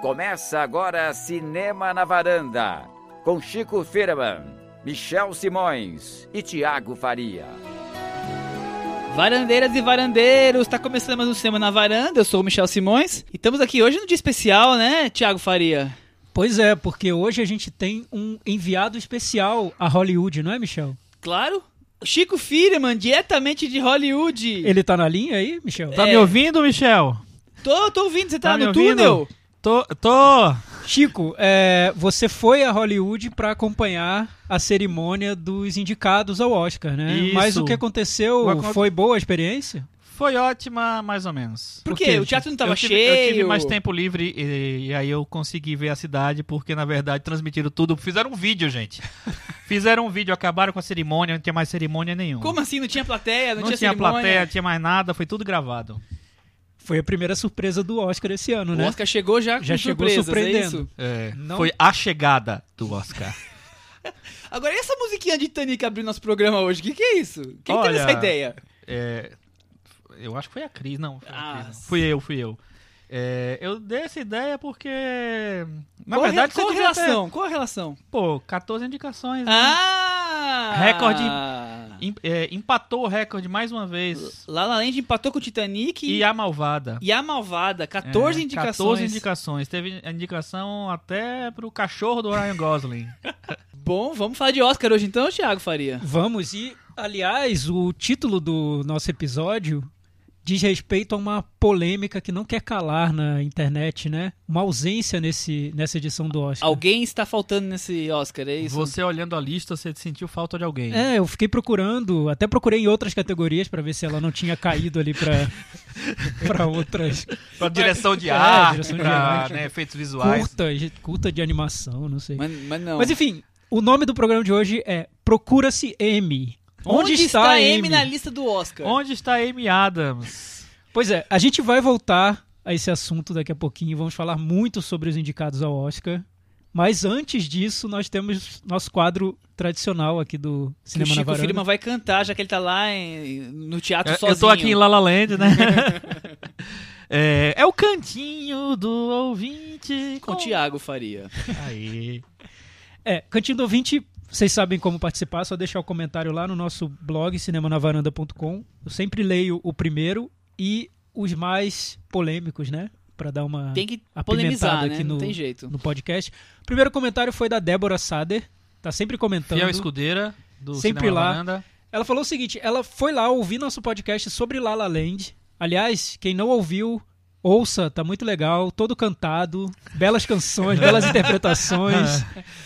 Começa agora Cinema na Varanda, com Chico Firman, Michel Simões e Tiago Faria. Varandeiras e varandeiros, está começando mais um Cinema na Varanda, eu sou o Michel Simões e estamos aqui hoje no dia especial, né, Tiago Faria? Pois é, porque hoje a gente tem um enviado especial a Hollywood, não é, Michel? Claro, Chico Firman, diretamente de Hollywood. Ele tá na linha aí, Michel? Tá É. me ouvindo, Michel? Tô, tô ouvindo, você tá, Tá no ouvindo? túnel? Tô, tô. Chico, é, você foi a Hollywood para acompanhar a cerimônia dos indicados ao Oscar, né? Isso. Mas o que aconteceu acon- foi boa a experiência? Foi ótima, mais ou menos. Por quê? quê? O teatro não tava eu tive, cheio? Eu tive mais tempo livre e, e aí eu consegui ver a cidade, porque na verdade transmitiram tudo. Fizeram um vídeo, gente. Fizeram um vídeo, acabaram com a cerimônia, não tinha mais cerimônia nenhuma. Como assim? Não tinha plateia? Não, Não, tinha, tinha plateia, não tinha mais nada, foi tudo gravado. Foi a primeira surpresa do Oscar esse ano, O né? Oscar chegou já com Já chegou surpresas, surpreendendo. é isso? É, Não- Foi a chegada do Oscar. Agora, e essa musiquinha de Titanic abriu nosso programa hoje? O que, que é isso? Quem teve Olha, essa ideia? É, eu acho que foi a Cris, não. foi a Ah, Cris, não. Fui eu, fui eu. É, eu dei essa ideia porque. Na qual verdade, a, qual devia ter- relação? Qual a relação? Pô, 14 indicações. né? Ah! Recorde Em- é, empatou o recorde mais uma vez. La La Land empatou com o Titanic E a Malvada. e a Malvada. 14 É, indicações. 14 indicações. Teve indicação até pro cachorro do Ryan Gosling. Bom, vamos falar de Oscar hoje então, Thiago Faria? Vamos, e aliás, o título do nosso episódio diz respeito a uma polêmica que não quer calar na internet, né? Uma ausência nesse, nessa edição do Oscar. Alguém está faltando nesse Oscar, é isso? Você olhando a lista, você sentiu falta de alguém. É, eu fiquei procurando, até procurei em outras categorias pra ver se ela não tinha caído ali pra para outras Pra direção de É, arte, direção de pra arte. né, efeitos visuais. curtas, curta de animação, não sei. Mas, mas não. Mas enfim, o nome do programa de hoje é Procura-se M. onde, está a Amy na lista do Oscar? Onde está Amy Adams? Pois é, a gente vai voltar a esse assunto daqui a pouquinho, vamos falar muito sobre os indicados ao Oscar. Mas antes disso, nós temos nosso quadro tradicional aqui do Que o Cinema na Chico Varanda. Firman vai cantar, já que ele tá lá em- no teatro Eu, sozinho. eu tô aqui em La La Land, né? é, é o cantinho do ouvinte. com o Thiago Faria. Aí. É, Cantinho do Ouvinte, vocês sabem como participar, só deixar o comentário lá no nosso blog, cinemanavaranda.com. Eu sempre leio o primeiro e os mais polêmicos, né? Pra dar uma Tem que polemizar, né? aqui Não no, tem jeito. no podcast. O primeiro comentário foi da Débora Sader, tá sempre comentando. Fiel escudeira do Sempre Cinema lá. Varanda. Ela falou o seguinte: ela foi lá ouvir nosso podcast sobre La La Land. Aliás, quem não ouviu, ouça, tá muito legal, todo cantado, belas canções, belas interpretações.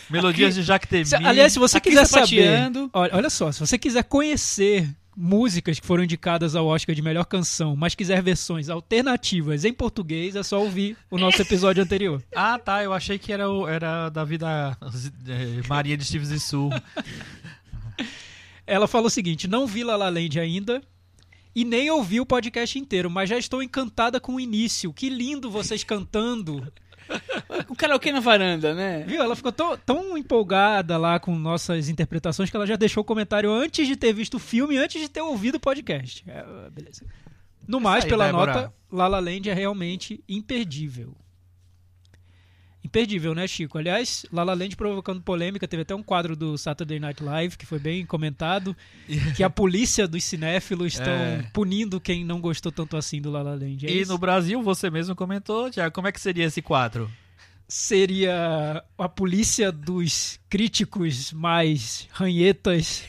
Melodias de Jacques Demy. Se- aliás, se você Aqui quiser sapateando. saber, olha, olha só, se você quiser conhecer músicas que foram indicadas ao Oscar de melhor canção, mas quiser versões alternativas em português, é só ouvir o nosso episódio anterior. Ah, tá. Eu achei que era, o, era da vida eh, Maria de Stevens e Sul. Ela falou o seguinte: não vi La La Land ainda e nem ouvi o podcast inteiro, mas já estou encantada com o início. Que lindo vocês cantando. O karaokê na varanda, né? Viu? Ela ficou tão, tão empolgada lá com nossas interpretações que ela já deixou o comentário antes de ter visto o filme, antes de ter ouvido o podcast. É, beleza. No mais, aí, pela Débora. nota, La La Land é realmente imperdível. Imperdível, né, Chico? Aliás, La La Land provocando polêmica, teve até um quadro do Saturday Night Live que foi bem comentado, que a polícia dos cinéfilos estão É. punindo quem não gostou tanto assim do La La Land. É E isso? no Brasil, você mesmo comentou, Tiago, como é que seria esse quadro? seria a polícia dos críticos mais ranhetas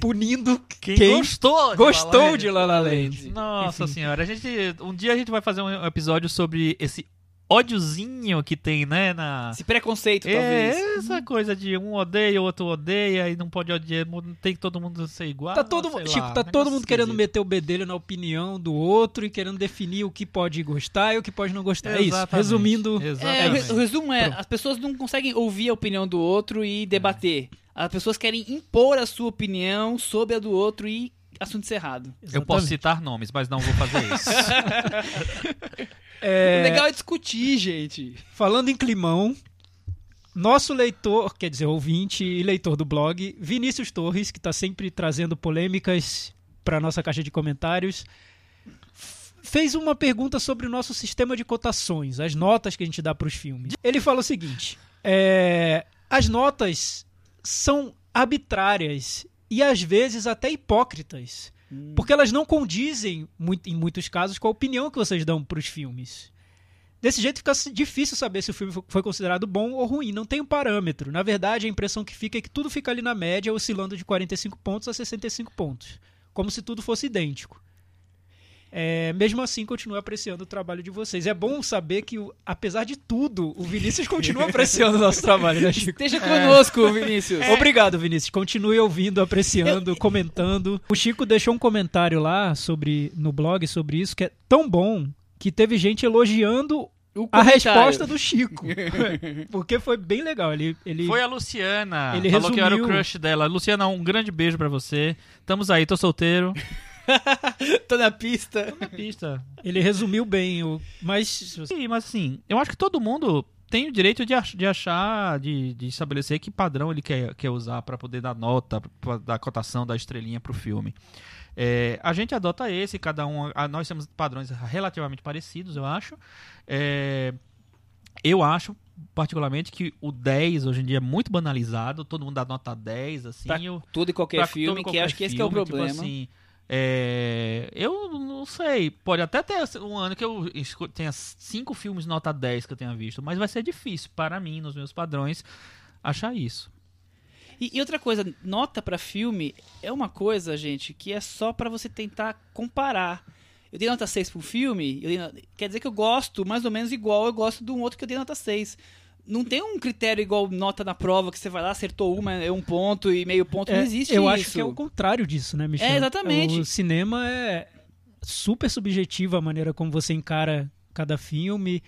punindo Quem, quem, gostou de gostou La La Land? de La La Land. Nossa Enfim. senhora, a gente, um dia a gente vai fazer um episódio sobre esse ódiozinho que tem, né, na... Esse preconceito, É, talvez. essa coisa de um odeia, o outro odeia, e não pode odiar, não tem que todo mundo ser igual. Tá todo, sei Chico, lá, tá todo mundo querendo esquisito. meter o bedelho na opinião do outro e querendo definir o que pode gostar e o que pode não gostar. É isso. Resumindo, É, o Exatamente. re- o resumo é, Pronto. as pessoas não conseguem ouvir a opinião do outro e debater. As pessoas querem impor a sua opinião sobre a do outro e assunto encerrado. Eu posso citar nomes, mas não vou fazer isso. É, O legal é discutir, gente. Falando em climão, nosso leitor, quer dizer, ouvinte e leitor do blog, Vinícius Torres, que está sempre trazendo polêmicas para nossa caixa de comentários, fez uma pergunta sobre o nosso sistema de cotações, as notas que a gente dá para os filmes. Ele fala o seguinte: é, as notas são arbitrárias e às vezes até hipócritas, porque elas não condizem em muitos casos com a opinião que vocês dão para os filmes. Desse jeito fica difícil saber se o filme foi considerado bom ou ruim, não tem um parâmetro. Na verdade, a impressão que fica é que tudo fica ali na média, oscilando de 45 pontos a 65 pontos, como se tudo fosse idêntico. É, mesmo assim, continuo apreciando o trabalho de vocês. É bom saber que, apesar de tudo, o Vinícius continua apreciando o nosso trabalho, né, Chico? Esteja conosco, Vinícius. Obrigado, Vinícius. Continue ouvindo, apreciando, comentando. O Chico deixou um comentário lá sobre no blog sobre isso que é tão bom que teve gente elogiando a resposta do Chico. Porque foi bem legal. Ele, ele Foi a Luciana. Ele falou que eu era o resumiu- crush dela. Luciana, um grande beijo pra você. Estamos aí, tô solteiro. Tô na pista. Na pista. ele resumiu bem. O, mas Sim, mas assim, eu acho que todo mundo tem o direito de, ach- de achar, de, de estabelecer que padrão ele quer, quer usar pra poder dar nota, pra dar cotação, dar estrelinha pro filme. É, a gente adota esse, cada um. a- nós temos padrões relativamente parecidos, eu acho. É, eu acho, particularmente, que o 10 hoje em dia é muito banalizado, todo mundo dá nota 10, assim. Pra eu- Tudo e qualquer filme, todo que qualquer acho que esse que é o filme, tipo problema. assim, é, eu não sei, pode até ter um ano que eu tenha cinco filmes nota 10 que eu tenha visto, mas vai ser difícil para mim, nos meus padrões, achar isso. E, e outra coisa, nota pra filme é uma coisa, gente, que é só pra você tentar comparar. Eu dei nota 6 pro filme, eu dei quer dizer que eu gosto mais ou menos igual eu gosto de um outro que eu dei nota 6. Não tem um critério igual nota na prova, que você vai lá, acertou uma, é um ponto e meio ponto. não É, existe eu isso. acho que é o contrário disso, né, Michel? É, exatamente. O cinema é super subjetivo a maneira como você encara cada filme.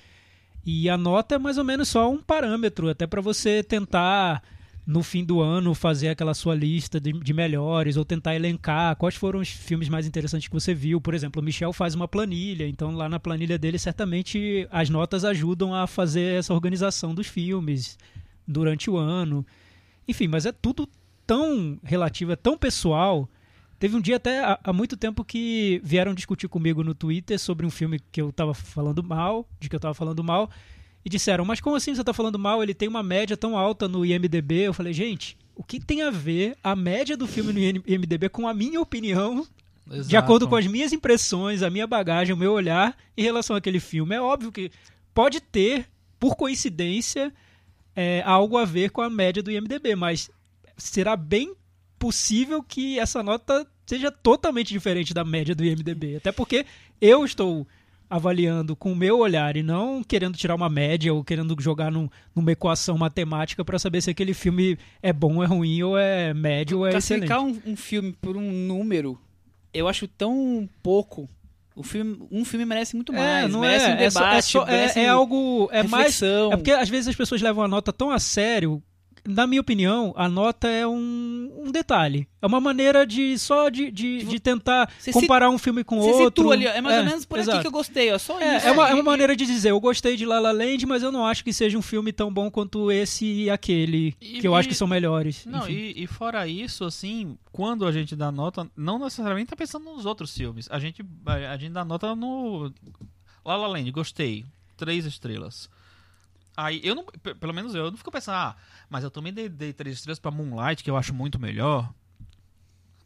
E a nota é mais ou menos só um parâmetro, até para você tentar, no fim do ano, fazer aquela sua lista de, de melhores, ou tentar elencar quais foram os filmes mais interessantes que você viu. Por exemplo, o Michel faz uma planilha, então lá na planilha dele, certamente as notas ajudam a fazer essa organização dos filmes durante o ano. Enfim, mas é tudo tão relativo, é tão pessoal. Teve um dia até há, muito tempo que vieram discutir comigo no Twitter sobre um filme que eu tava falando mal, de que eu tava falando mal, e disseram, mas como assim você tá falando mal? Ele tem uma média tão alta no IMDB. Eu falei, gente, o que tem a ver a média do filme no IMDB com a minha opinião, de acordo com as minhas impressões, a minha bagagem, o meu olhar em relação àquele filme? É óbvio que pode ter, por coincidência, é, algo a ver com a média do IMDB, mas será bem possível que essa nota seja totalmente diferente da média do IMDB. Até porque eu estou avaliando com o meu olhar e não querendo tirar uma média ou querendo jogar num- numa equação matemática para saber se aquele filme é bom, é ruim, ou é médio ou é excelente. Classificar um, um filme por um número, eu acho tão pouco. O filme, um filme merece muito mais. É, não merece é, um é, só- debate, é, só- é- é algo é mais reflexão. É porque às vezes as pessoas levam a nota tão a sério. Na minha opinião, a nota é um, um detalhe. É uma maneira de só de, de, de tentar comparar um filme com outro. ali, é mais ou menos por exato. aqui que eu gostei, ó, só É, isso. é uma, é uma maneira de dizer, eu gostei de La La Land, mas eu não acho que seja um filme tão bom quanto esse e aquele, E- que eu acho e- que são melhores. Não, e, e fora isso, assim, quando a gente dá nota, não necessariamente tá pensando nos outros filmes. A gente, a, a gente dá nota no. La La Land, gostei. Três estrelas. Aí eu não. Pelo menos eu, não fico pensando, ah, mas eu também dei, dei três estrelas pra Moonlight, que eu acho muito melhor.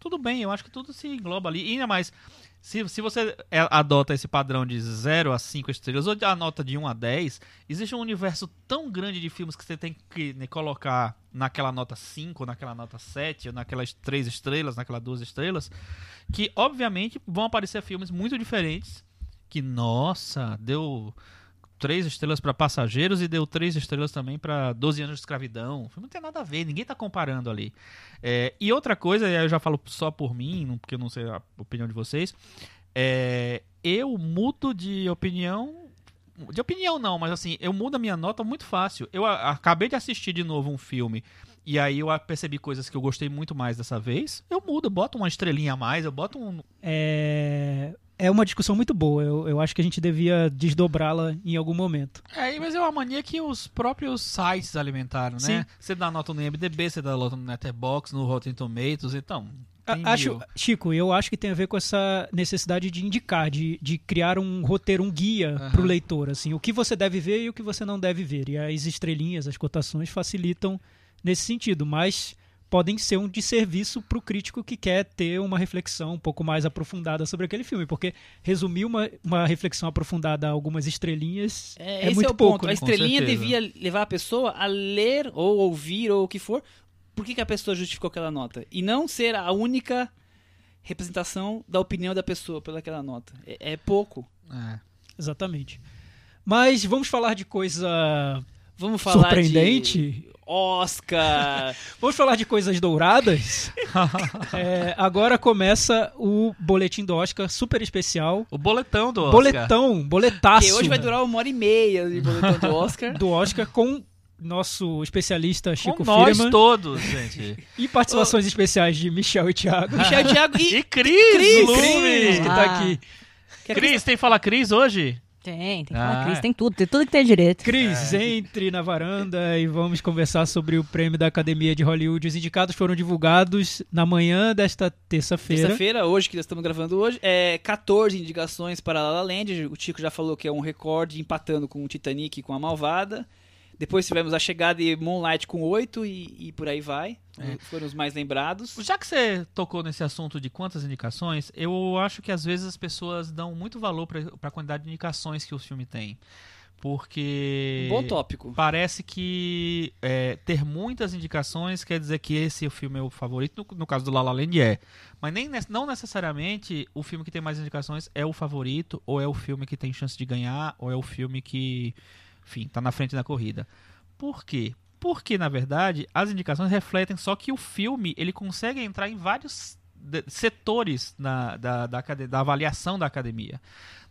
Tudo bem, eu acho que tudo se engloba ali. E ainda mais, se, se você é- adota esse padrão de 0 a 5 estrelas, ou a nota de 1 a 10, existe um universo tão grande de filmes que você tem que né, colocar naquela nota 5, naquela nota 7, ou naquelas 3 estrelas, naquelas 2 estrelas, que obviamente vão aparecer filmes muito diferentes. Que, nossa, deu três estrelas pra Passageiros e deu três estrelas também pra 12 anos de escravidão. Não tem nada a ver, ninguém tá comparando ali. É, e outra coisa, e eu já falo só por mim, porque eu não sei a opinião de vocês, é, eu mudo de opinião. De opinião não, mas assim, eu mudo a minha nota muito fácil. Eu a- acabei de assistir de novo um filme e aí eu percebi coisas que eu gostei muito mais dessa vez. Eu mudo, eu boto uma estrelinha a mais, eu boto um. É, é uma discussão muito boa. Eu, eu acho que a gente devia desdobrá-la em algum momento. É, mas é uma mania que os próprios sites alimentaram, né? Sim. Você dá nota no IMDB, você dá nota no Letterboxd, no Rotten Tomatoes, então Acho. Chico, eu acho que tem a ver com essa necessidade de indicar, de, de criar um roteiro, um guia Aham. para o leitor, assim, o que você deve ver e o que você não deve ver. E as estrelinhas, as cotações facilitam nesse sentido, mas podem ser um desserviço para o crítico que quer ter uma reflexão um pouco mais aprofundada sobre aquele filme, porque resumir uma, uma reflexão aprofundada a algumas estrelinhas É, é, esse muito é o pouco. ponto. né? A estrelinha devia levar a pessoa a ler ou ouvir ou o que for. Por que, que a pessoa justificou aquela nota? E não ser a única representação da opinião da pessoa pelaquela nota. É, é pouco. É. Exatamente. Mas vamos falar de coisa Vamos falar surpreendente. de Oscar. Vamos falar de coisas douradas? É, agora começa o boletim do Oscar super especial. O boletão do Oscar. Boletão, boletaço que hoje vai durar uma hora e meia de boletão do Oscar. do Oscar com nosso especialista Chico Com nós Firman todos, gente. e participações especiais de Michel e Thiago. Michel e Thiago e E Cris, Cris. Cris, que tá aqui. Cris, tem Fala Cris hoje? Tem, tem que Ah, Cris, é. tem tudo, tem tudo que tem direito. Cris, entre na varanda e vamos conversar sobre o prêmio da Academia de Hollywood. Os indicados foram divulgados na manhã desta terça-feira. Terça-feira, hoje que nós estamos gravando hoje, é 14 indicações para La La Land. O Chico já falou que é um recorde, empatando com o Titanic e com a Malvada. Depois tivemos A Chegada e Moonlight com 8 e, e por aí vai. É. Foram os mais lembrados. Já que você tocou nesse assunto de quantas indicações, eu acho que às vezes as pessoas dão muito valor para a quantidade de indicações que o filme tem. Porque. Um bom tópico. Parece que é, ter muitas indicações quer dizer que esse filme é o favorito. No, no caso do La La Land é. Mas nem, ne- não necessariamente o filme que tem mais indicações é o favorito, ou é o filme que tem chance de ganhar, ou é o filme que, enfim, tá na frente da corrida. Por quê? Porque, na verdade, as indicações refletem só que o filme ele consegue entrar em vários setores na- da, da, da avaliação da academia.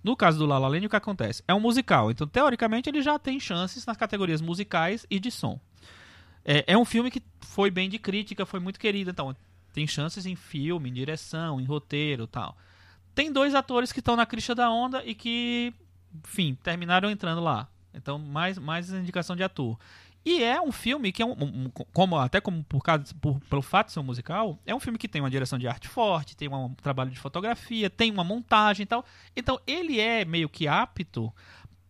No caso do La La Land, o que acontece? É um musical, então teoricamente ele já tem chances nas categorias musicais e de som. É, é um filme que foi bem de crítica, foi muito querido, então tem chances em filme, em direção, em roteiro tal. Tem dois atores que estão na crista da onda e que, enfim, terminaram entrando lá. Então, mais, mais indicação de ator. E é um filme que é um, um- como até como por causa por, pelo fato de ser um musical, é um filme que tem uma direção de arte forte, tem um trabalho de fotografia, tem uma montagem e tal. Então ele é meio que apto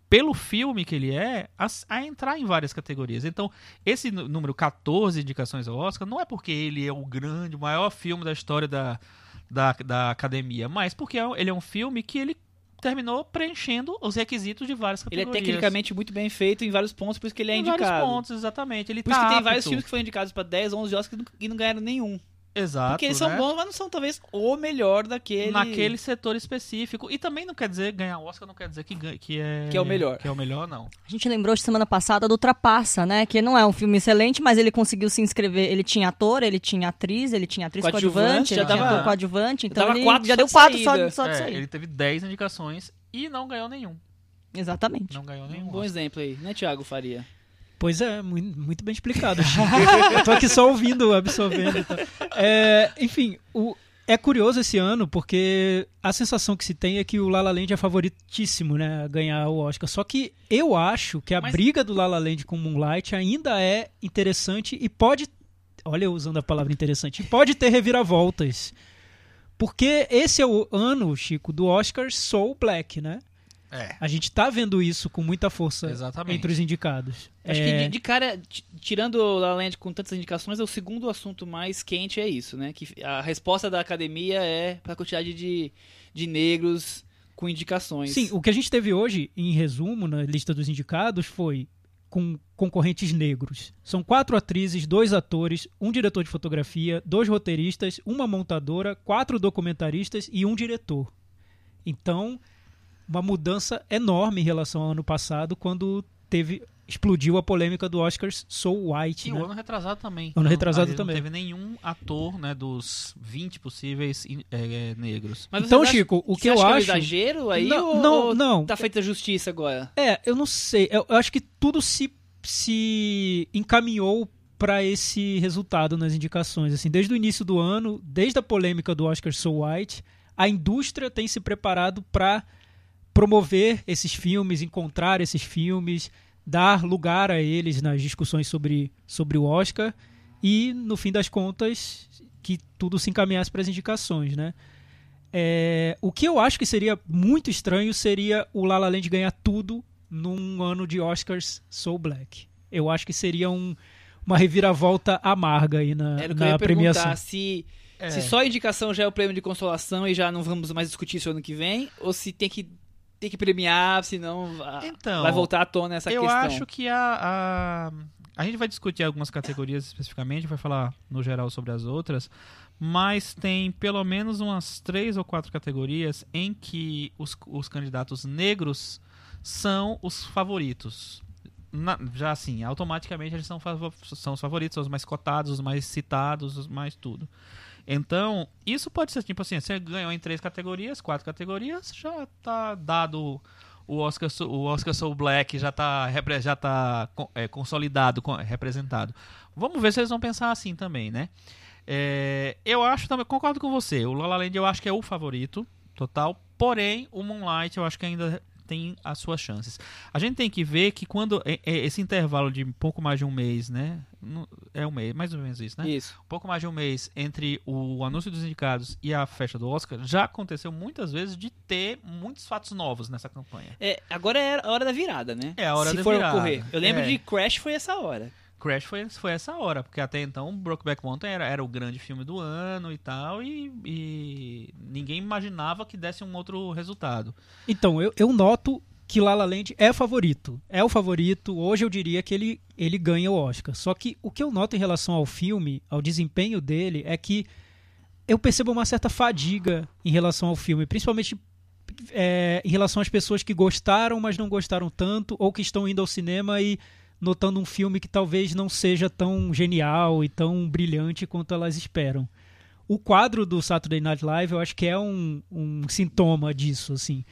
pelo filme que ele é a, a entrar em várias categorias. Então esse nú- número 14 indicações ao Oscar não é porque ele é o grande, o maior filme da história da, da, da academia, mas porque é ele é um filme que ele terminou preenchendo os requisitos de várias Ele é categorias. tecnicamente muito bem feito em vários pontos, por isso que ele é em indicado. vários pontos, exatamente. Ele Por isso tá que tem vários filmes que foram indicados para 10, 11 Oscars e não ganharam nenhum. Exato. Porque eles são né? bons, mas não são talvez o melhor daquele. Naquele setor específico. E também não quer dizer ganhar o Oscar, não quer dizer que, ganha- que é. Que é o melhor. Que é o melhor, não. A gente lembrou de semana passada do Trapassa, né? Que não é um filme excelente, mas ele conseguiu se inscrever. Ele tinha ator, ele tinha atriz, ele tinha atriz Coadjuvante, coadjuvante, já tava- ator coadjuvante. Então ele quatro já deu de quatro só, saída. só de É, sair. ele teve 10 indicações e não ganhou nenhum. Exatamente. Não ganhou Um nenhum. bom Oscar. exemplo aí, né, Thiago Faria? Pois é, muito, muito bem explicado. Eu tô aqui só ouvindo, absorvendo. e tal. É, enfim, o- é curioso esse ano porque a sensação que se tem é que o La La Land é favoritíssimo, né, a ganhar o Oscar. Só que eu acho que a Mas- briga do La La Land com Moonlight ainda é interessante e pode, olha eu usando a palavra interessante, pode ter reviravoltas. Porque esse é o ano, Chico, do Oscar Soul Black, né? É. A gente tá vendo isso com muita força Exatamente. entre os indicados. Acho É, que de, de cara, tirando o La La Land com tantas indicações, é o segundo assunto mais quente é isso, né? Que a resposta da academia é para a quantidade de, de negros com indicações. Sim, o que a gente teve hoje, em resumo, na lista dos indicados, foi com concorrentes negros. São quatro atrizes, dois atores, um diretor de fotografia, dois roteiristas, uma montadora, quatro documentaristas e um diretor. Então, uma mudança enorme em relação ao ano passado, quando teve explodiu a polêmica do Oscars So White. E né? o ano retrasado também. Ano retrasado aí também. Não teve nenhum ator, né, dos 20 possíveis in- é, negros. Mas Então, acham- Chico, o que eu acha acho. é um exagero aí Não, ou, não, ou não. tá feita justiça agora? É, eu não sei. Eu, eu acho que tudo se, se encaminhou para esse resultado nas indicações. Assim, desde o início do ano, desde a polêmica do Oscar So White, a indústria tem se preparado para promover esses filmes, encontrar esses filmes, dar lugar a eles nas discussões sobre, sobre o Oscar. e, no fim das contas, que tudo se encaminhasse para as indicações, né? É, o que eu acho que seria muito estranho seria o La La Land ganhar tudo num ano de Oscars Soul Black. Eu acho que seria um, uma reviravolta amarga aí na, Era o que eu na ia premiação. perguntar, se, É. se só a indicação já é o prêmio de consolação e já não vamos mais discutir isso ano que vem, ou se tem que, tem que premiar, senão Então, vai voltar à tona essa eu questão. acho que a, a. A gente vai discutir algumas categorias especificamente, vai falar no geral sobre as outras, mas tem pelo menos umas três ou quatro categorias em que os, os candidatos negros são os favoritos. Na- já assim, automaticamente eles são, são os favoritos, são os mais cotados, os mais citados, os mais tudo. Então, isso pode ser tipo assim, você ganhou em três categorias, quatro categorias, já tá dado o Oscar, o Oscar Soul Black já tá, já tá é, consolidado, co- representado. Vamos ver se eles vão pensar assim também, né? É, eu acho também, concordo com você, o La La Land eu acho que é o favorito total, porém o Moonlight eu acho que ainda tem as suas chances. A gente tem que ver que quando é- é esse intervalo de pouco mais de um mês, né? É um mês, mais ou menos isso, né? Isso. um pouco mais de um mês entre o anúncio dos indicados e a festa do Oscar, já aconteceu muitas vezes de ter muitos fatos novos nessa campanha. É, agora é a hora da virada, né? É a hora se da for virada. ocorrer. Eu lembro É. de Crash foi essa hora. Crash foi, foi essa hora, porque até então Brokeback Mountain era, era o grande filme do ano e tal, e, e ninguém imaginava que desse um outro resultado. Então, eu, eu noto que La La Land é favorito. É o favorito. Hoje eu diria que ele, ele ganha o Oscar. Só que o que eu noto em relação ao filme, ao desempenho dele, é que eu percebo uma certa fadiga em relação ao filme. Principalmente é, em relação às pessoas que gostaram, mas não gostaram tanto, ou que estão indo ao cinema e notando um filme que talvez não seja tão genial e tão brilhante quanto elas esperam. O quadro do Saturday Night Live eu acho que é um, um sintoma disso, assim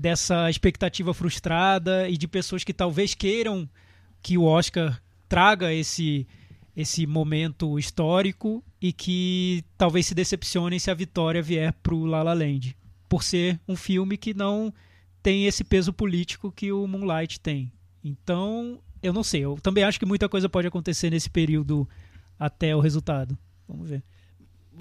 dessa expectativa frustrada e de pessoas que talvez queiram que o Oscar traga esse esse momento histórico e que talvez se decepcionem se a vitória vier pro La La Land, por ser um filme que não tem esse peso político que o Moonlight tem. Então, eu não sei, eu também acho que muita coisa pode acontecer nesse período até o resultado. Vamos ver.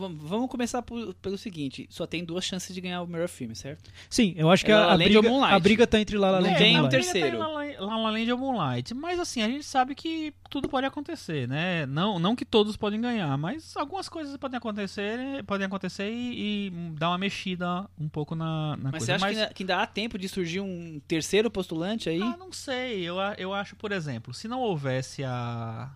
Vamos começar por- pelo seguinte: só tem duas chances de ganhar o melhor filme, certo? Sim, eu acho que É La a, La a briga, a briga tá entre La La Land tem e um Moonlight. terceiro. La La La La Land ou Moonlight, mas assim, a gente sabe que tudo pode acontecer, né? Não, não que todos podem ganhar, mas algumas coisas podem acontecer, podem acontecer e, e dar uma mexida um pouco na, na Mas coisa. você acha mas... que ainda, que ainda há tempo de surgir um terceiro postulante aí? Ah, não sei. Eu, eu acho, por exemplo, se não houvesse a,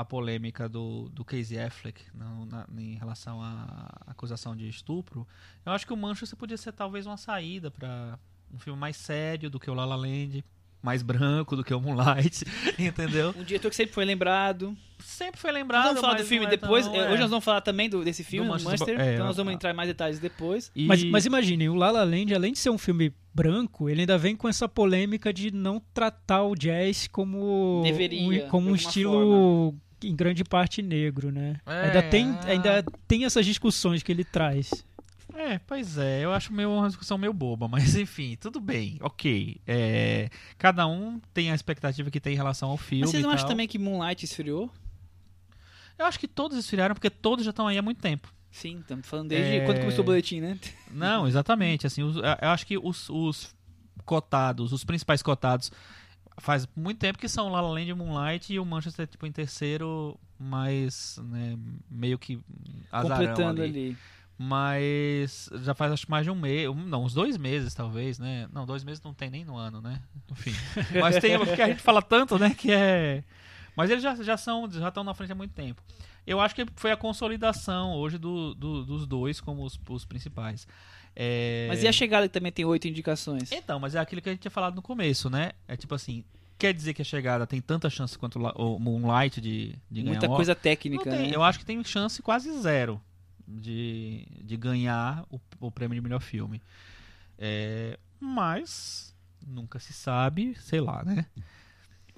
a polêmica do, do Casey Affleck não, na- em relação à acusação de estupro, eu acho que o Manchester podia ser talvez uma saída para um filme mais sério do que o La La Land, mais branco do que o Moonlight, entendeu? Um diretor que sempre foi lembrado. Sempre foi Nós lembrado, vamos falar mas do filme é depois. tão- é. Hoje nós vamos falar também do, desse filme, Do Manchester- Manchester. é, então nós vamos a- entrar em mais detalhes depois. E- Mas, mas imaginem, o La La Land, além de ser um filme branco, ele ainda vem com essa polêmica de não tratar o jazz como Deveria, um, como um estilo em grande parte negro, né? É, ainda, tem, ah. ainda tem essas discussões que ele traz. É, pois é, eu acho meio uma discussão meio boba, mas enfim, tudo bem, ok. É, cada um tem a expectativa que tem em relação ao filme. Mas vocês não e acham tal. também que Moonlight esfriou? Eu acho que todos esfriaram porque todos já estão aí há muito tempo. Sim, estamos falando desde É. quando começou o boletim, né? Não, exatamente. Assim, os- eu acho que os, os cotados, os principais cotados, faz muito tempo que são La La Land e Moonlight e o Manchester tipo em terceiro, mas né, meio que azarão Completando ali. ali. Mas já faz acho mais de um mês, não, uns dois meses talvez, né? Não, dois meses não tem nem no ano, né? Enfim. Mas tem, porque a gente fala tanto, né, que é... Mas eles já, já são, já estão na frente há muito tempo. Eu acho que foi a consolidação hoje do, do- dos dois como os, os principais. É... Mas e a chegada que também tem oito indicações? Então, mas é aquilo que a gente tinha falado no começo, né? É tipo assim, quer dizer que a chegada tem tanta chance quanto o Moonlight de, de ganhar Muita coisa técnica, tem. né? Eu acho que tem chance quase zero de, de ganhar o, o prêmio de melhor filme. É, mas nunca se sabe, sei lá, né?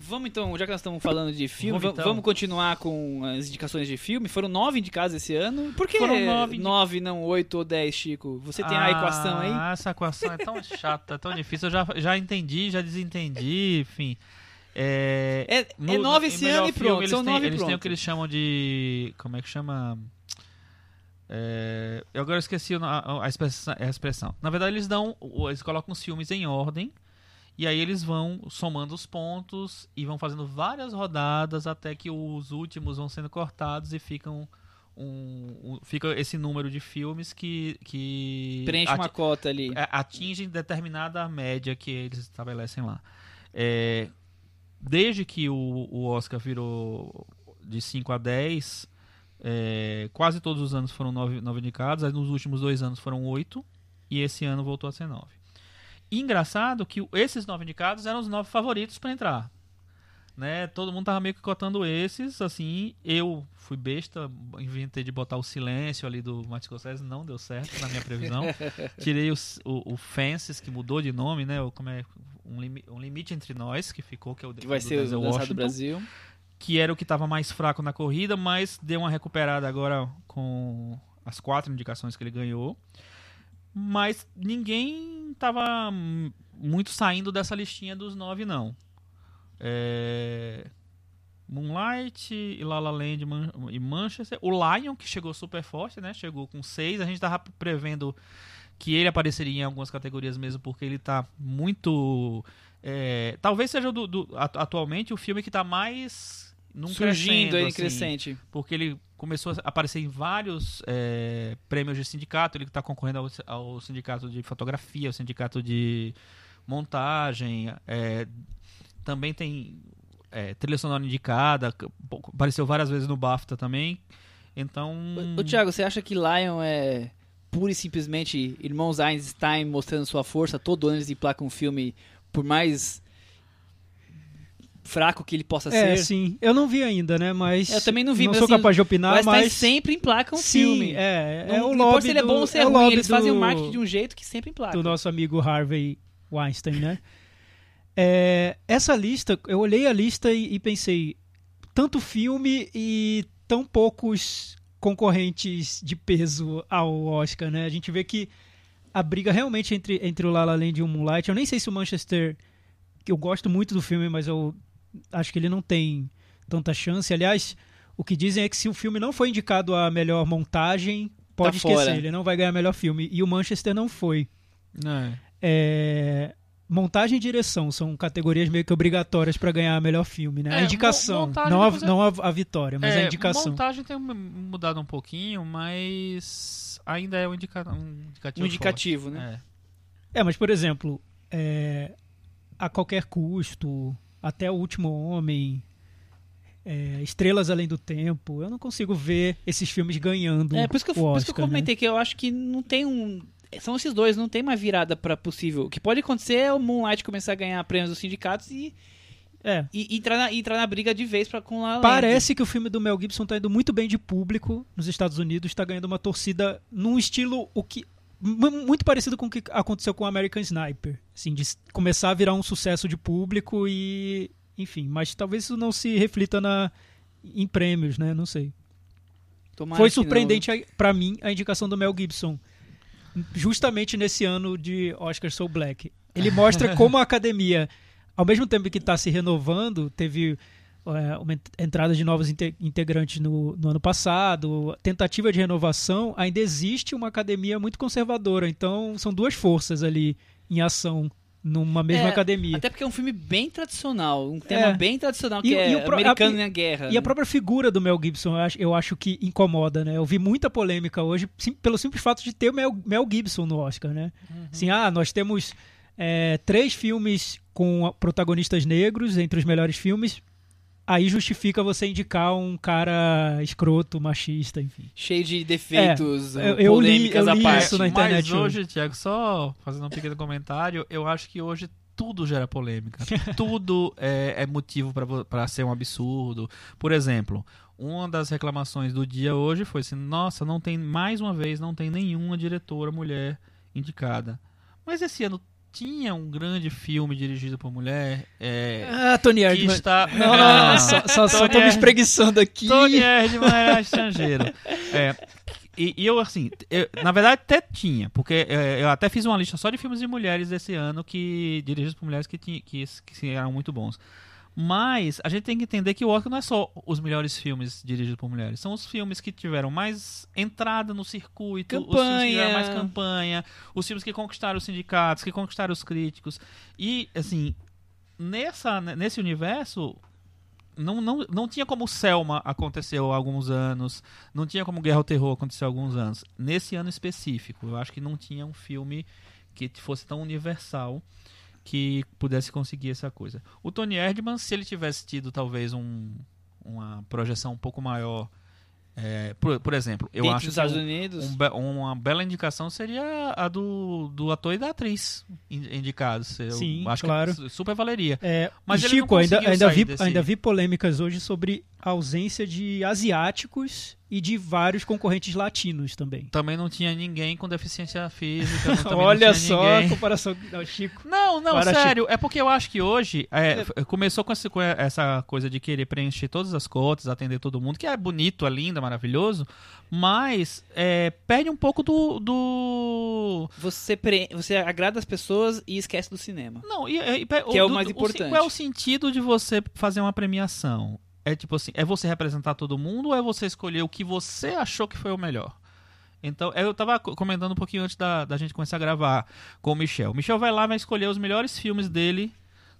Vamos então, já que nós estamos falando de filme, Vamos, então. vamos continuar com as indicações de filme. Foram nove indicados esse ano. Por que Foram nove nove, não oito ou dez, Chico? Você tem a equação aí? Ah, essa equação é tão chata, tão difícil. Eu já, já entendi, já desentendi, enfim. É, É, no- é nove esse ano e pronto. Eles São têm, nove e eles têm o pronto. que eles chamam de. Como é que chama? É, eu agora esqueci a, a expressão, a expressão. Na verdade, eles dão. Eles colocam os filmes em ordem. E aí eles vão somando os pontos e vão fazendo várias rodadas até que os últimos vão sendo cortados e ficam um, um- fica esse número de filmes que, que Preenche uma cota ali. é, atingem determinada média que eles estabelecem lá. É, desde que o, o Oscar virou de 5 a 10, é, quase todos os anos foram 9 indicados, aí nos últimos dois anos foram 8, e esse ano voltou a ser 9. Engraçado que esses 9 indicados eram os 9 favoritos para entrar. Né? Todo mundo tava meio que cotando esses, assim, eu fui besta, inventei de botar o silêncio ali do Martin Scorsese, não deu certo na minha previsão. Tirei os- o, o Fences, que mudou de nome, né? O, como é, um, um Limite Entre Nós, que ficou, que é o Que vai do ser no Washington, Brasil. que era o que estava mais fraco na corrida, mas deu uma recuperada agora com as quatro indicações que ele ganhou. Mas ninguém tava muito saindo dessa listinha dos nove, não. É, Moonlight, e La La Land Man- e Manchester. O Lion, que chegou super forte, né? Chegou com seis. A gente tava prevendo que ele apareceria em algumas categorias mesmo, porque ele tá muito... é, talvez seja do, do- atu- atualmente o filme que tá mais... Num Surgindo aí assim, crescente. porque ele começou a aparecer em vários é, prêmios de sindicato. Ele está concorrendo ao, ao sindicato de fotografia, ao sindicato de montagem. é, também tem é, trilha sonora indicada. Apareceu várias vezes no BAFTA também. Então. Ô, Thiago, você acha que Lion é pura e simplesmente irmãos Einstein mostrando sua força? Todo ano eles emplacam um filme, por mais fraco que ele possa É, ser. sim. Eu não vi ainda, né? Mas. Eu também não vi, Não mas sou assim, capaz de opinar, Einstein mas. sempre emplaca um sim, filme. é. Não, é o não lobby se ele é do- bom ou se é, é ruim, eles fazem o do- marketing de um jeito que sempre emplaca. do nosso amigo Harvey Weinstein, né? É, essa lista, eu olhei a lista e, e pensei, tanto filme e tão poucos concorrentes de peso ao Oscar, né? A gente vê que a briga realmente entre, entre o La La Land e o Moonlight, eu nem sei se o Manchester, eu gosto muito do filme, mas eu acho que ele não tem tanta chance. Aliás, o que dizem é que se o filme não foi indicado a melhor montagem, pode esquecer, fora. ele não vai ganhar melhor filme. E o Manchester não foi. É. É, Montagem e direção são categorias meio que obrigatórias para ganhar melhor filme, né? É, a indicação, não, a, é- não a, a vitória, mas a É, indicação. montagem tem mu- mudado um pouquinho, mas ainda é um, indica um indicativo. Um indicativo, forte. né? É. É, mas por exemplo, é, a qualquer custo, até o último homem, é, Estrelas Além do Tempo, eu não consigo ver esses filmes ganhando É, por isso que eu, o por isso que eu Oscar, né? comentei que eu acho que não tem um. São esses dois, não tem uma virada para possível. O que pode acontecer é o Moonlight começar a ganhar prêmios dos sindicatos e, É, e entrar, na, entrar na briga de vez pra, com a. Parece que o filme do Mel Gibson tá indo muito bem de público nos Estados Unidos, está ganhando uma torcida num estilo o que muito parecido com o que aconteceu com o American Sniper, assim, de começar a virar um sucesso de público e, enfim, mas talvez isso não se reflita na em prêmios, né? Não sei. Tomara Foi não. surpreendente a- pra mim a indicação do Mel Gibson, justamente nesse ano de Oscar So Black. Ele mostra como a academia, ao mesmo tempo que está se renovando, teve uma ent- entrada de novos inte- integrantes no, no ano passado, tentativa de renovação, ainda existe uma academia muito conservadora. Então são duas forças ali em ação numa mesma É, academia. Até porque é um filme bem tradicional, um tema É. bem tradicional, E- que é e o americano a- na guerra. E a própria figura do Mel Gibson, eu acho, eu acho que incomoda, né? Eu vi muita polêmica hoje sim- pelo simples fato de ter o Mel, Mel Gibson no Oscar, né? Assim, ah, nós temos é, três filmes com protagonistas negros entre os melhores filmes. Aí justifica você indicar um cara escroto, machista, enfim. Cheio de defeitos, É, eu- eu li- polêmicas eu à li parte. isso na Mas internet hoje, Tiago, só fazendo um pequeno comentário, eu acho que hoje tudo gera polêmica. tudo é, é motivo para ser um absurdo. Por exemplo, uma das reclamações do dia hoje foi assim: nossa, não tem, mais uma vez, não tem nenhuma diretora mulher indicada. Mas esse ano tinha um grande filme dirigido por mulher. É, Ah, Tony que Erdmann. está. Não, não, não, só, só, só tô me espreguiçando aqui. Tony Erdmann era estrangeiro. É, e, e eu, assim, eu- na verdade até tinha, porque é, eu até fiz uma lista só de filmes de mulheres desse ano que dirigidos por mulheres que, tinha, que, que eram muito bons. Mas a gente tem que entender que o Oscar não é só os melhores filmes dirigidos por mulheres. São os filmes que tiveram mais entrada no circuito, os filmes que tiveram mais Campanha. campanha, os filmes que conquistaram os sindicatos, que conquistaram os críticos. E, assim, nessa, nesse universo, não, não, não tinha como Selma aconteceu há alguns anos, não tinha como Guerra ao Terror aconteceu há alguns anos. Nesse ano específico, eu acho que não tinha um filme que fosse tão universal que pudesse conseguir essa coisa. O Tony Erdman, se ele tivesse tido talvez um, uma projeção um pouco maior, é, por, por exemplo, eu Dentro acho dos que Estados um- Unidos. um uma bela indicação seria a do, do ator e da atriz in- indicados. Eu Sim, acho claro. que super valeria. É, Mas ele não Chico, ainda, ainda, vi, desse- ainda vi polêmicas hoje sobre a ausência de asiáticos e de vários concorrentes latinos também. Também não tinha ninguém com deficiência física. não Olha só a ninguém. comparação. Não, Chico. Não, não, Para, sério. É porque eu acho que hoje é, f- começou com essa, com essa coisa de querer preencher todas as cotas, atender todo mundo, que é bonito, é lindo, é maravilhoso, mas é, perde um pouco do. do... Você, pre... você agrada as pessoas e esquece do cinema. Não, e, e- e- Que é o mais do- importante. Qual é o sentido de você fazer uma premiação? É tipo assim, é você representar todo mundo ou é você escolher o que você achou que foi o melhor? Então, eu tava co- comentando um pouquinho antes da, da gente começar a gravar com o Michel. O Michel vai lá, vai escolher os melhores filmes dele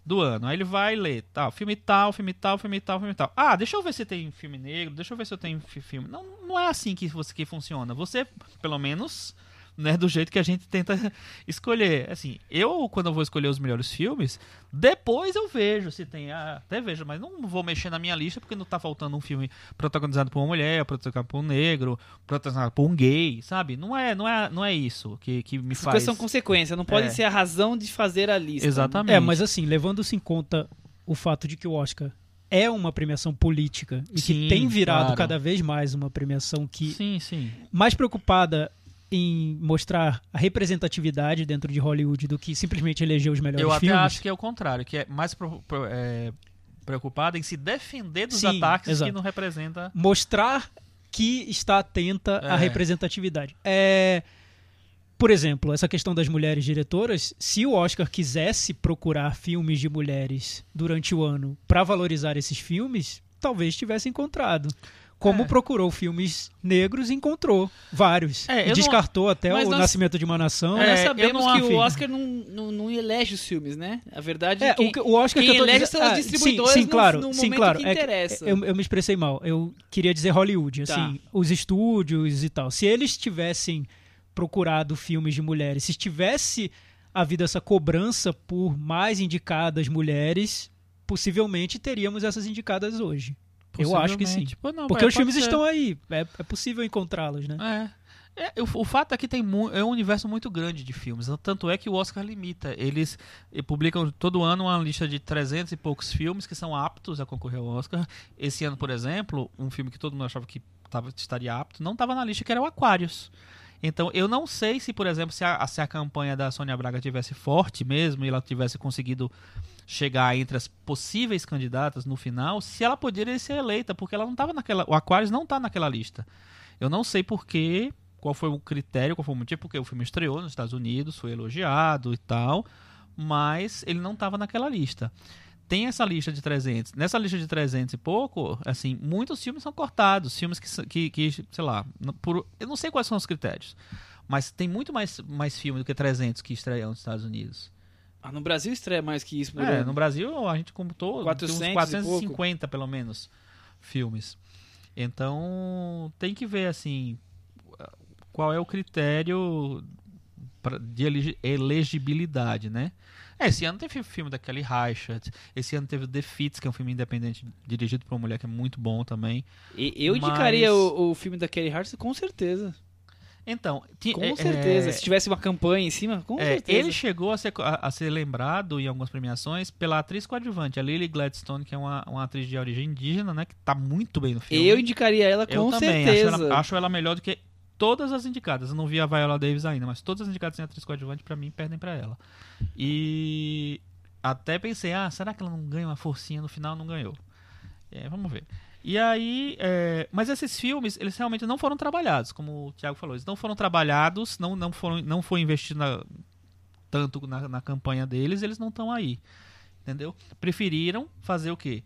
do ano. Aí ele vai ler, tal, filme tal, filme tal, filme tal, filme tal. Ah, deixa eu ver se tem filme negro, deixa eu ver se eu tenho fi- filme. Não, não é assim que, você, que funciona. Você, pelo menos, né, do jeito que a gente tenta escolher. Assim, eu, quando eu vou escolher os melhores filmes, depois eu vejo se tem. ah, até vejo, mas não vou mexer na minha lista porque não tá faltando um filme protagonizado por uma mulher, protagonizado por um negro, protagonizado por um gay, sabe? Não é, não é, não é isso que, que me faz. coisas são consequência, não podem É. ser a razão de fazer a lista. né? Exatamente. É, mas assim, levando-se em conta o fato de que o Oscar é uma premiação política e Sim, que tem virado claro. cada vez mais uma premiação que Sim, sim. mais preocupada em mostrar a representatividade dentro de Hollywood do que simplesmente eleger os melhores Eu até filmes. acho que é o contrário, que é mais pro- pro- é, preocupada em se defender dos Sim, ataques exato. que não representa. mostrar que está atenta à É. representatividade. É, por exemplo, essa questão das mulheres diretoras, se o Oscar quisesse procurar filmes de mulheres durante o ano para valorizar esses filmes, talvez tivesse encontrado. Como É. procurou filmes negros, encontrou vários. É, e não- descartou até Mas o nós- Nascimento de uma Nação. É, nós eu sabemos que afirmo. o Oscar não, não, não elege os filmes, né? A verdade é, É, que o, que- o Oscar quem que eu elege dizendo- são as ah, distribuidoras sim, sim, no- claro, no sim, momento claro. que É interessa. eu, eu me expressei mal. Eu queria dizer Hollywood, Tá. assim, os estúdios e tal. Se eles tivessem procurado filmes de mulheres, se tivesse havido essa cobrança por mais indicadas mulheres, possivelmente teríamos essas indicadas hoje. Eu acho que sim. Pô, não, Porque é, os filmes ser. estão aí, é, é possível encontrá-los, né? É. É, o, fato é que tem é um universo muito grande de filmes. Tanto é que o Oscar limita. Eles publicam todo ano uma lista de 300 e poucos filmes que são aptos a concorrer ao Oscar. Esse ano, por exemplo, um filme que todo mundo achava que tava, estaria apto, não estava na lista, que era o Aquarius. Então, eu não sei se, por exemplo, se a, se a campanha da Sônia Braga tivesse forte mesmo e ela tivesse conseguido chegar entre as possíveis candidatas no final, se ela poderia ser eleita, porque ela não estava naquela. O Aquarius não está naquela lista. Eu não sei porquê, qual foi o critério, qual foi o motivo, porque o filme estreou nos Estados Unidos, foi elogiado e tal, mas ele não estava naquela lista. Tem essa lista de 300. Nessa lista de 300 e pouco, assim, muitos filmes são cortados. Filmes que, que, que sei lá, por, eu não sei quais são os critérios, mas tem muito mais, mais filme do que 300 que estreiam nos Estados Unidos. Ah, no Brasil estreia mais que isso por É, ano. no Brasil a gente computou 400 tem e uns 450 pelo menos filmes. Então tem que ver assim qual é o critério de elegi- elegibilidade, né? É, esse ano teve filme da Kelly Reichardt, esse ano teve The Fits, que é um filme independente dirigido por uma mulher que é muito bom também. E- Eu Mas- indicaria o, o filme da Kelly Hart com certeza. Então, Com é- certeza. é- Se tivesse uma campanha em cima, com É, certeza. ele chegou a ser, a, a ser lembrado em algumas premiações pela atriz coadjuvante, a Lily Gladstone, que é uma, uma atriz de origem indígena, né? Que tá muito bem no filme. Eu indicaria ela com Eu também, certeza. Acho ela, acho ela melhor do que todas as indicadas. Eu não vi a Viola Davis ainda, mas todas as indicadas em atriz coadjuvante, pra mim, perdem pra ela. E até pensei, ah, será que ela não ganha uma forcinha no final? Não ganhou. É, vamos ver. E aí, é, mas esses filmes, eles realmente não foram trabalhados, como o Thiago falou, eles não foram trabalhados, não, não, foram, não foi investido na- tanto na, na campanha deles, eles não estão aí. entendeu? Preferiram fazer o quê?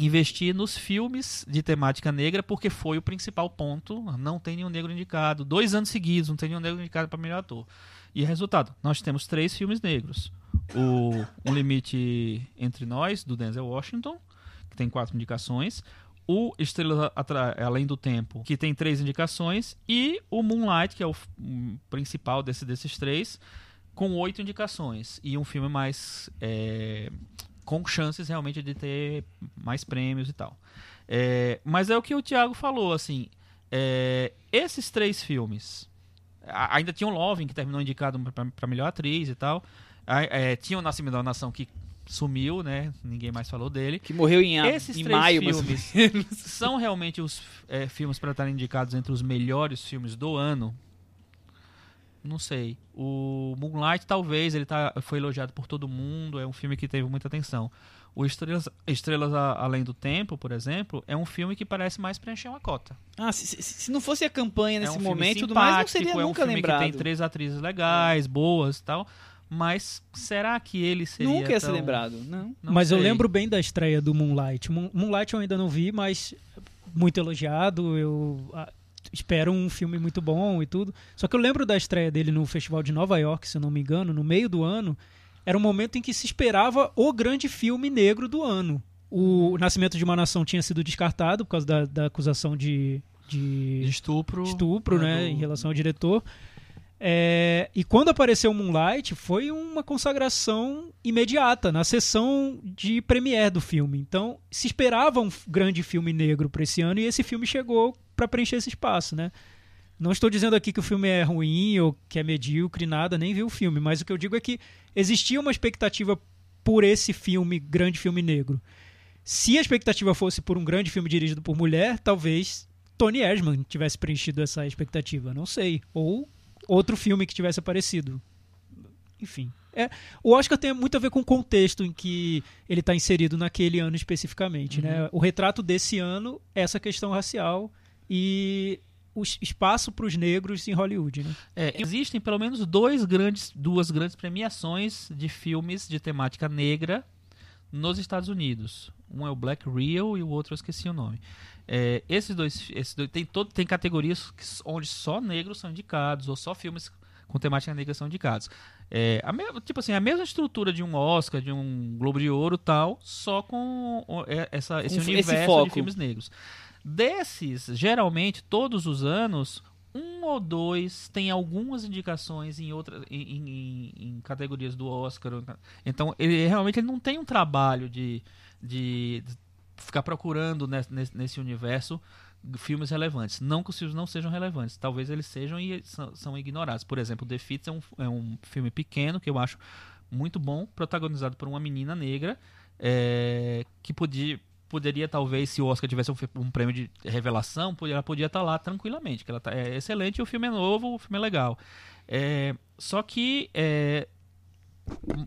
Investir nos filmes de temática negra, porque foi o principal ponto. Não tem nenhum negro indicado. Dois anos seguidos, não tem nenhum negro indicado para melhor ator. E resultado, nós temos três filmes negros. O Um Limite Entre Nós, do Denzel Washington, que tem quatro indicações. O Estrelas Além do Tempo, que tem três indicações. E o Moonlight, que é o principal desse, desses três, com oito indicações. E um filme mais. é, com chances realmente de ter mais prêmios e tal. É, mas é o que o Thiago falou, assim. é, esses três filmes. a- ainda tinha o Loving, que terminou indicado para melhor atriz e tal. A- é, tinha o Nascimento da Nação, que sumiu, né? Ninguém mais falou dele. Que morreu em, a- Esses em três maio, filmes são realmente os é, filmes para estarem indicados entre os melhores filmes do ano? Não sei. O Moonlight, talvez, ele tá, foi elogiado por todo mundo, é um filme que teve muita atenção. O Estrelas, Estrelas Além do Tempo, por exemplo, é um filme que parece mais preencher uma cota. Ah, se, se- se não fosse a campanha é nesse um filme momento e tudo mais, não seria simpático, é um nunca filme lembrado. que tem três atrizes legais, boas e tal. Mas será que ele seria Nunca ia ser tão- lembrado, não. Não mas eu sei. lembro bem da estreia do Moonlight. Moon- Moonlight eu ainda não vi, mas muito elogiado. Eu espero um filme muito bom e tudo. Só que eu lembro da estreia dele no Festival de Nova York, se eu não me engano, no meio do ano. Era um momento em que se esperava o grande filme negro do ano. O Nascimento de uma Nação tinha sido descartado por causa da, da acusação de, de De estupro. estupro, né, do- em relação ao diretor. É, e quando apareceu Moonlight, foi uma consagração imediata na sessão de premiere do filme. Então, se esperava um grande filme negro para esse ano e esse filme chegou para preencher esse espaço, né? Não estou dizendo aqui que o filme é ruim ou que é medíocre, nada, nem vi o filme, mas o que eu digo é que existia uma expectativa por esse filme, grande filme negro. Se a expectativa fosse por um grande filme dirigido por mulher, talvez Tony Erdman tivesse preenchido essa expectativa, não sei. Ou outro filme que tivesse aparecido. Enfim. É, o Oscar tem muito a ver com o contexto em que ele está inserido naquele ano especificamente. Né? O retrato desse ano é essa questão racial e o es- espaço para os negros em Hollywood. Né? É, existem pelo menos dois grandes, duas grandes premiações de filmes de temática negra nos Estados Unidos. Um é o Black Rio e o outro eu esqueci o nome. É, esses dois, esses dois tem, todo, tem categorias onde só negros são indicados ou só filmes com temática negra são indicados. É, a me- tipo assim, a mesma estrutura de um Oscar, de um Globo de Ouro tal, só com é, essa, esse esse universo de foco. filmes negros. Desses, geralmente, todos os anos, um ou dois tem algumas indicações em outras em, em- em categorias do Oscar. Então, ele realmente ele não tem um trabalho de, de ficar procurando nesse, nesse- universo filmes relevantes. Não que os filmes não sejam relevantes, talvez eles sejam e são, são ignorados. Por exemplo, The Fits é um, é um filme pequeno que eu acho muito bom, protagonizado por uma menina negra é, que podia poderia talvez se o Oscar tivesse um, um prêmio de revelação ela podia estar lá tranquilamente que ela tá, é excelente o filme é novo o filme é legal É, só que é,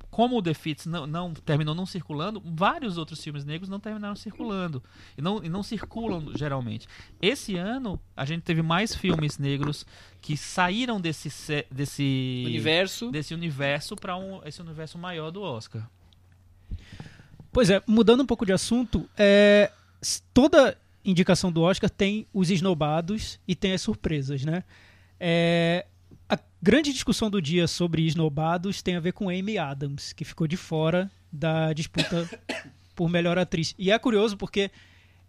como o The Fits não, não terminou não circulando, vários outros filmes negros não terminaram circulando. E não, e não circulam geralmente. Esse ano, a gente teve mais filmes negros que saíram desse, se- desse Universo. desse universo para um, esse universo maior do Oscar. Pois é, mudando um pouco de assunto, é, toda indicação do Oscar tem os esnobados e tem as surpresas, né? É, a grande discussão do dia sobre esnobados tem a ver com Amy Adams, que ficou de fora da disputa por melhor atriz. E é curioso porque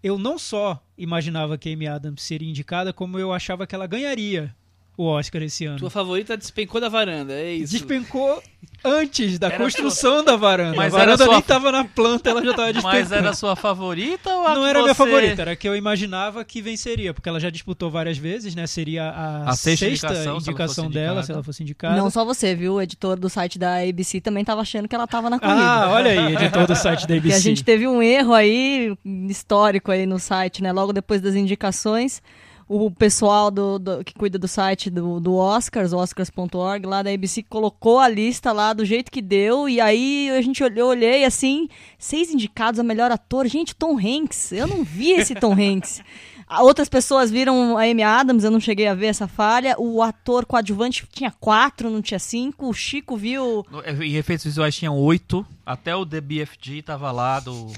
eu não só imaginava que Amy Adams seria indicada, como eu achava que ela ganharia o Oscar esse ano. Tua favorita despencou da varanda, é isso. Despencou antes da Era construção da varanda. Mas a varanda sua- nem estava na planta, ela já estava despencando. Mas era a sua favorita ou a Não que era a minha você- favorita, era a que eu imaginava que venceria, porque ela já disputou várias vezes, né? Seria a, A sexta sexta, indicação, se indicação fosse dela, se ela fosse indicada. Não só você, viu? O editor do site da ABC também tava achando que ela tava na corrida. ah, olha aí, editor do site da Porque ABC. a gente teve um erro aí, histórico aí no site, né? Logo depois das indicações, o pessoal do, do- que cuida do site do, do Oscars, oscars.org, lá da ABC, colocou a lista lá do jeito que deu, e aí a gente olhou, eu olhei assim, seis indicados a melhor ator. Gente, Tom Hanks, eu não vi esse Tom Hanks. Ah, Outras pessoas viram a Amy Adams, eu não cheguei a ver essa falha. O ator coadjuvante tinha quatro, não tinha cinco. O Chico viu. Em efeitos visuais tinham oito. Até o DBFG tava lá do.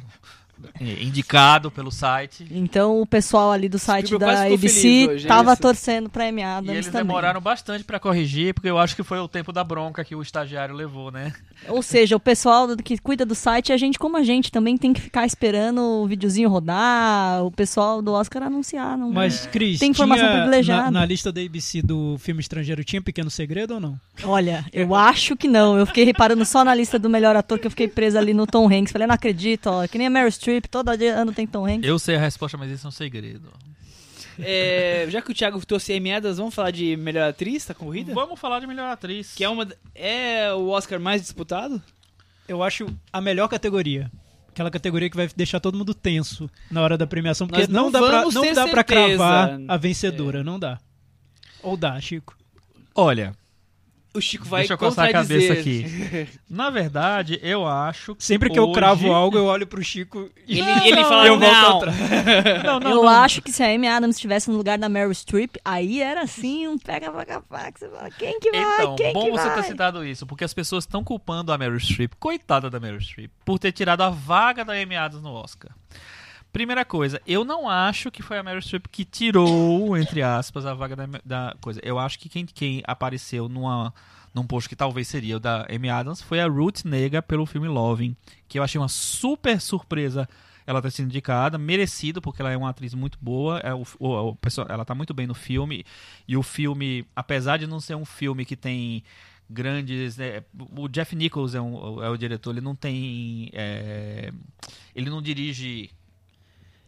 Eh, indicado pelo site. Então o pessoal ali do site Spielberg da ABC hoje, é tava isso? torcendo pra Amy Adams E eles também. demoraram bastante pra corrigir, porque eu acho que foi o tempo da bronca que o estagiário levou, né? Ou seja, o pessoal que cuida do site, a gente como a gente também tem que ficar esperando o videozinho rodar, o pessoal do Oscar anunciar. Não... Mas, Cris, Tem informação tinha privilegiada. Na, na lista da ABC do filme estrangeiro tinha Pequeno Segredo ou não? Olha, eu acho que não. Eu fiquei reparando só na lista do melhor ator que eu fiquei presa ali no Tom Hanks. Falei, não acredito, ó, que nem a Meryl Streep, todo dia ano tem Tom Hanks. Eu sei a resposta, mas isso é um segredo. É, já que o Thiago trouxe Amy Adams, vamos falar de melhor atriz da corrida? Vamos falar de melhor atriz. Que é uma é o Oscar mais disputado? Eu acho a melhor categoria. Aquela categoria que vai deixar todo mundo tenso na hora da premiação, porque Nós não não, dá pra, não dá pra cravar a vencedora, não dá. Ou dá, Chico? Olha, O Chico vai deixa eu coçar a cabeça aqui. Na verdade, eu acho que Sempre que eu hoje- cravo algo, eu olho pro Chico e Ele, ele fala, eu volto não. atrás. Não, não, eu não. acho que se a Amy Adams estivesse no lugar da Meryl Streep, aí era assim, um pega vaga faca. Você fala, quem que vai? Então, quem bom que você vai? ter citado isso, porque as pessoas estão culpando a Meryl Streep, coitada da Meryl Streep, por ter tirado a vaga da Amy Adams no Oscar. Primeira coisa, eu não acho que foi a Meryl Streep que tirou, entre aspas, a vaga da, da coisa. Eu acho que quem, quem apareceu numa, num post que talvez seria o da Amy Adams foi a Ruth Nega pelo filme Loving, que eu achei uma super surpresa ela ter sido indicada, merecido, porque ela é uma atriz muito boa, é o, o, o ela tá muito bem no filme, e o filme, apesar de não ser um filme que tem grandes. né, o Jeff Nichols é, um- é o diretor, ele não tem. é, ele não dirige.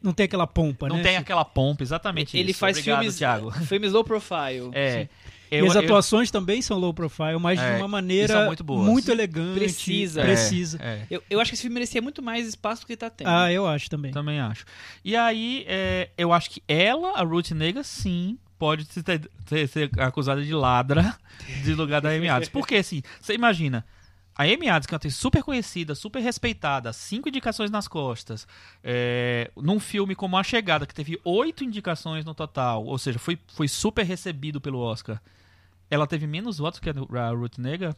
Não tem aquela pompa, não né? tem Chico? aquela pompa, exatamente Ele isso. faz Obrigado, filmes, Thiago. filmes low profile. É. E Eu- as eu- atuações também são low profile, mas É, de uma e maneira muito muito elegante, Precisa. é, precisa. é. Eu, eu acho que esse filme merecia muito mais espaço do que ele tá tendo. Ah, eu acho também. Também acho. E aí, é, eu acho que ela, a Ruth Nega, sim, pode ter, ter- ser acusada de ladra de lugar da Amy Adams. Porque, assim, você imagina, a Amy Adams, que é uma atriz super conhecida, super respeitada, cinco indicações nas costas, é, num filme como A Chegada, que teve oito indicações no total, ou seja, foi, foi super recebido pelo Oscar, ela teve menos votos que a Ruth Nega,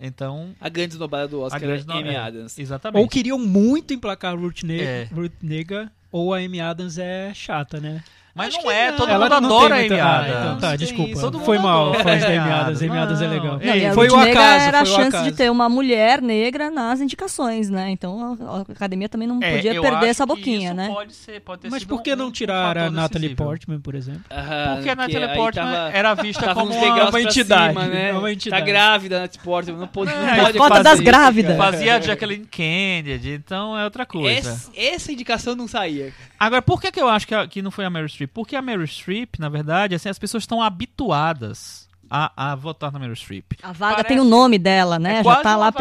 então... A grande esnobada do Oscar a grande é Amy é, Adams. Exatamente. Ou queriam muito emplacar a Ruth, Ne É. Ruth Nega, ou a Amy Adams é chata, né? Mas Acho não é, não. todo Ela mundo não adora a tem Amy muita- Ah, então tá, desculpa. Todo Foi mundo mal, fãs da Amy Adams. Adams. Amy Adams é legal. é Não, e a Foi o acaso, era a chance acaso. de ter uma mulher negra nas indicações, né? Então a, a academia também não É, podia eu perder acho essa que boquinha, isso né? Pode ser, pode ter Mas sido por que um- não um tirar a fator Natalie decisivo. Portman, por exemplo? Ah, Porque a Natalie aí Portman tava- era vista como uma, degraus uma entidade, cima, né? uma entidade. Tá grávida a Natalie Portman, não pode, não É, pode fazer das grávidas. Fazia a Jacqueline Kennedy, então é outra coisa. Essa, indicação não saía. Agora, por que, que eu acho que, a- não foi a Streep? Porque a Meryl Streep, na verdade, assim, as pessoas estão habituadas a, a votar na Meryl Streep. A vaga Parece- tem o nome dela, né? É Já tá lá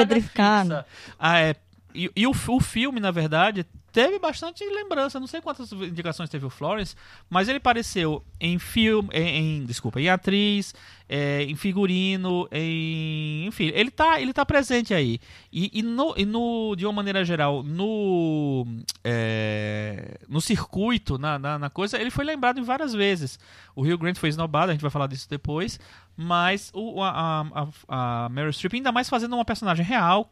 fixa. Ah, é, e e o, o filme, na verdade, teve bastante lembrança. Não sei quantas indicações teve o Florence, mas ele apareceu em filme, em, em- desculpa, em atriz, é, em figurino, em, enfim, ele tá, ele tá presente aí. E, e no, e no, de uma maneira geral, no, é, no circuito, na, na, na coisa, ele foi lembrado em várias vezes. O Rio Grande foi esnobado, a gente vai falar disso depois. Mas o, a, a, a Meryl Streep, ainda mais fazendo uma personagem real,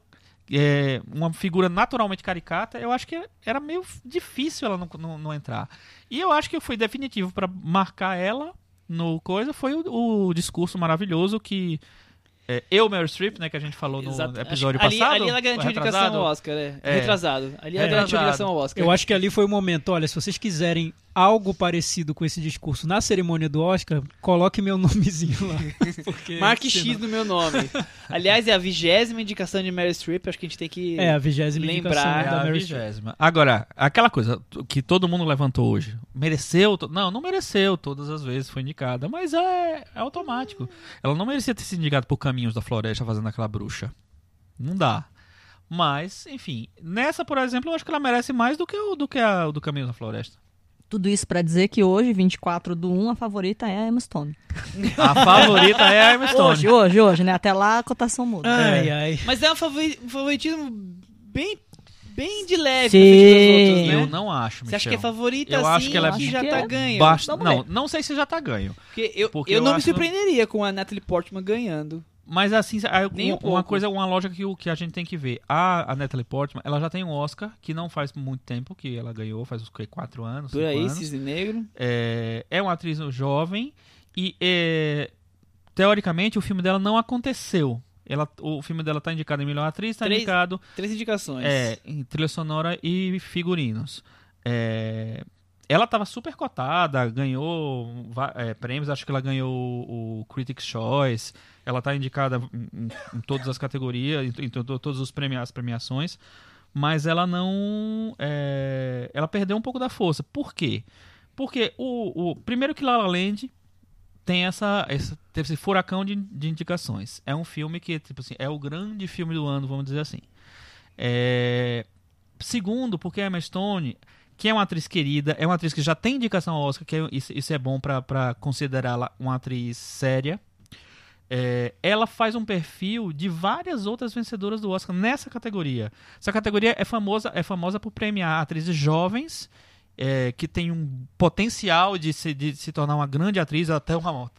é, uma figura naturalmente caricata, eu acho que era meio difícil ela não, não, não entrar. E eu acho que foi definitivo para marcar ela no coisa foi o, o discurso maravilhoso que é, eu, Meryl Streep, né, que a gente falou no Exato. episódio Acho- ali, passado. Ali ela garantiu indicação ao Oscar, é. É. Retrasado. Ali ela É. garantiu indicação ao Oscar. Eu acho que ali foi o momento, olha, se vocês quiserem algo parecido com esse discurso na cerimônia do Oscar, coloque meu nomezinho lá. Porque Marque senão- X no meu nome. Aliás, é a vigésima indicação de Meryl Streep. Acho que a gente tem que. É, a vigésima Lembrar. indicação É da a Streep. vigésima. Agora, aquela coisa que todo mundo levantou hoje. Mereceu? Não, não mereceu todas as vezes, foi indicada. Mas é, é automático. Ela não merecia ter sido indicada por Caminhos da Floresta fazendo aquela bruxa. Não dá. Mas, enfim, nessa, por exemplo, eu acho que ela merece mais do que o do, que a, o do Caminhos da Floresta. Tudo isso pra dizer que hoje, 24 do 1, a favorita é a Emma Stone. A favorita é a Emma Stone. Hoje, hoje, hoje, né? Até lá a cotação muda. Ai, ai. Mas é um favori- favoritismo bem bem de leve Sim. outras, né? Eu não acho, Você acha que é Michel. favorita Eu assim, acho que ela é que já que tá é ganho? Basta- Vamos não, não sei se já tá ganho. Porque eu, Porque eu eu não me surpreenderia com a Natalie Portman ganhando. Mas assim, Nem um uma, pouco. coisa, uma lógica que, o- que a gente tem que ver. A, a Natalie Portman, ela já tem um Oscar, que não faz muito tempo que ela ganhou, faz uns quatro anos, Por aí, anos. Cisne Negro. É, é uma atriz jovem e, é, teoricamente, o filme dela não aconteceu. Ela, o filme dela tá indicado em melhor atriz, tá Três- indicado Três indicações. é, em trilha sonora e figurinos. É, ela estava super cotada, ganhou é, prêmios, acho que ela ganhou o Critics' Choice, ela está indicada em, em- todas as categorias, em, em to- todas os premia- as premiações, mas ela não. é, ela perdeu um pouco da força. Por quê? Porque o, o primeiro que La La Land tem essa, teve esse furacão de, de indicações. É um filme que tipo assim, é o grande filme do ano, vamos dizer assim. É, Segundo, porque a Emma Stone, que é uma atriz querida, é uma atriz que já tem indicação ao Oscar, que é- isso, isso é bom para considerá-la uma atriz séria. É, ela faz um perfil de várias outras vencedoras do Oscar nessa categoria. Essa categoria é famosa, é famosa por premiar atrizes jovens é, que têm um potencial de se, de se tornar uma grande atriz, até uma.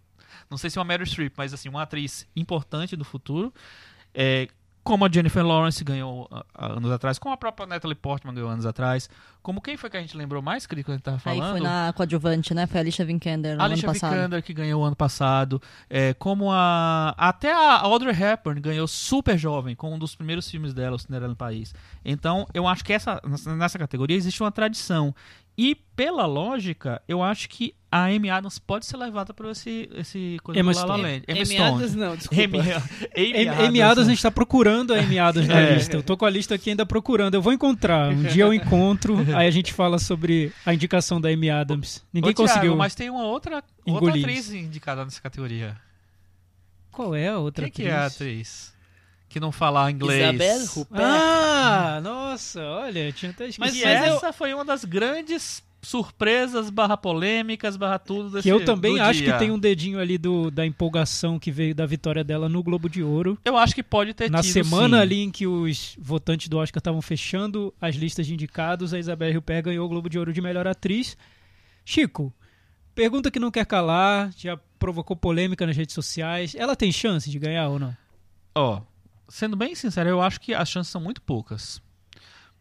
Não sei se uma Meryl Streep, mas assim, uma atriz importante do futuro. É, como a Jennifer Lawrence ganhou ah, anos atrás, como a própria Natalie Portman ganhou anos atrás. Como quem foi que a gente lembrou mais, Cris, quando a gente tava Aí falando? foi na coadjuvante, né? Foi a Alicia Vikander no A ano Alicia passado. Vikander que ganhou ano passado, é, como a até a Audrey Hepburn ganhou super jovem com um dos primeiros filmes dela, O Cinderela no País. Então, eu acho que essa nessa categoria existe uma tradição e pela lógica, eu acho que a Amy Adams pode ser levada por esse esse coisa Emma do La La. Land. Emma Amy Stone. Adams não, desculpa. Amy, Amy, Amy Adams. Amy Adams, a gente tá procurando a Amy Adams na É. lista. Eu tô com a lista aqui ainda procurando. Eu vou encontrar. Um dia eu encontro, aí a gente fala sobre a indicação da Amy Adams. Ninguém Ô, Thiago, conseguiu. mas tem uma outra, outra atriz indicada nessa categoria. Qual é a outra Quem que atriz? é a atriz? Que não fala inglês. Isabelle Huppert. Ah, nossa, olha, tinha até esquecido. Mas- mas eu- essa foi uma das grandes surpresas barra polêmicas barra tudo desse Que eu também acho dia. que tem um dedinho ali do, da empolgação que veio da vitória dela no Globo de Ouro. Eu acho que pode ter Na tido, semana sim. ali em que os votantes do Oscar estavam fechando as listas de indicados, a Isabelle Huppert ganhou o Globo de Ouro de melhor atriz. Chico, pergunta que não quer calar, já provocou polêmica nas redes sociais. Ela tem chance de ganhar ou não? Ó, sendo bem sincero, eu acho que as chances são muito poucas.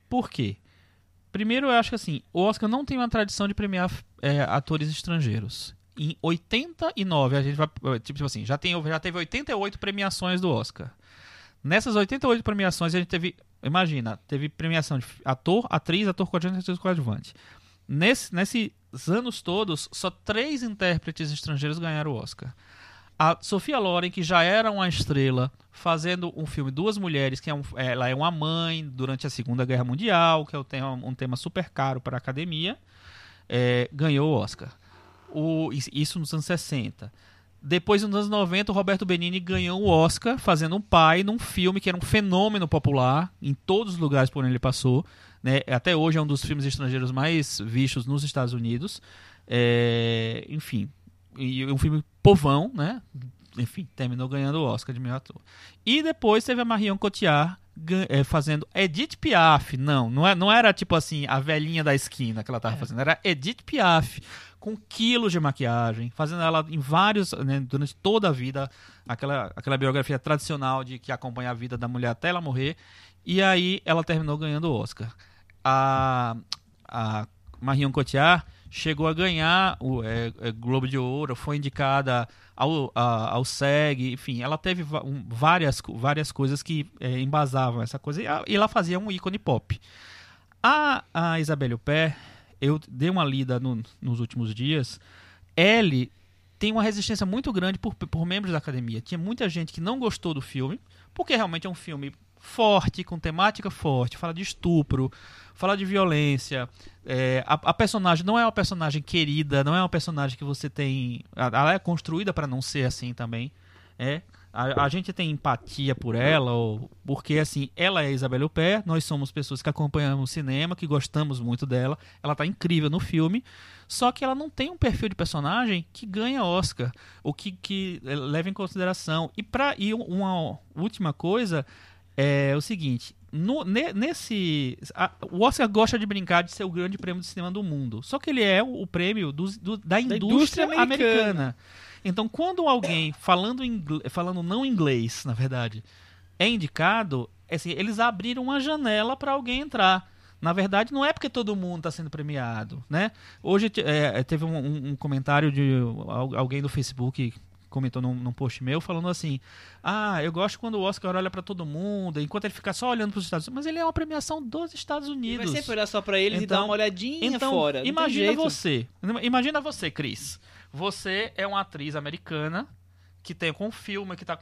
Por quê? Primeiro, eu acho que assim, o Oscar não tem uma tradição de premiar é, atores estrangeiros. Em 89, a gente vai. Tipo assim, já, tem, já teve 88 premiações do Oscar. Nessas 88 premiações, a gente teve. Imagina, teve premiação de ator, atriz, ator coadjuvante ator coadjuvante. Nesse, nesses anos todos, só três intérpretes estrangeiros ganharam o Oscar. A Sofia Loren, que já era uma estrela, fazendo um filme Duas Mulheres, que é um, ela é uma mãe durante a Segunda Guerra Mundial, que é um tema, um tema super caro para a academia, é, ganhou o Oscar. Isso nos anos 60. Depois, nos anos 90, o Roberto Benini ganhou o Oscar fazendo um pai num filme que era um fenômeno popular em todos os lugares por onde ele passou. Né? Até hoje é um dos filmes estrangeiros mais vistos nos Estados Unidos. É, enfim, e um filme povão, né? Enfim, terminou ganhando o Oscar de melhor ator. E depois teve a Marion Cotillard eh, fazendo Edith Piaf. Não, não, é, não era tipo assim, a velhinha da esquina que ela tava fazendo. Era Edith Piaf, com quilos de maquiagem, fazendo ela em vários, né, durante toda a vida, aquela, aquela biografia tradicional de que acompanha a vida da mulher até ela morrer. E aí ela terminou ganhando o Oscar. A, a Marion Cotillard chegou a ganhar o é, é, Globo de Ouro, foi indicada ao, a- ao SEG, enfim, ela teve um- várias, várias coisas que é, embasavam essa coisa e, a- e ela fazia um ícone pop. A, a Isabelle Huppert, eu dei uma lida no- nos últimos dias, ele tem uma resistência muito grande por, por membros da academia. Tinha muita gente que não gostou do filme, porque realmente é um filme forte, com temática forte, fala de estupro, fala de violência. É, a, a personagem não é uma personagem querida, não é uma personagem que você tem. Ela é construída para não ser assim também. É. A, a gente tem empatia por ela, ou, porque assim, ela é Isabelle Huppert, nós somos pessoas que acompanhamos o cinema, que gostamos muito dela, ela tá incrível no filme, só que ela não tem um perfil de personagem que ganha Oscar, ou que, que eh, leva em consideração. E, pra, e uma última coisa é o seguinte: no- ne- nesse. a- o Oscar gosta de brincar de ser o grande prêmio de cinema do mundo. Só que ele é o, o prêmio dos- do- da indústria, indústria americana. americana. Então, quando alguém falando, ingle- falando não inglês, na verdade, é indicado, assim, eles abriram uma janela para alguém entrar. Na verdade, não é porque todo mundo está sendo premiado, né? Hoje é, teve um, um- comentário de al- alguém do Facebook comentou num, num post meu falando assim: Ah, eu gosto quando o Oscar olha para todo mundo, enquanto ele fica só olhando para os Estados Unidos. Mas ele é uma premiação dos Estados Ele Unidos. vai sempre olhar só pra eles e Então- dar uma olhadinha Então, fora. Não imagina você. Imagina você, Cris. Você é uma atriz americana que tem com um filme que está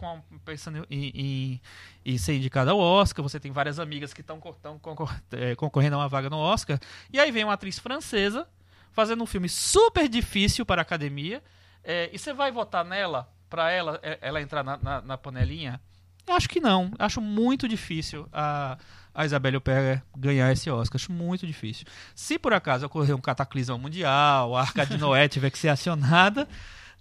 pensando em, em- em ser indicada ao Oscar. Você tem várias amigas que estão concorrendo a uma vaga no Oscar. E aí vem uma atriz francesa fazendo um filme super difícil para a academia. É, e você vai votar nela para ela, é, ela entrar na, na- na panelinha? Acho que não. Acho muito difícil a, a Isabelle Huppert ganhar esse Oscar. Acho muito difícil. Se por acaso ocorrer um cataclisma mundial, a Arca de Noé tiver que ser acionada.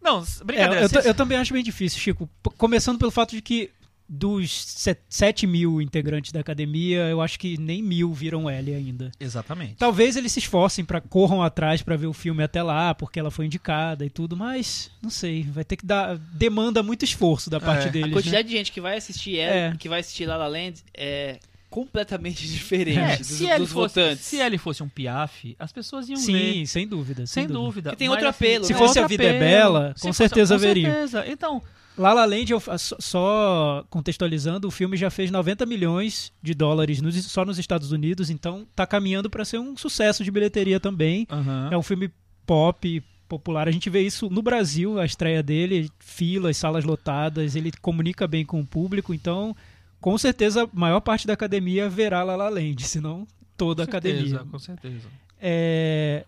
Não, s- É, brincadeira. eu, se- eu também acho bem difícil, Chico. Começando pelo fato de que dos set- 7 mil integrantes da academia, eu acho que nem mil viram L ainda. Exatamente. Talvez eles se esforcem pra corram atrás pra ver o filme até lá, porque ela foi indicada e tudo, mas não sei, vai ter que dar demanda muito esforço da parte É, deles. A né? quantidade de gente que vai assistir ela, É. que vai assistir La La Land é completamente diferente É, dos, se, ele dos fosse, votantes. se ele fosse um piaf, as pessoas iam ver. Sim, sem dúvida, sem, Sem dúvida. Porque tem Mas, outro assim, apelo, Se né? fosse A Vida é apelo. Bela, Se com fosse- certeza com veriam. certeza. Então, La La Land, eu só- contextualizando, o filme já fez 90 milhões de dólares nos- só nos Estados Unidos, então tá caminhando pra ser um sucesso de bilheteria também. aham. É um filme pop, popular. A gente vê isso no Brasil, a estreia dele, filas, salas lotadas, ele comunica bem com o público, então com certeza a maior parte da academia verá La La Land, se não toda a com certeza, academia. Com certeza. É,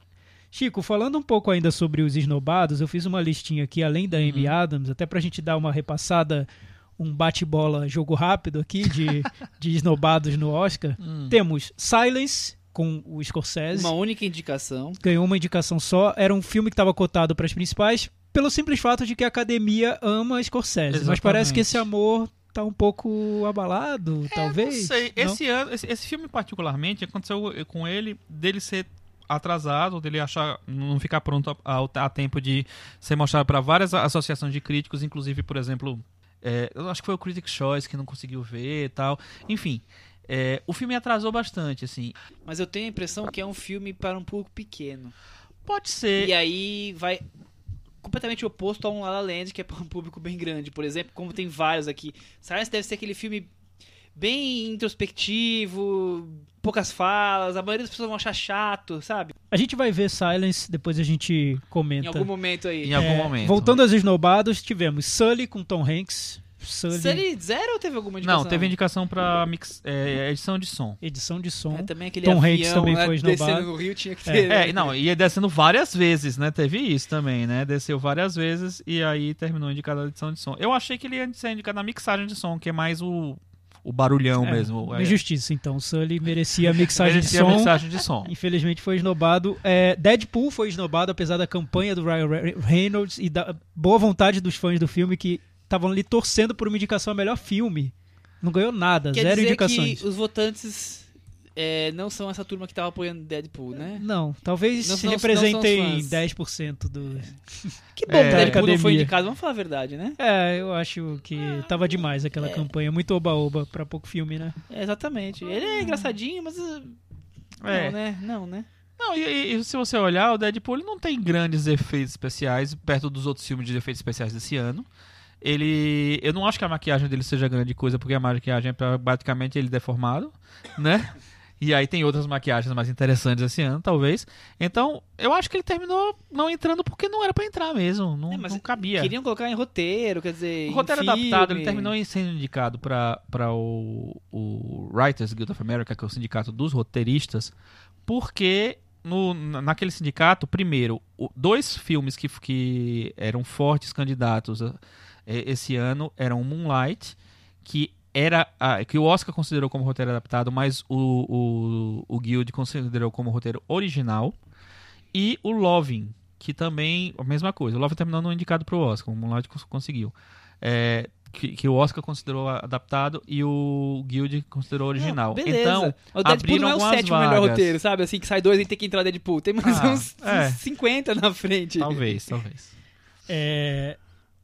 Chico, falando um pouco ainda sobre os esnobados, eu fiz uma listinha aqui, além da Amy Uhum. Adams, até pra gente dar uma repassada, um bate-bola jogo rápido aqui de, de esnobados no Oscar. Hum. Temos Silence, com o Scorsese, Uma única indicação. ganhou uma indicação só. Era um filme que estava cotado para as principais, pelo simples fato de que a academia ama Scorsese. Mas Exatamente. parece que esse amor tá um pouco abalado, talvez. Não sei. Não? Esse, ano, esse, esse filme, particularmente, aconteceu com ele dele ser atrasado, dele achar não ficar pronto a, a- a tempo de ser mostrado para várias associações de críticos, inclusive, por exemplo, é, eu acho que foi o Critics' Choice que não conseguiu ver e tal. Enfim, é, o filme atrasou bastante, assim. Mas eu tenho a impressão que é um filme para um público pequeno. Pode ser. E aí vai completamente oposto a um La La Land, que é para um público bem grande. Por exemplo, como tem vários aqui. Silence deve ser aquele filme bem introspectivo, poucas falas, a maioria das pessoas vão achar chato, sabe? A gente vai ver Silence, depois a gente comenta. Em algum momento aí. Em algum É, momento. Voltando aos esnobados, tivemos Sully com Tom Hanks. Sully, Série zero ou teve alguma indicação? Não, teve indicação pra mix, é, edição de som. edição de som. É, também aquele Tom avião, Hanks também né, foi esnobado. descendo no Rio tinha que ter. É, não, ia descendo várias vezes, né? Teve isso também, né? Desceu várias vezes e aí terminou indicado a edição de som. Eu achei que ele ia ser indicado na mixagem de som, que é mais o, o barulhão É, mesmo. uma É, injustiça, então. O Sully merecia a mixagem merecia de som. mixagem de som. Infelizmente foi esnobado. É, Deadpool foi esnobado, apesar da campanha do Ryan Re- Reynolds e da boa vontade dos fãs do filme que estavam ali torcendo por uma indicação a melhor filme. Não ganhou nada, Quer zero dizer indicações. que os votantes é, não são essa turma que tava apoiando Deadpool, né? Não, talvez Não representem não fãs. 10% do. Que bom É. que Deadpool não foi Academia. indicado, vamos falar a verdade, né? É, eu acho que tava demais aquela É. campanha. Muito oba-oba pra pouco filme, né? É, exatamente. Ele é engraçadinho, mas. uh, É. Não, né? Não, né? Não, e, e- se você olhar, o Deadpool ele não tem grandes efeitos especiais perto dos outros filmes de efeitos especiais desse ano. Ele. Eu não acho que a maquiagem dele seja grande coisa, porque a maquiagem é pra, basicamente ele deformado, né? E aí tem outras maquiagens mais interessantes esse ano, talvez. Então, eu acho que ele terminou não entrando porque não era pra entrar mesmo. Não, É, não cabia. Queriam colocar em roteiro, quer dizer. O roteiro adaptado, ele terminou sendo indicado para o, o Writers Guild of America, que é o sindicato dos roteiristas, porque no, na- naquele sindicato, primeiro, dois filmes que, que eram fortes candidatos eh, esse ano eram Moonlight, que era a- que o Oscar considerou como roteiro adaptado, mas o, o, o Guild considerou como roteiro original, e o Loving, que também a mesma coisa. O Loving terminou não indicado para o Oscar, o Moonlight cons- conseguiu. É, que, que o Oscar considerou adaptado e o Guild considerou original. Não, beleza. Então, o Deadpool não é o sétimo melhor vagas. roteiro, sabe? Assim, que sai dois e tem que entrar Deadpool. Tem mais Ah, uns, é. uns 50 na frente. Talvez, talvez. É,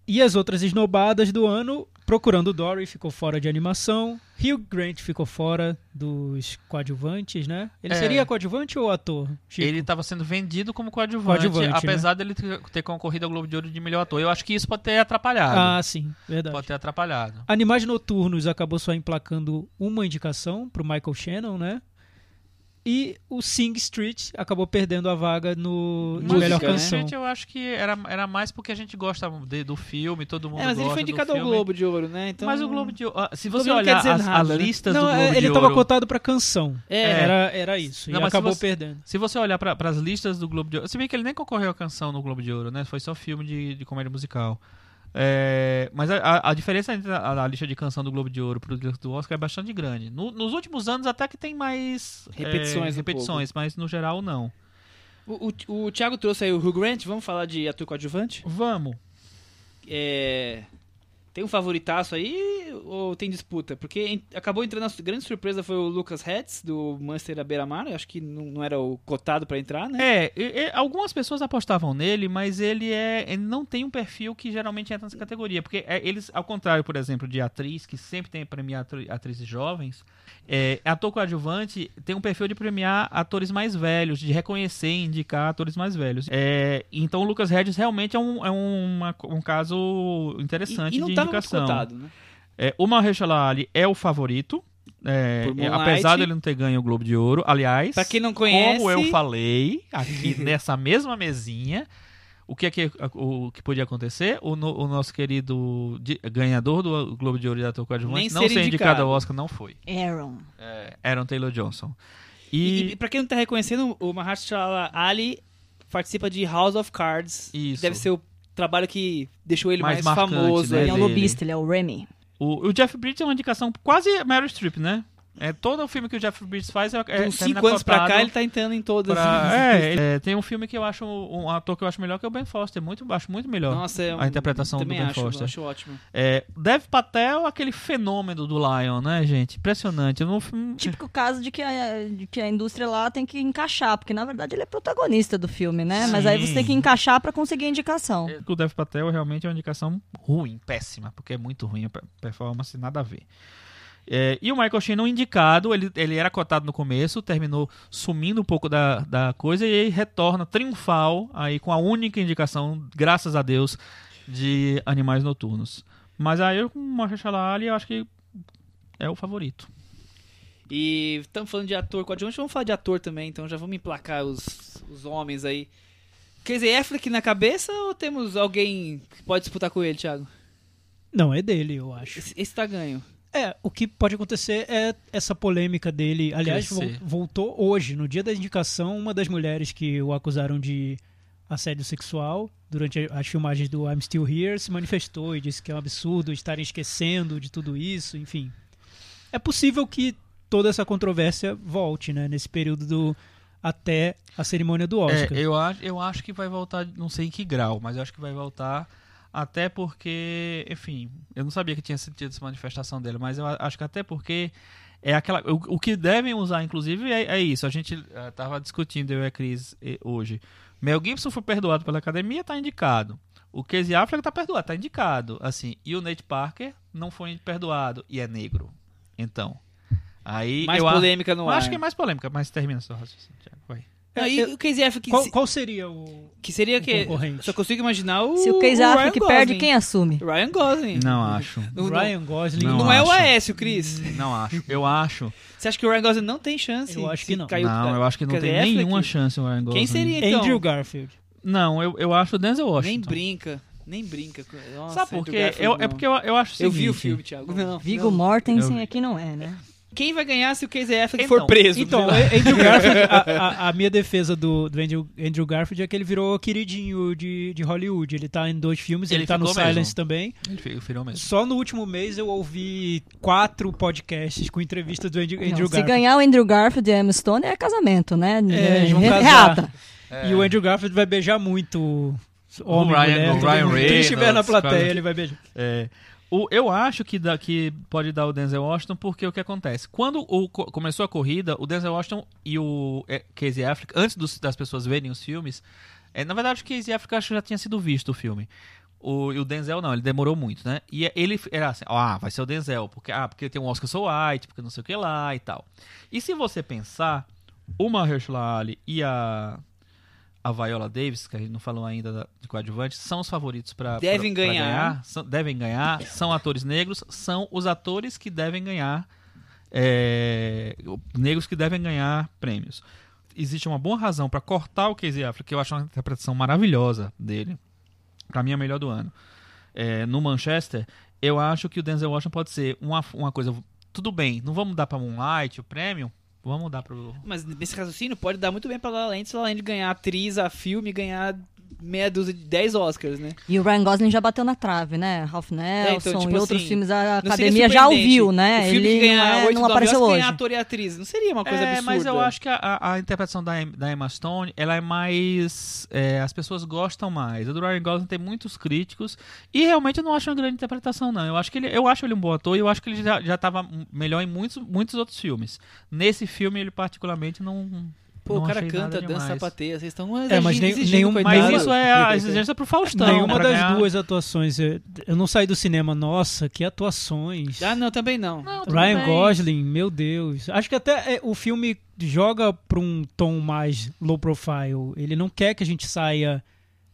E as outras esnobadas do ano, Procurando Dory ficou fora de animação, Hugh Grant ficou fora dos coadjuvantes, né? Ele É. seria coadjuvante ou ator? Chico? Ele estava sendo vendido como coadjuvante, Coadjuvante, né? apesar dele ter concorrido ao Globo de Ouro de melhor ator. Eu acho que isso pode ter atrapalhado. Ah, sim, verdade. pode ter atrapalhado. Animais Noturnos acabou só emplacando uma indicação pro Michael Shannon, né? E o Sing Street acabou perdendo a vaga no melhor né? canção. Gente, eu acho que era, era mais porque a gente gosta de- do filme, todo mundo É, mas ele foi do indicado ao. Globo de Ouro, né? Então... Mas o Globo de Ouro... ah, Se você olhar as, nada, as né? listas Não, do Globo de ele Ouro... estava cotado pra canção. É. Era, era isso. Não, e mas se acabou você- perdendo. Se você olhar para as listas do Globo de Ouro... Se bem que ele nem concorreu à canção no Globo de Ouro, né? Foi só filme de, de comédia musical. É, mas a, a- diferença entre a, a lista de canção do Globo de Ouro pro do Oscar é bastante grande. No- nos últimos anos até que tem mais é, Repetições um repetições mas no geral não. O, o, o Thiago trouxe aí o Hugh Grant, vamos falar de ator coadjuvante? Vamos. É... Tem um favoritaço aí ou tem disputa? Porque acabou entrando, a grande surpresa foi o Lucas Hetz, do Manchester beira-mar, acho que não, não era o cotado pra entrar, né? É, e- e algumas pessoas apostavam nele, mas ele é, ele não tem um perfil que geralmente entra nessa categoria, porque é, eles, ao contrário, por exemplo, de atriz que sempre tem premiar atri- atrizes jovens, é, ator coadjuvante tem um perfil de premiar atores mais velhos, de reconhecer e indicar atores mais velhos. É, então o Lucas Hedges realmente é um, é uma- um caso interessante e, e não de muito indicação. cotado, né? É, o Mahershala Ali é o favorito. é, é, apesar dele não ter ganho o Globo de Ouro, aliás, Pra quem não conhece... como eu falei aqui nessa mesma mesinha, o que é que, o que podia acontecer? O, no- o nosso querido di- ganhador do Globo de Ouro de ator coadjuvante não ser ser indicado indicado. ao Oscar não foi. Aaron. É, Aaron Taylor Johnson. E, E, e pra quem não tá reconhecendo, o Mahershala Ali participa de House of Cards. Isso. Deve ser o trabalho que deixou ele mais, Mais marcante, famoso. né. Ele é o dele. lobista, ele é o Remy. o, o Jeff Bridges é uma indicação quase Meryl Streep, né? É, todo o filme que o Jeff Bridges faz é, é termina cinco anos pra cá, ele tá entrando em todas. pra- é, ele- é, tem um filme que eu acho um ator que eu acho melhor que é o Ben Foster, muito acho muito melhor. Nossa, é um- a interpretação do Ben acho, Foster. acho ótimo. É, Dev Patel, aquele fenômeno do Lion, né, gente? Impressionante. Eu não, Típico caso de que, a, de que a indústria lá tem que encaixar, porque na verdade ele é protagonista do filme, né? Mas aí você tem que encaixar pra conseguir a indicação. o Dev Patel realmente é uma indicação ruim, péssima, porque é muito ruim a pe- performance, nada a ver. É, e o Michael Shannon indicado, ele, ele era cotado no começo, terminou sumindo um pouco da, da coisa e aí retorna triunfal aí com a única indicação, graças a Deus, de Animais Noturnos. Mas aí eu com o Mahershala Ali, eu acho que é o favorito. E estamos falando de ator coadjuvante, vamos falar de ator também, então já vamos emplacar os, os homens aí. Quer dizer, Affleck na cabeça ou temos alguém que pode disputar com ele, Thiago? Não, é dele, eu acho. Esse, esse tá ganho. É, o que pode acontecer é essa polêmica dele. Aliás, Crescer. voltou hoje, no dia da indicação, uma das mulheres que o acusaram de assédio sexual durante as filmagens do I'm Still Here se manifestou e disse que é um absurdo estarem esquecendo de tudo isso, enfim. É possível que toda essa controvérsia volte, né, nesse período do até a cerimônia do Oscar. É, eu, acho, eu acho que vai voltar, não sei em que grau, mas eu acho que vai voltar até porque, enfim, eu não sabia que tinha sentido essa manifestação dele, mas eu a- acho que até porque é aquela. O, o que devem usar, inclusive, é, é isso. A gente estava discutindo, eu e a Cris, eh, hoje. Mel Gibson foi perdoado pela academia, está indicado. O Casey Affleck está perdoado, está indicado. Assim, e o Nate Parker não foi perdoado e é negro. Então, aí Mais eu a- polêmica no eu ar. acho que é mais polêmica, mas termina seu raciocínio. Vai. Não, e Eu- o Casey Affleck, Qual, se- qual seria o. que seria o que... concorrente? Só consigo imaginar o Se o Casey Ryan Affleck perde, Gosling. quem assume? Ryan Gosling. Não acho. Não, Ryan Gosling? não, Não é o acho. Aécio, Cris. Não acho. Eu acho. Você acha que o Ryan Gosling não tem chance? Eu acho que não. caiu- não, eu acho que não Casey tem Affleck? nenhuma chance o Ryan Gosling. Quem seria então? Andrew Garfield. Não, eu, eu acho o Denzel Washington. Nem brinca. Nem brinca. Nossa, Sabe por Andrew quê? Garfield, Eu- é porque eu, eu acho o Eu vi o seguinte- filme, Thiago. Não, Viggo não. Mortensen Eu- aqui não é, né? Quem vai ganhar se o Casey Affleck Então, for preso? Então, Andrew Garfield, a, a- a minha defesa do, do Andrew, Andrew Garfield é que ele virou queridinho de, de Hollywood. Ele tá em dois filmes, ele, Ele tá no mesmo. Silence também. Ele virou mesmo. Só no último mês eu ouvi quatro podcasts com entrevistas do Andrew, Não, Andrew se Garfield. ganhar o Andrew Garfield e a Emma Stone é casamento, né? É, eles vão Re- casar. Reata. E o Andrew Garfield vai beijar muito homem, O Ryan- mulher, o Ryan mundo. Quem estiver na Reynolds, plateia, ele vai beijar. É, O, eu acho que, dá, que pode dar o Denzel Washington porque o que acontece? Quando o, co- começou a corrida, o Denzel Washington e o é, Casey Affleck, antes dos- das pessoas verem os filmes, é, na verdade o Casey Affleck acho que já tinha sido visto o filme. O, o Denzel não, ele demorou muito, né? E ele era assim, ah, vai ser o Denzel, porque, ah, porque tem um Oscar So White, porque não sei o que lá e tal. E se você pensar, o Mahershala Ali e a a Viola Davis, que a gente não falou ainda da- de coadjuvante, são os favoritos para Devem ganhar. são- devem ganhar, são atores negros, são os atores que devem ganhar, é, negros que devem ganhar prêmios. Existe uma boa razão para cortar o Casey Affleck, que eu acho uma interpretação maravilhosa dele. Para mim é a melhor do ano. É, no Manchester, eu acho que o Denzel Washington pode ser uma, uma coisa. Tudo bem, não vamos dar para Moonlight o prêmio, vamos dar pro Mas nesse raciocínio pode dar muito bem pra La La Land se La Land ganhar atriz, a filme, ganhar meia dúzia de 10 Oscars, né? E o Ryan Gosling já bateu na trave, né? Ralph Nelson então, tipo e outros assim, filmes a academia já o surpreendente viu, né? O filme Ele que ganhar não, é- 8 não apareceu Oscars hoje. ganhar ator e atriz. Não seria uma coisa é, absurda. mas eu acho que a, a- interpretação da, da Emma Stone, ela é mais... é, as pessoas gostam mais. A do Ryan Gosling tem muitos críticos e realmente eu não acho uma grande interpretação, não. Eu acho, que ele, eu acho ele um bom ator e eu acho que ele já, já tava melhor em muitos, muitos outros filmes. Nesse filme, ele particularmente não... Pô, não o cara canta, dança, demais. sapateia. Vocês estão É, mas nem- nenhum- coitado. Mas isso é a exigência pro Faustão. Nenhuma das ganhar- duas atuações. Eu, eu não saí do cinema, nossa, que atuações. Ah, não, também não. Não, Ryan bem. Gosling, meu Deus. Acho que até é, o filme joga pra um tom mais low profile. Ele não quer que a gente saia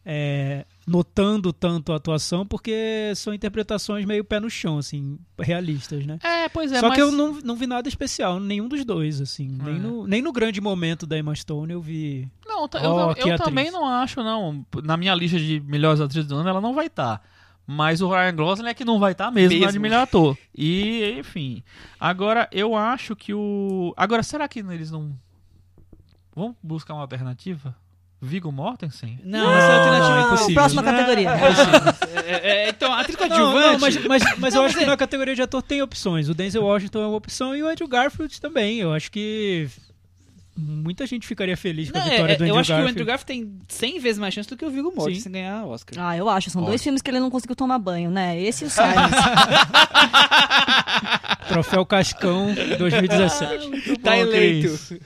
é, notando tanto a atuação, porque são interpretações meio pé no chão, assim, realistas, né? É, pois é, Só mas... que eu não, não vi nada especial, nenhum dos dois, assim. Nem, É. no, nem no grande momento da Emma Stone eu vi. Não, tá- Ó, eu, eu também não acho, não. Na minha lista de melhores atrizes do ano, ela não vai estar. Mas o Ryan Gosling é que não vai estar mesmo, na de Mesmo. melhor ator. E, enfim. Agora, eu acho que o. Agora, será que eles não. Vão buscar uma alternativa? Viggo Mortensen? Não, essa é a alternativa não, é impossível. Próxima categoria. É, é, então, atriz Não, coadjuvante... não, mas, mas, mas eu Não, acho que é- na categoria de ator tem opções. O Denzel Washington é uma opção e o Andrew Garfield também. Eu acho que muita gente ficaria feliz com Não, a é, vitória é, do Andrew eu acho que o Garfield. Andrew Garfield tem 100 vezes mais chance do que o Viggo Mortensen Sim. ganhar Oscar. Ah, eu acho. São Ó. dois filmes que ele não conseguiu tomar banho, né? Esse e o Silence. Troféu Cascão 2017. tá bom, eleito. Cris.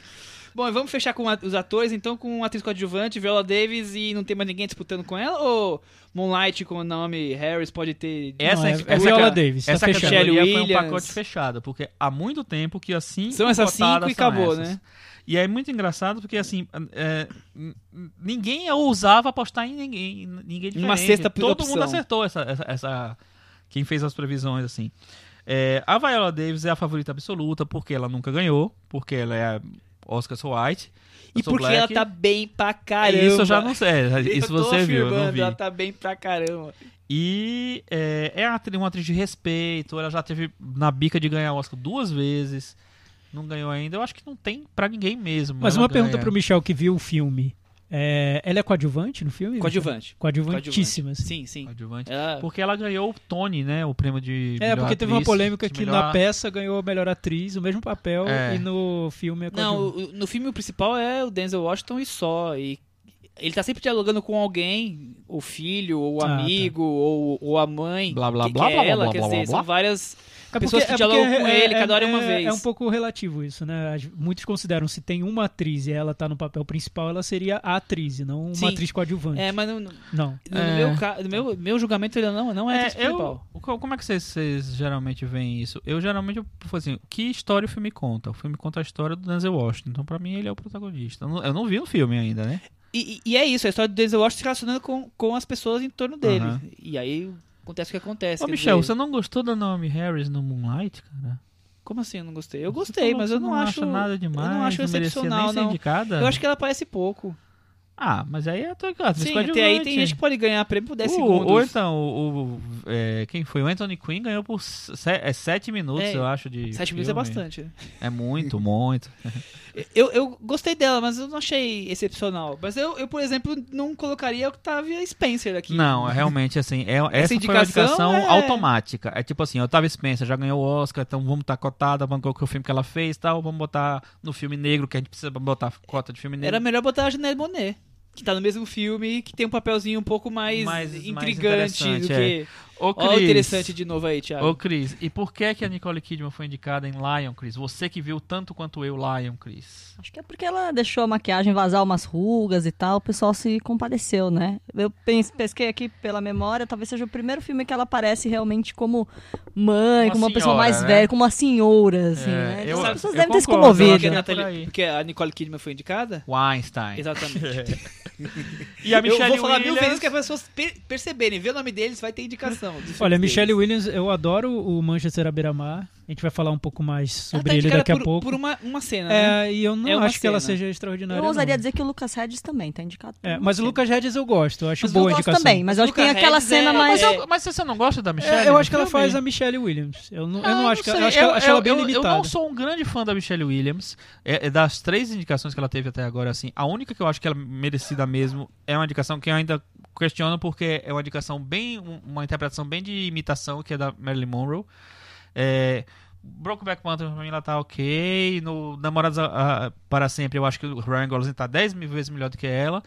Bom, e vamos fechar com a- os atores, então, com uma atriz coadjuvante, Viola Davis, e não tem mais ninguém disputando com ela? Ou Moonlight com o Naomi Harris pode ter... Essa, Não, é- essa é Viola Davis, tá Essa fechado. categoria foi um pacote fechado, porque há muito tempo que assim São essas cinco e acabou, né? E é muito engraçado porque assim é, ninguém ousava apostar em ninguém, ninguém diferente. Uma sexta Todo opção. mundo acertou essa, essa, essa- quem fez as previsões assim. É, a Viola Davis é a favorita absoluta porque ela nunca ganhou, porque ela é a Oscar So White. E porque black. ela tá bem pra caramba. Isso eu já não sei, isso Eu tô você viu, eu não afirmando, vi. Ela tá bem pra caramba. E é, é uma atri- uma atriz de respeito. Ela já teve na bica de ganhar o Oscar duas vezes. Não ganhou ainda. Eu acho que não tem pra ninguém mesmo. Mas uma pergunta ganha. pro Michel que viu o filme. É, ela é coadjuvante no filme? Coadjuvante. Coadjuvantíssima. assim. Sim, sim. Coadjuvante. Ela... Porque ela ganhou o Tony, né? O prêmio de. É, porque teve uma atriz, polêmica que melhor- na peça ganhou a melhor atriz, o mesmo papel, É. e no filme é Não, coadjuvante. o- no filme o principal é o Denzel Washington e só. E ele tá sempre dialogando com alguém, o filho, ou o Ah, tá. amigo, ou, ou a mãe. Blá, blá, que, blá, que é blá, ela, blá, quer blá, dizer, blá, blá. são várias É pessoas que dialogam com ele, cada hora é uma vez. É um pouco relativo isso, né? Muitos consideram se tem uma atriz e ela tá no papel principal, ela seria a atriz, e não uma Sim. atriz coadjuvante. É, mas no- Não. no É. meu, no meu, meu julgamento ele não, não é, É, atriz eu, principal. co- como é que vocês, vocês geralmente veem isso? Eu geralmente, eu falo assim, que história o filme conta? O filme conta a história do Denzel Washington. Então, pra mim, ele é o protagonista. Eu não, eu não vi o filme ainda, né? E, e- é isso, a história do Denzel Washington se relacionando com, com as pessoas em torno dele. Aham. E aí acontece o que acontece. Ô, Michel, dizer, você não gostou da Naomi Harris no Moonlight, cara? Como assim eu não gostei? Eu Você gostei, mas eu você não, acho nada demais. Eu não acho excepcional, nem ser não. indicada. Eu acho que ela parece pouco. Ah, mas aí é cara. Sim, até aí tem gente que pode ganhar prêmio por 10 o, segundos. Ou então, o, o- é, quem foi? O Anthony Quinn ganhou por 7 minutos, É, eu acho, de 7 minutos é bastante. É muito, muito. Eu, eu gostei dela, mas eu não achei excepcional. Mas eu, eu por exemplo, não colocaria a Octavia Spencer aqui. Não, é realmente assim, é, essa, foi uma indicação indicação é- automática. É tipo assim, Otávio Spencer já ganhou o Oscar, então vamos botar cotada, vamos colocar o filme que ela fez e tal, vamos botar no filme negro, que a gente precisa botar cota de filme negro. Era melhor botar a Janelle Monet. Que tá no mesmo filme, que tem um papelzinho um pouco mais, Mais- mais intrigante do interessante, que. Ô, Ó, o Cris. interessante de novo aí, Thiago. Ô, Cris, e por que que a Nicole Kidman foi indicada em Lion, Cris? Você que viu tanto quanto eu Lion, Cris. Acho que é porque ela deixou a maquiagem vazar umas rugas e tal, o pessoal se compadeceu, né? Eu pesquei aqui pela memória, talvez seja o primeiro filme que ela aparece realmente como mãe, Uma como uma pessoa mais né? velha, como uma senhora, assim, É, né? eu- As pessoas eu devem ter se eu é comovido. por Natalie- aí. porque a Nicole Kidman foi indicada? Weinstein. Exatamente. E a Eu Michelle vou falar mil Williams- vezes que as pessoas per- perceberem, ver o nome deles, vai ter indicação. Dos Olha, Michelle deles. Williams, eu adoro o Manchester à beira-mar. A gente vai falar um pouco mais Ela sobre tá ele daqui a por, pouco. por uma, uma cena, né? É, e eu não É acho que ela cena. seja extraordinária. Eu ousaria não. dizer que o Lucas Hedges também tá indicado. por É, mas o cena. Lucas Hedges eu gosto, eu acho Mas boa eu a gosto indicação. também, mas eu acho que tem aquela Hedges cena é- mais... Mas, eu- mas você não gosta da Michelle? É, eu no acho que ela filme? faz a Michelle Williams. Eu não, eu Ah, não acho que sei. eu acho, que ela- acho ela bem eu, eu limitada. não sou um grande fã da Michelle Williams. É, é das três indicações que ela teve até agora, assim, a única que eu acho que ela é merecida mesmo é uma indicação que eu ainda questiono porque é uma indicação bem, um- uma interpretação bem de imitação, que é da Marilyn Monroe. É, Brokeback Mountain pra mim ela tá ok. No Namorados para Sempre eu acho que o Ryan Gosling tá 10 mil vezes melhor do que ela.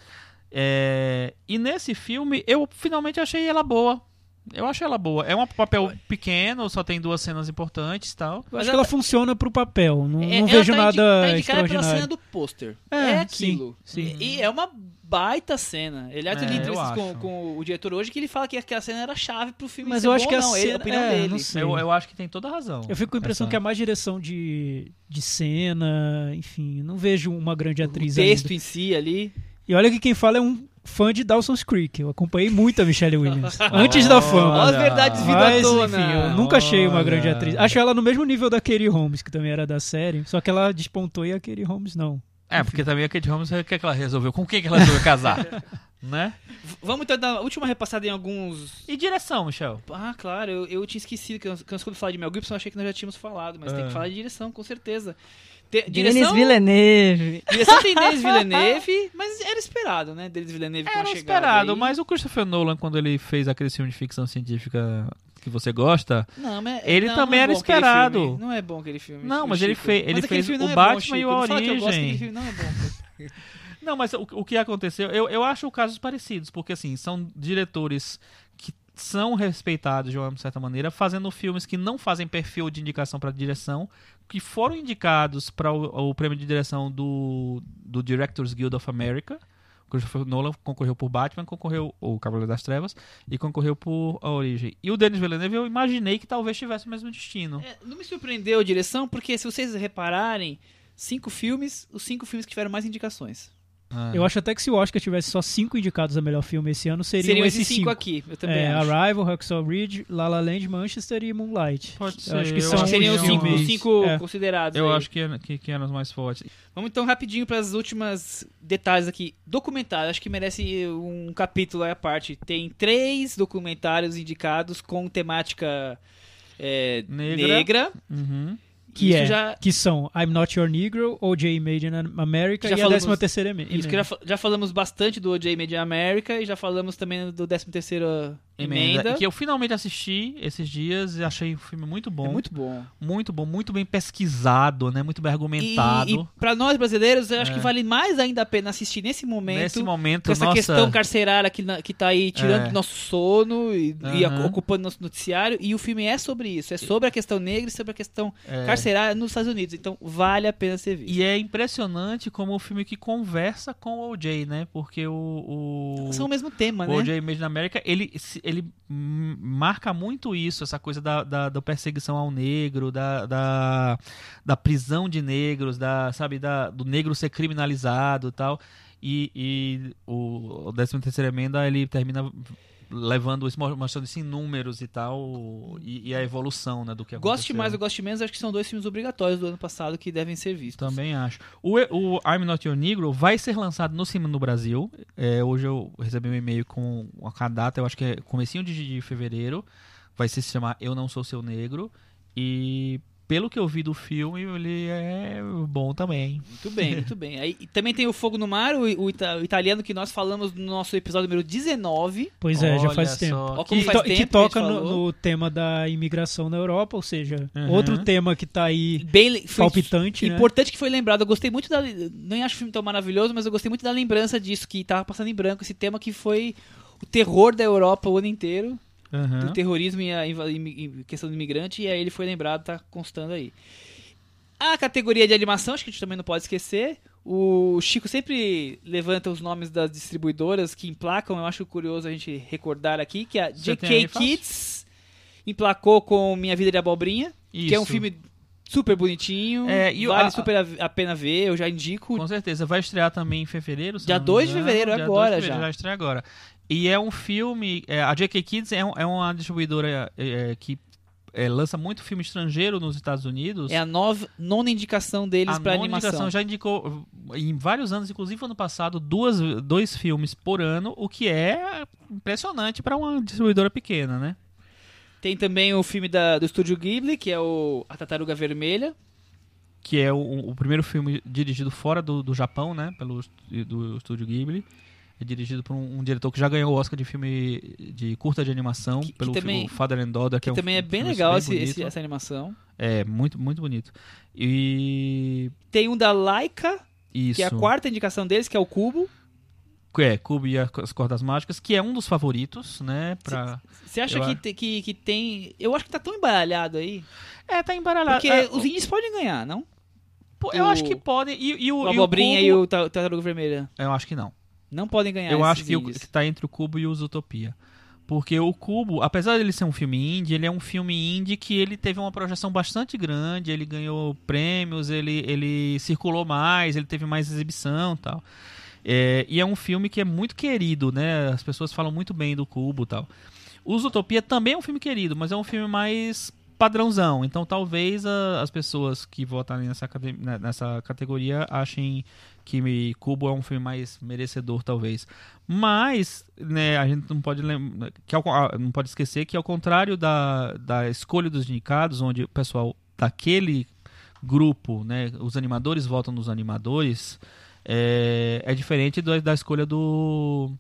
É, e nesse filme eu finalmente achei ela boa. Eu acho ela boa. É um papel pequeno, só tem duas cenas importantes e tal. Eu Mas acho que ela- ela funciona pro papel. Não, É- não ela vejo tá indi- nada tá indicada pela extraordinário. cena do pôster. É, É, aquilo. sim, sim. E, e é uma baita cena. Ele até É, eu entrevistas com, com o diretor hoje que ele fala que aquela cena era chave pro filme Mas ser eu bom acho que a não. Ele, a cena- opinião é, dele. não sei. Eu, eu acho que tem toda a razão. Eu fico com a impressão Essa- que é mais direção de, de cena, enfim, não vejo uma grande O atriz texto ainda. em si ali. E olha que quem fala é um fã de Dawson's Creek. Eu acompanhei muito a Michelle Williams. antes da fama. Olha as verdades vindo à tona. enfim, eu nunca achei uma grande atriz. Acho ela no mesmo nível da Katie Holmes, que também era da série. Só que ela despontou e a Katie Holmes não. É, porque também a Kate Holmes, o que, é que ela resolveu? Com quem que ela resolveu casar? né? Vamos então dar a última repassada em alguns. E direção, Michel? Ah, claro, eu, eu tinha esquecido que eu- que quando falar de Mel Gibson achei que nós já tínhamos falado, mas tem É. que falar de direção, com certeza. Te- Denis Villeneuve. direção tem Denis Villeneuve, mas era esperado, né? Denis Villeneuve com a Era chegada esperado, aí. mas o Christopher Nolan, quando ele fez aquele filme de ficção científica que você gosta, Não, mas Ele não, também não é era esperado. Não é bom aquele filme. Não, Chico, mas ele fe- ele Mas aquele fez o é Batman bom, e o Origem. não é bom. Não, mas o, o que aconteceu, eu, eu acho casos parecidos, porque assim, são diretores que são respeitados de uma certa maneira, fazendo filmes que não fazem perfil de indicação para direção, que foram indicados para o, o prêmio de direção do, do Directors Guild of America. Christopher Nolan concorreu por Batman, concorreu o Cavaleiro das Trevas e concorreu por A Origem. E o Denis Villeneuve eu imaginei que talvez tivesse o mesmo destino. É, não me surpreendeu a direção, porque se vocês repararem, cinco filmes, os cinco filmes que tiveram mais indicações. Ah. Eu acho até que se o Oscar tivesse só cinco indicados a melhor filme esse ano, seriam, Seriam esses esses cinco aqui, eu também É, acho. Arrival, Hacksaw Ridge, La La Land, Manchester e Moonlight. Pode Eu ser, acho que eu são Acho que os seriam os cinco, os cinco é. considerados. Eu aí. acho que, que, que eram os mais fortes. Vamos então rapidinho para as últimas detalhes aqui. Documentário, acho que merece um capítulo à parte. Tem três documentários indicados com temática é, Negra. negra. Uhum. Que, Isso é, já- que são I'm Not Your Negro, OJ Made in America Já e falamos- a 13 terceira. Isso que já, já falamos bastante do OJ Made in America e já falamos também do 13 terceira emenda. Que eu finalmente assisti esses dias e achei um filme muito bom. É muito bom. muito bom, muito bem pesquisado, né? Muito bem argumentado. E, e para nós brasileiros, eu acho É. que vale mais ainda a pena assistir nesse momento. Nesse momento, com essa nossa, questão carcerária que, na- que tá aí tirando É. nosso sono e, e Aham. ocupando nosso noticiário. E o filme é sobre isso. É sobre a questão negra e sobre a questão é, carcerária nos Estados Unidos. Então vale a pena ser visto. E é impressionante como o filme que conversa com o OJ, né? Porque o, o, São o mesmo tema, o né? OJ Made in America, ele, se- ele marca muito isso, essa coisa da, da, da perseguição ao negro, da, da, da prisão de negros, da, sabe, da, do negro ser criminalizado tal. E, e o, o 13 terceira emenda, ele termina levando isso, mostrando isso em números e tal, e, e a evolução, né, do que aconteceu. Goste mais ou goste menos, acho que são dois filmes obrigatórios do ano passado que devem ser vistos. Também acho. O, o I'm Not Your Negro vai ser lançado no cinema no Brasil. É, hoje eu recebi um e-mail com a data, eu acho que é comecinho de, de fevereiro. Vai se chamar Eu Não Sou Seu Negro. E pelo que eu vi do filme, ele é bom também. Muito bem, muito bem. Aí e também tem o Fogo no Mar, o, o ita- o italiano que nós falamos no nosso episódio número 19. Pois é, já Olha faz só, tempo. Ó, que- como Que, faz tempo que toca no, no tema da imigração na Europa, ou seja, Uhum. outro tema que tá aí Bem, foi palpitante, né? importante que foi lembrado. Eu gostei muito da. Nem acho o filme tão maravilhoso, mas eu gostei muito da lembrança disso, que tava passando em branco esse tema que foi o terror da Europa o ano inteiro. Aham. do terrorismo e a questão do imigrante, e aí ele foi lembrado, tá constando aí. A categoria de animação, acho que a gente também não pode esquecer. O Chico sempre levanta os nomes das distribuidoras que emplacam, eu acho curioso a gente recordar aqui, que a Você tem JK? Kids emplacou com Minha Vida de Abobrinha, que é um Isso. filme super bonitinho, É, vale a- super a, a pena ver, eu já indico. Com certeza. Vai estrear também em fevereiro. Dia não me 2 de fevereiro, agora 2 de já. fevereiro, já estreia agora. E é um filme. é, a JK Kids é, um- é uma distribuidora é, que é, lança muito filme estrangeiro nos Estados Unidos. É a nova, nona indicação deles a pra nona animação. indicação já indicou em vários anos, inclusive ano passado, duas, dois filmes por ano, o que é impressionante para uma distribuidora pequena, né? Tem também o filme da, do estúdio Ghibli, que é o A Tartaruga Vermelha. Que é o, o primeiro filme dirigido fora do, do Japão, né? Pelo do estúdio Ghibli. É dirigido por um, um diretor que já ganhou o Oscar de filme de curta de animação, Que- que pelo também- filme Father and Daughter, que, Que é um também é bem legal bem esse- esse- essa animação. É, muito, muito bonito. E. Tem um da Laika, Isso. que é a quarta indicação deles, que é o Cubo. É, Cubo e as Cordas Mágicas, que é um dos favoritos, né? Pra... Você acha que, te- que, que tem. Eu acho que tá tão embaralhado aí. É, tá embaralhado. Porque É, os indies podem ganhar, não? eu o- acho que podem. E, e o, O e Abobrinha Cubo- e o Ta- o Tartaruga Vermelha. Eu acho que não. Não podem ganhar Eu acho que, o, que tá entre o Cubo e o Zootopia. Porque o Cubo, apesar dele ser um filme indie, ele é um filme indie que ele teve uma projeção bastante grande, ele ganhou prêmios, ele, ele circulou mais, ele teve mais exibição e tal. É, e é um filme que é muito querido, né? As pessoas falam muito bem do Cubo e tal. O Zootopia também é um filme querido, mas é um filme mais padrãozão. Então talvez a- as pessoas que votarem nessa, né, nessa categoria achem que Cubo é um filme mais merecedor, talvez. Mas, né, a gente não pode que ao- ah, não pode esquecer que ao contrário da, da escolha dos indicados, onde o pessoal daquele grupo, né, os animadores votam nos animadores, é, é diferente do- da escolha do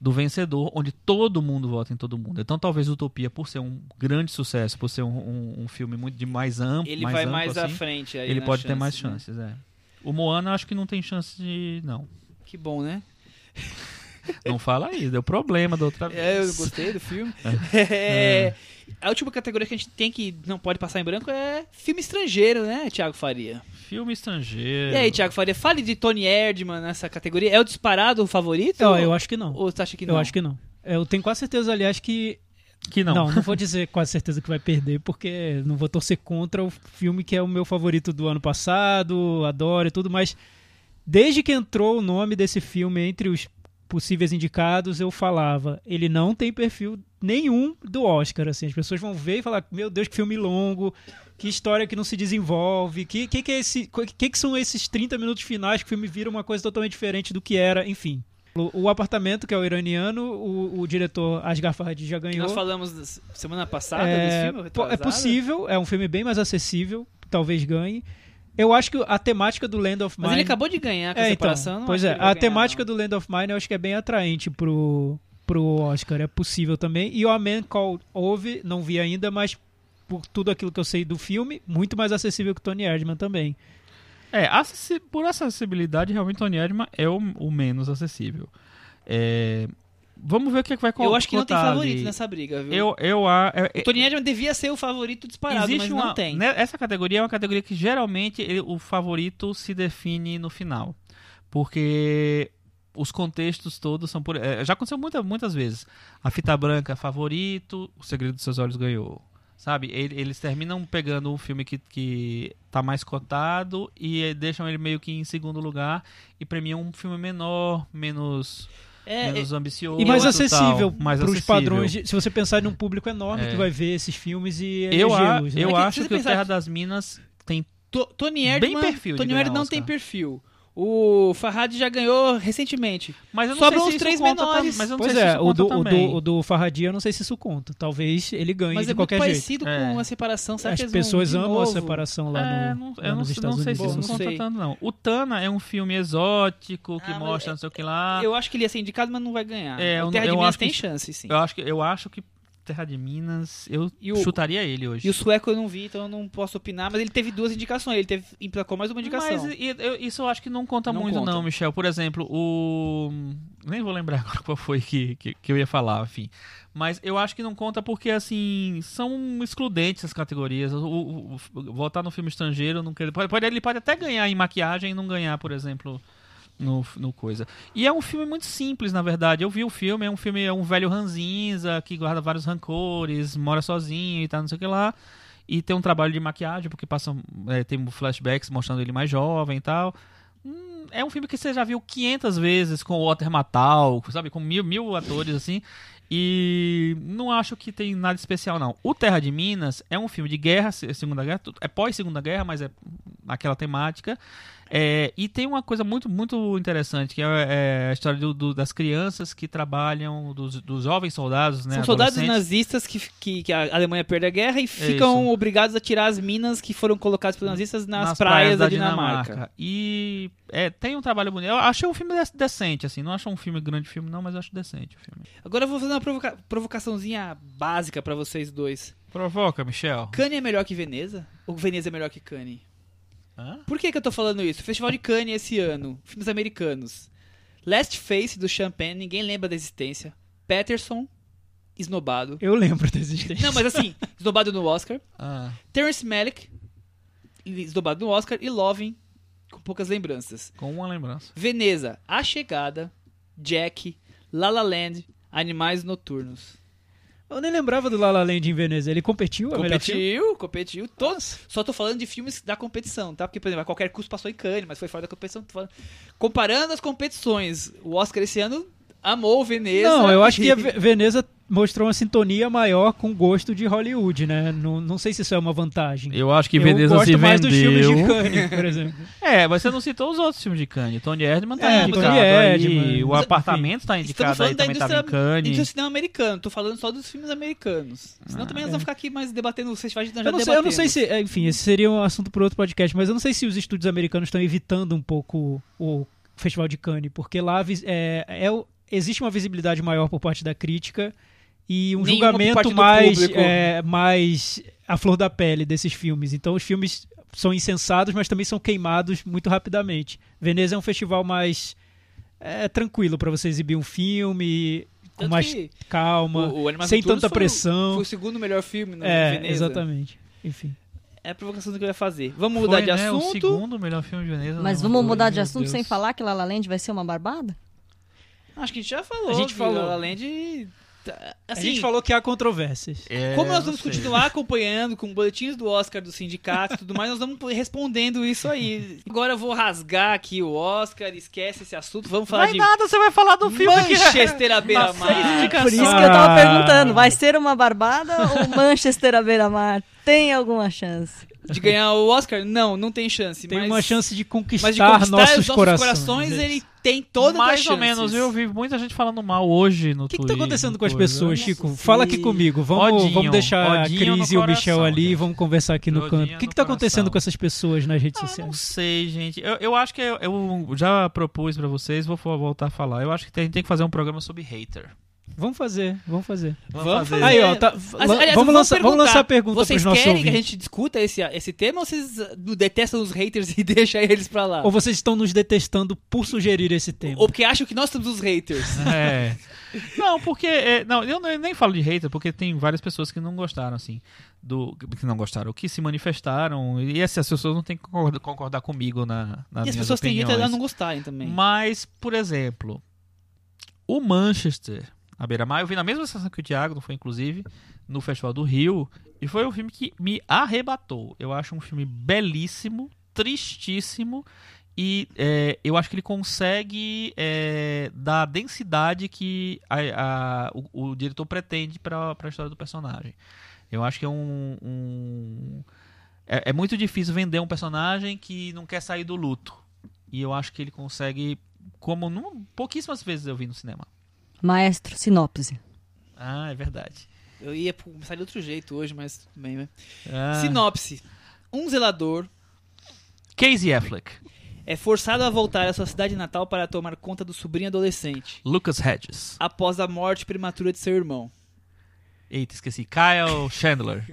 do vencedor, onde todo mundo vota em todo mundo. Então, talvez Utopia, por ser um grande sucesso, por ser um, um- um filme muito de mais amplo, Ele mais vai amplo, mais à assim, frente aí. ele pode ter chance, mais né? chances, é. O Moana acho que não tem chance de. Não. Que bom, né? Não fala aí, deu problema da outra vez. É, eu gostei do filme. É, A última categoria que a gente tem que não pode passar em branco é filme estrangeiro, né, Thiago Faria? Filme estrangeiro. E aí, Thiago Faria, fale de Tony Erdman nessa categoria. É o disparado o favorito? Não, eu acho que não. Ou você acha que não? Eu acho que não. Eu tenho quase certeza, aliás, que. Que não. Não, não vou dizer quase certeza que vai perder, porque não vou torcer contra o filme que é o meu favorito do ano passado, adoro e tudo, mas desde que entrou o nome desse filme entre os possíveis indicados, eu falava, ele não tem perfil nenhum do Oscar, assim, as pessoas vão ver e falar, meu Deus, que filme longo, que história que não se desenvolve, que que, que é esse, que, que são esses 30 minutos finais que o filme vira uma coisa totalmente diferente do que era, enfim. O, o apartamento, que é o iraniano, o, o diretor Asghar Farhadi já ganhou. nós falamos semana passada É, desse filme? é possível, é um filme bem mais acessível, talvez ganhe. Eu acho que a temática do Land of Mine. Mas ele acabou de ganhar com a é, então, separação. não pois é, a temática não. do Land of Mine eu acho que é bem atraente pro, pro Oscar, é possível também. E o A Man Called Ove, não vi ainda, mas por tudo aquilo que eu sei do filme, muito mais acessível que Tony Erdman também. É, acessi- por acessibilidade, realmente Tony Erdman é o, o menos acessível. É, vamos ver o que, é que vai Eu acho que não tem favorito ali. nessa briga, viu? Eu, eu, a- é- O Tony Erdman devia ser o favorito disparado, Existe mas uma, não tem. né, essa categoria é uma categoria que geralmente ele- o favorito se define no final. Porque os contextos todos são por. é, já aconteceu muita, muitas vezes. A fita branca, favorito, O Segredo dos Seus Olhos ganhou. Sabe? Ele- Eles terminam pegando um filme que, que tá mais cotado e eh, deixam ele meio que em segundo lugar e premiam um filme menor, menos, É, menos ambicioso. E mais acessível mais para os padrões. de- se você pensar num público enorme É. que vai ver esses filmes e Eu, a- né? eu É que acho que o Terra que- das Minas tem To- Tony Bem Erdman, perfil de Tony Erdman não Oscar. tem perfil. O Farhad já ganhou recentemente. Mas eu não Sobram sei os se três isso conta menores. Mas não Pois sei se é, isso o conta do, o, do, o do Farradia eu não sei se isso conta. Talvez ele ganhe Mas de é qualquer jeito. parecido É. com a separação. Será As pessoas de amam novo? a separação lá, É, no, não, lá eu não, nos sei- Estados não sei Unidos. se Bom, isso não conta sei. tanto, não. O Tana é um filme exótico que Ah, mas mostra é- não sei o que lá. Eu acho que ele ia ser indicado, mas não vai ganhar. É, o eu- Terra de eu Minas acho tem que- chance, sim. Eu acho que, eu acho que Terra de Minas, eu o- chutaria ele hoje. E o sueco eu não vi, então eu não posso opinar, mas ele teve duas indicações, ele teve, emplacou mais uma indicação. Mas e- eu- isso eu acho que não conta Não muito, conta. não, Michel. Por exemplo, o. Nem vou lembrar agora qual foi que, que, que eu ia falar, enfim. Mas eu acho que não conta porque, assim, são excludentes as categorias. O, o- o- votar no filme estrangeiro, não quer- pode- ele pode até ganhar em maquiagem e não ganhar, por exemplo, no, no coisa. E é um filme muito simples, na verdade. Eu vi o filme, é um filme, é um velho ranzinza que guarda vários rancores, mora sozinho e tal, não sei o que lá. E tem um trabalho de maquiagem, porque passam, é, tem flashbacks mostrando ele mais jovem e tal. Hum, é um filme que você já viu 500 vezes com o Walter Matthau, sabe? Com mil, mil atores, assim. E não acho que tem nada especial, não. O Terra de Minas é um filme de guerra, se- Segunda Guerra, é pós-Segunda Guerra, mas é aquela temática. É, e tem uma coisa muito, muito interessante, que é, é a história do- do- das crianças que trabalham, dos, dos jovens soldados, né? São soldados nazistas que, que, que a Alemanha perde a guerra e ficam isso. obrigados a tirar as minas que foram colocadas pelos nazistas nas, praias, da, Dinamarca. E é, tem um trabalho bonito. Eu achei um filme de- decente, assim. Não acho um filme grande filme, não, mas eu acho decente o filme. Agora eu vou fazer uma provoca- provocaçãozinha básica pra vocês dois. Provoca, Michel. Cannes é melhor que Veneza? Ou Veneza é melhor que Cannes? Hã? Por que, que eu tô falando isso? Festival de Cannes esse ano, filmes americanos. Last Face do Champagne, ninguém lembra da existência. Patterson, esnobado. Eu lembro da existência. Não, mas assim, esnobado no Oscar. Ah, Terrence Malick, esnobado no Oscar. E Loving, com poucas lembranças. com uma lembrança. Veneza, A Chegada, Jack, La La Land, Animais Noturnos. Eu nem lembrava do La La Land em Veneza. Ele competiu? Competiu, competiu. Todos. Só tô falando de filmes da competição, tá? Porque, por exemplo, a qualquer custo passou em Cannes, mas foi fora da competição. Tô falando- Comparando as competições, o Oscar esse ano amou Veneza. Não, eu acho que a Ve- Veneza mostrou uma sintonia maior com o gosto de Hollywood, né? Não, não sei se isso é uma vantagem. Eu acho que Eu Veneza gosto se mais dos filmes de vendeu. Cannes, por exemplo. É, mas você não citou os outros filmes de Cannes. Tony Erdman tá É, indicado Tony aí. Erdman. O Mas, Apartamento tá Estamos indicado aí, falando da também tava indústria, em Cannes. indústria cinema americano. Tô falando só dos filmes americanos. Senão Ah, também nós é. vamos ficar aqui mais debatendo os festivais de nós Eu já não, sei, eu não sei se, enfim, esse seria um assunto para outro podcast, mas eu não sei se os estúdios americanos estão evitando um pouco o Festival de Cannes, porque lá é, é o- existe uma visibilidade maior por parte da crítica e um Nenhuma julgamento mais, é, mais à flor da pele desses filmes. Então os filmes são insensados, mas também são queimados muito rapidamente. Veneza é um festival mais é, tranquilo para você exibir um filme com Tanto mais calma, o, o sem tanta foi o- pressão. Foi o segundo melhor filme no é, Veneza. exatamente. Enfim. É a provocação do que eu ia fazer. Vamos Foi, mudar de né, o assunto. segundo melhor filme de Veneza. Mas vamos foi, mudar de assunto Deus. sem falar que La La Land vai ser uma barbada? Acho que a gente já falou. A gente falou. La Land. tá- Assim, a gente falou que há controvérsias. É, Como nós vamos continuar acompanhando com boletins do Oscar do sindicato e tudo mais, nós vamos respondendo isso aí. Agora eu vou rasgar aqui o Oscar, esquece esse assunto, vamos falar Vai de nada, você vai falar do filme Manchester à beira-mar. Por isso que eu tava Ah. perguntando, vai ser uma barbada ou Manchester à beira-mar? Tem alguma chance? De ganhar o Oscar? Não, não tem chance. Tem mas, uma chance de conquistar, mas de conquistar nossos, os nossos corações. corações, é ele tem todas Mais ou menos, eu vi muita gente falando mal hoje no O que, que Twitter. tá acontecendo com as pessoas, Nossa, Chico? sim. Fala aqui comigo. Vamos, Odinho, vamos deixar odinho a Cris e o Michel coração, ali e gente. vamos conversar aqui no Odinho canto. O que, que tá acontecendo com essas pessoas nas redes Ah, não sociais? sei, gente. Eu, eu acho que eu, eu já propus pra vocês, vou voltar a falar. Eu acho que a gente tem que fazer um programa sobre hater. Vamos fazer, vamos fazer. Vamos fazer. Aí, ó, tá, Aliás, lan- aliás, vamos, lançar, vamos lançar a pergunta Vocês querem que a ouvintes. gente discuta esse, esse tema ou vocês detestam os haters e deixam eles pra lá? Ou vocês estão nos detestando por sugerir esse tema? Ou porque acham que nós somos os haters? É. Não, porque. é, não, eu nem- falo de hater, porque tem várias pessoas que não gostaram, assim. Do, que não gostaram, que se manifestaram. E essas pessoas não têm que concordar, concordar comigo na, nas e as pessoas têm direito a opiniões. não gostarem também. Mas, por exemplo, o Manchester, a beira-mar, eu vi na mesma sessão que o Thiago, não foi inclusive, no Festival do Rio, e foi um filme que me arrebatou. Eu acho um filme belíssimo, tristíssimo, e é, eu acho que ele consegue é, dar a densidade que a- a- o, o diretor pretende para a história do personagem. Eu acho que é um. um- é, é muito difícil vender um personagem que não quer sair do luto. E eu acho que ele consegue, como num- pouquíssimas vezes eu vi no cinema. Maestro, sinopse. Ah, é verdade. Eu ia começar de outro jeito hoje, mas tudo bem, né? Ah. Sinopse. Um zelador Casey Affleck, é forçado a voltar à sua cidade natal para tomar conta do sobrinho adolescente, Lucas Hedges. após a morte prematura de seu irmão. Eita, esqueci. Kyle Chandler.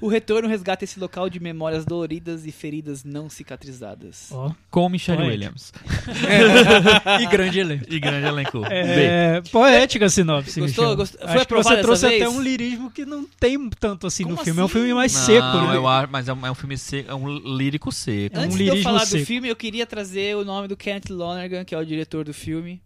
O retorno resgata esse local de memórias doloridas e feridas não cicatrizadas. Ó, Com Michelle. Williams. e grande elenco. E grande elenco. É, poética a sinopse, Gostou? Gostou? Foi Acho que você trouxe dessa até vez? um lirismo que não tem tanto assim Como no filme. É um assim? filme mais Não, seco, né? eu acho, mas é um, é um filme seco, é um lírico seco. É um Antes de eu falar do seco. filme, eu queria trazer o nome do Kenneth Lonergan, que é o diretor do filme,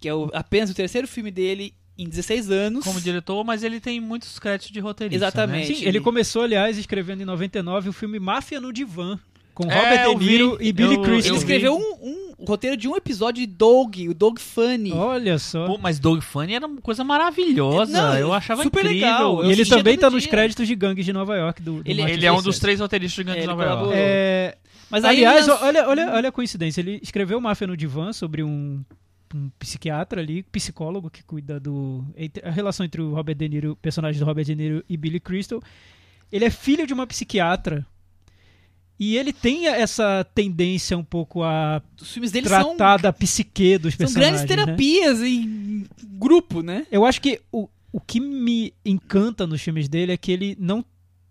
que é o- apenas o terceiro filme dele em 16 anos. Como diretor, mas ele tem muitos créditos de roteirista. Exatamente. Né? Sim, ele começou, aliás, escrevendo em 99 o filme Máfia no Divã, com É, Robert De Niro vi. e Billy Eu- Crystal. Ele escreveu um, um roteiro de um episódio de Doug, o Doug Funny. Olha só. Pô, mas Dog Funny era uma coisa maravilhosa. Não, eu achava super incrível. legal. e ele também tá nos dia. créditos de Gangues de Nova York. Do, do Ele- Ele é um dos três roteiristas de É, Gangue de Nova York. É, Mas aí aliás, olha, olha, olha a coincidência. Ele escreveu Máfia no Divã sobre um, um psiquiatra ali, psicólogo que cuida do. a relação entre o Robert De Niro, personagem do Robert De Niro e Billy Crystal. Ele é filho de uma psiquiatra. E ele tem essa tendência um pouco a os filmes dele são, tratar da psique dos são personagens. grandes né? terapias em grupo, né? Eu acho que o, o que me encanta nos filmes dele é que ele não.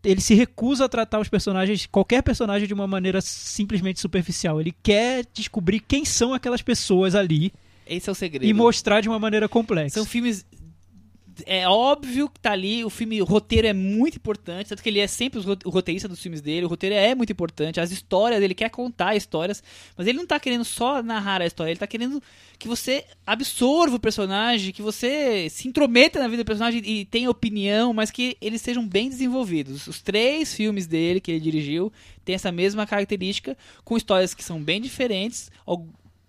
Ele se recusa a tratar os personagens, qualquer personagem, de uma maneira simplesmente superficial. Ele quer descobrir quem são aquelas pessoas ali Esse é o segredo. e mostrar de uma maneira complexa. São filmes. É óbvio que tá ali, o filme, o roteiro é muito importante, tanto que ele é sempre o roteirista dos filmes dele, o roteiro é muito importante, as histórias, ele quer contar histórias, mas ele não tá querendo só narrar a história, ele tá querendo que você absorva o personagem, que você se intrometa na vida do personagem e tenha opinião, mas que eles sejam bem desenvolvidos. Os três filmes dele que ele dirigiu têm essa mesma característica, com histórias que são bem diferentes,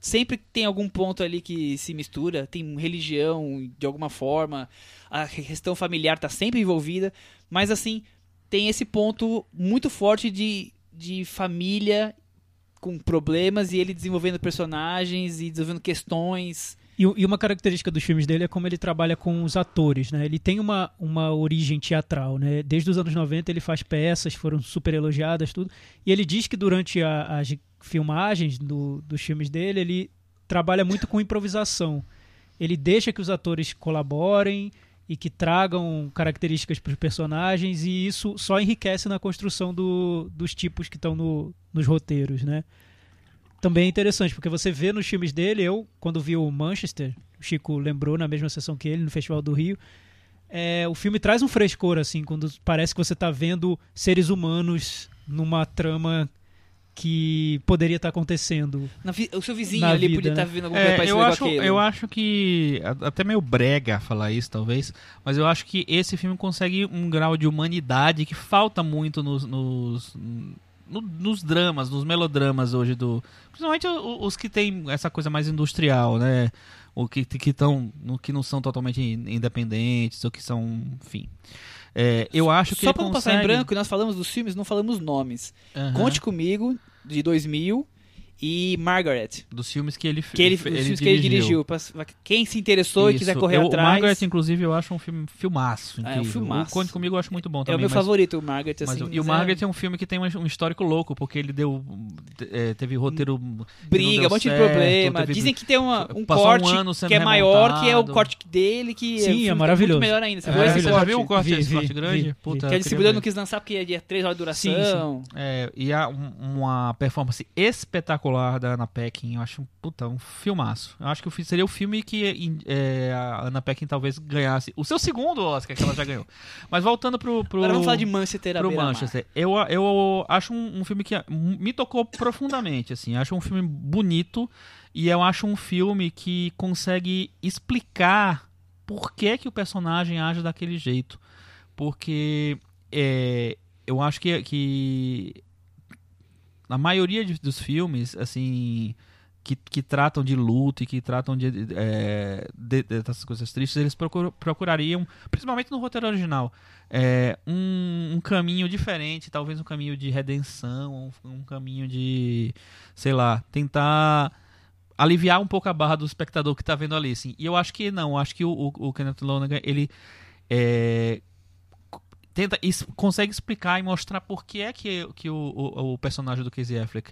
sempre tem algum ponto ali que se mistura, tem religião de alguma forma, a questão familiar tá sempre envolvida, mas assim, tem esse ponto muito forte de, de família com problemas e ele desenvolvendo personagens e desenvolvendo questões. E, e uma característica dos filmes dele é como ele trabalha com os atores, né? Ele tem uma, uma origem teatral, né? Desde os anos 90 ele faz peças, foram super elogiadas, tudo. E ele diz que durante a- as filmagens do- dos filmes dele, ele trabalha muito com improvisação. Ele deixa que os atores colaborem e que tragam características para os personagens e isso só enriquece na construção do- dos tipos que estão no- nos roteiros, né? Também é interessante, porque você vê nos filmes dele, eu, quando vi o Manchester, o Chico lembrou na mesma sessão que ele, no Festival do Rio, é, o filme traz um frescor, assim, quando parece que você está vendo seres humanos numa trama que poderia estar acontecendo. Na vi- o seu vizinho Na ali vida, podia né? estar vivendo alguma coisa É, parecida eu, acho, eu acho que. Até meio brega falar isso, talvez. Mas eu acho que esse filme consegue um grau de humanidade que falta muito nos. nos no- nos dramas, nos melodramas hoje do. Principalmente os que tem essa coisa mais industrial, né? O que que estão. que não são totalmente independentes, ou que são. Enfim. É, eu acho que Só pra não consegue... passar em branco, nós falamos dos filmes, não falamos nomes. Aham. Conte comigo, de 2000, e Margaret. dos filmes que ele Que ele, os filmes que ele dirigiu. pra- pra quem se interessou e Isso. quiser correr eu, O atrás. Margaret, inclusive, eu acho um filme filmaço. Ah, é um incrível. filmaço. O Conte Comigo eu acho muito bom é também. o meu mas- favorito, o Margaret. mas assim, o- e o mas Margaret é um filme que tem um, um histórico louco, porque ele deu. é, teve roteiro. briga, um monte de certo, problema. teve- Dizem que tem uma, um um corte sendo que é maior, que é o corte dele, que Sim, o é tá maravilhoso. muito melhor ainda. Você É viu esse você já viu o corte Vi, vi, corte grande? vi, Puta, vi. Que a distribuidora não quis lançar porque é de 3 horas de Sim, duração. É, e há um- uma performance espetacular da Anna Paquin. Eu acho um, puta, um filmaço. Eu acho que seria o filme que é, a Anna Paquin talvez ganhasse. O seu segundo Oscar que ela já ganhou. Mas voltando pro. pro Agora vamos falar de Manchester pro. Manchester. Eu, eu acho um, um filme que me tocou profundamente, assim. Acho um filme bonito e eu acho um filme que consegue explicar por que, que o personagem age daquele jeito. Porque é, eu acho que, que na maioria de- dos filmes, assim, que, que tratam de luto e que tratam de, é, de- de- dessas coisas tristes, eles procur- procurariam, principalmente no roteiro original, é, um, um caminho diferente, talvez um caminho de redenção, um, um caminho de, sei lá, tentar aliviar um pouco a barra do espectador que tá vendo ali, assim. E eu acho que não, eu acho que o, o, o Kenneth Lonergan, ele é, tenta consegue explicar e mostrar por que é que, que o, o, o personagem do Casey Affleck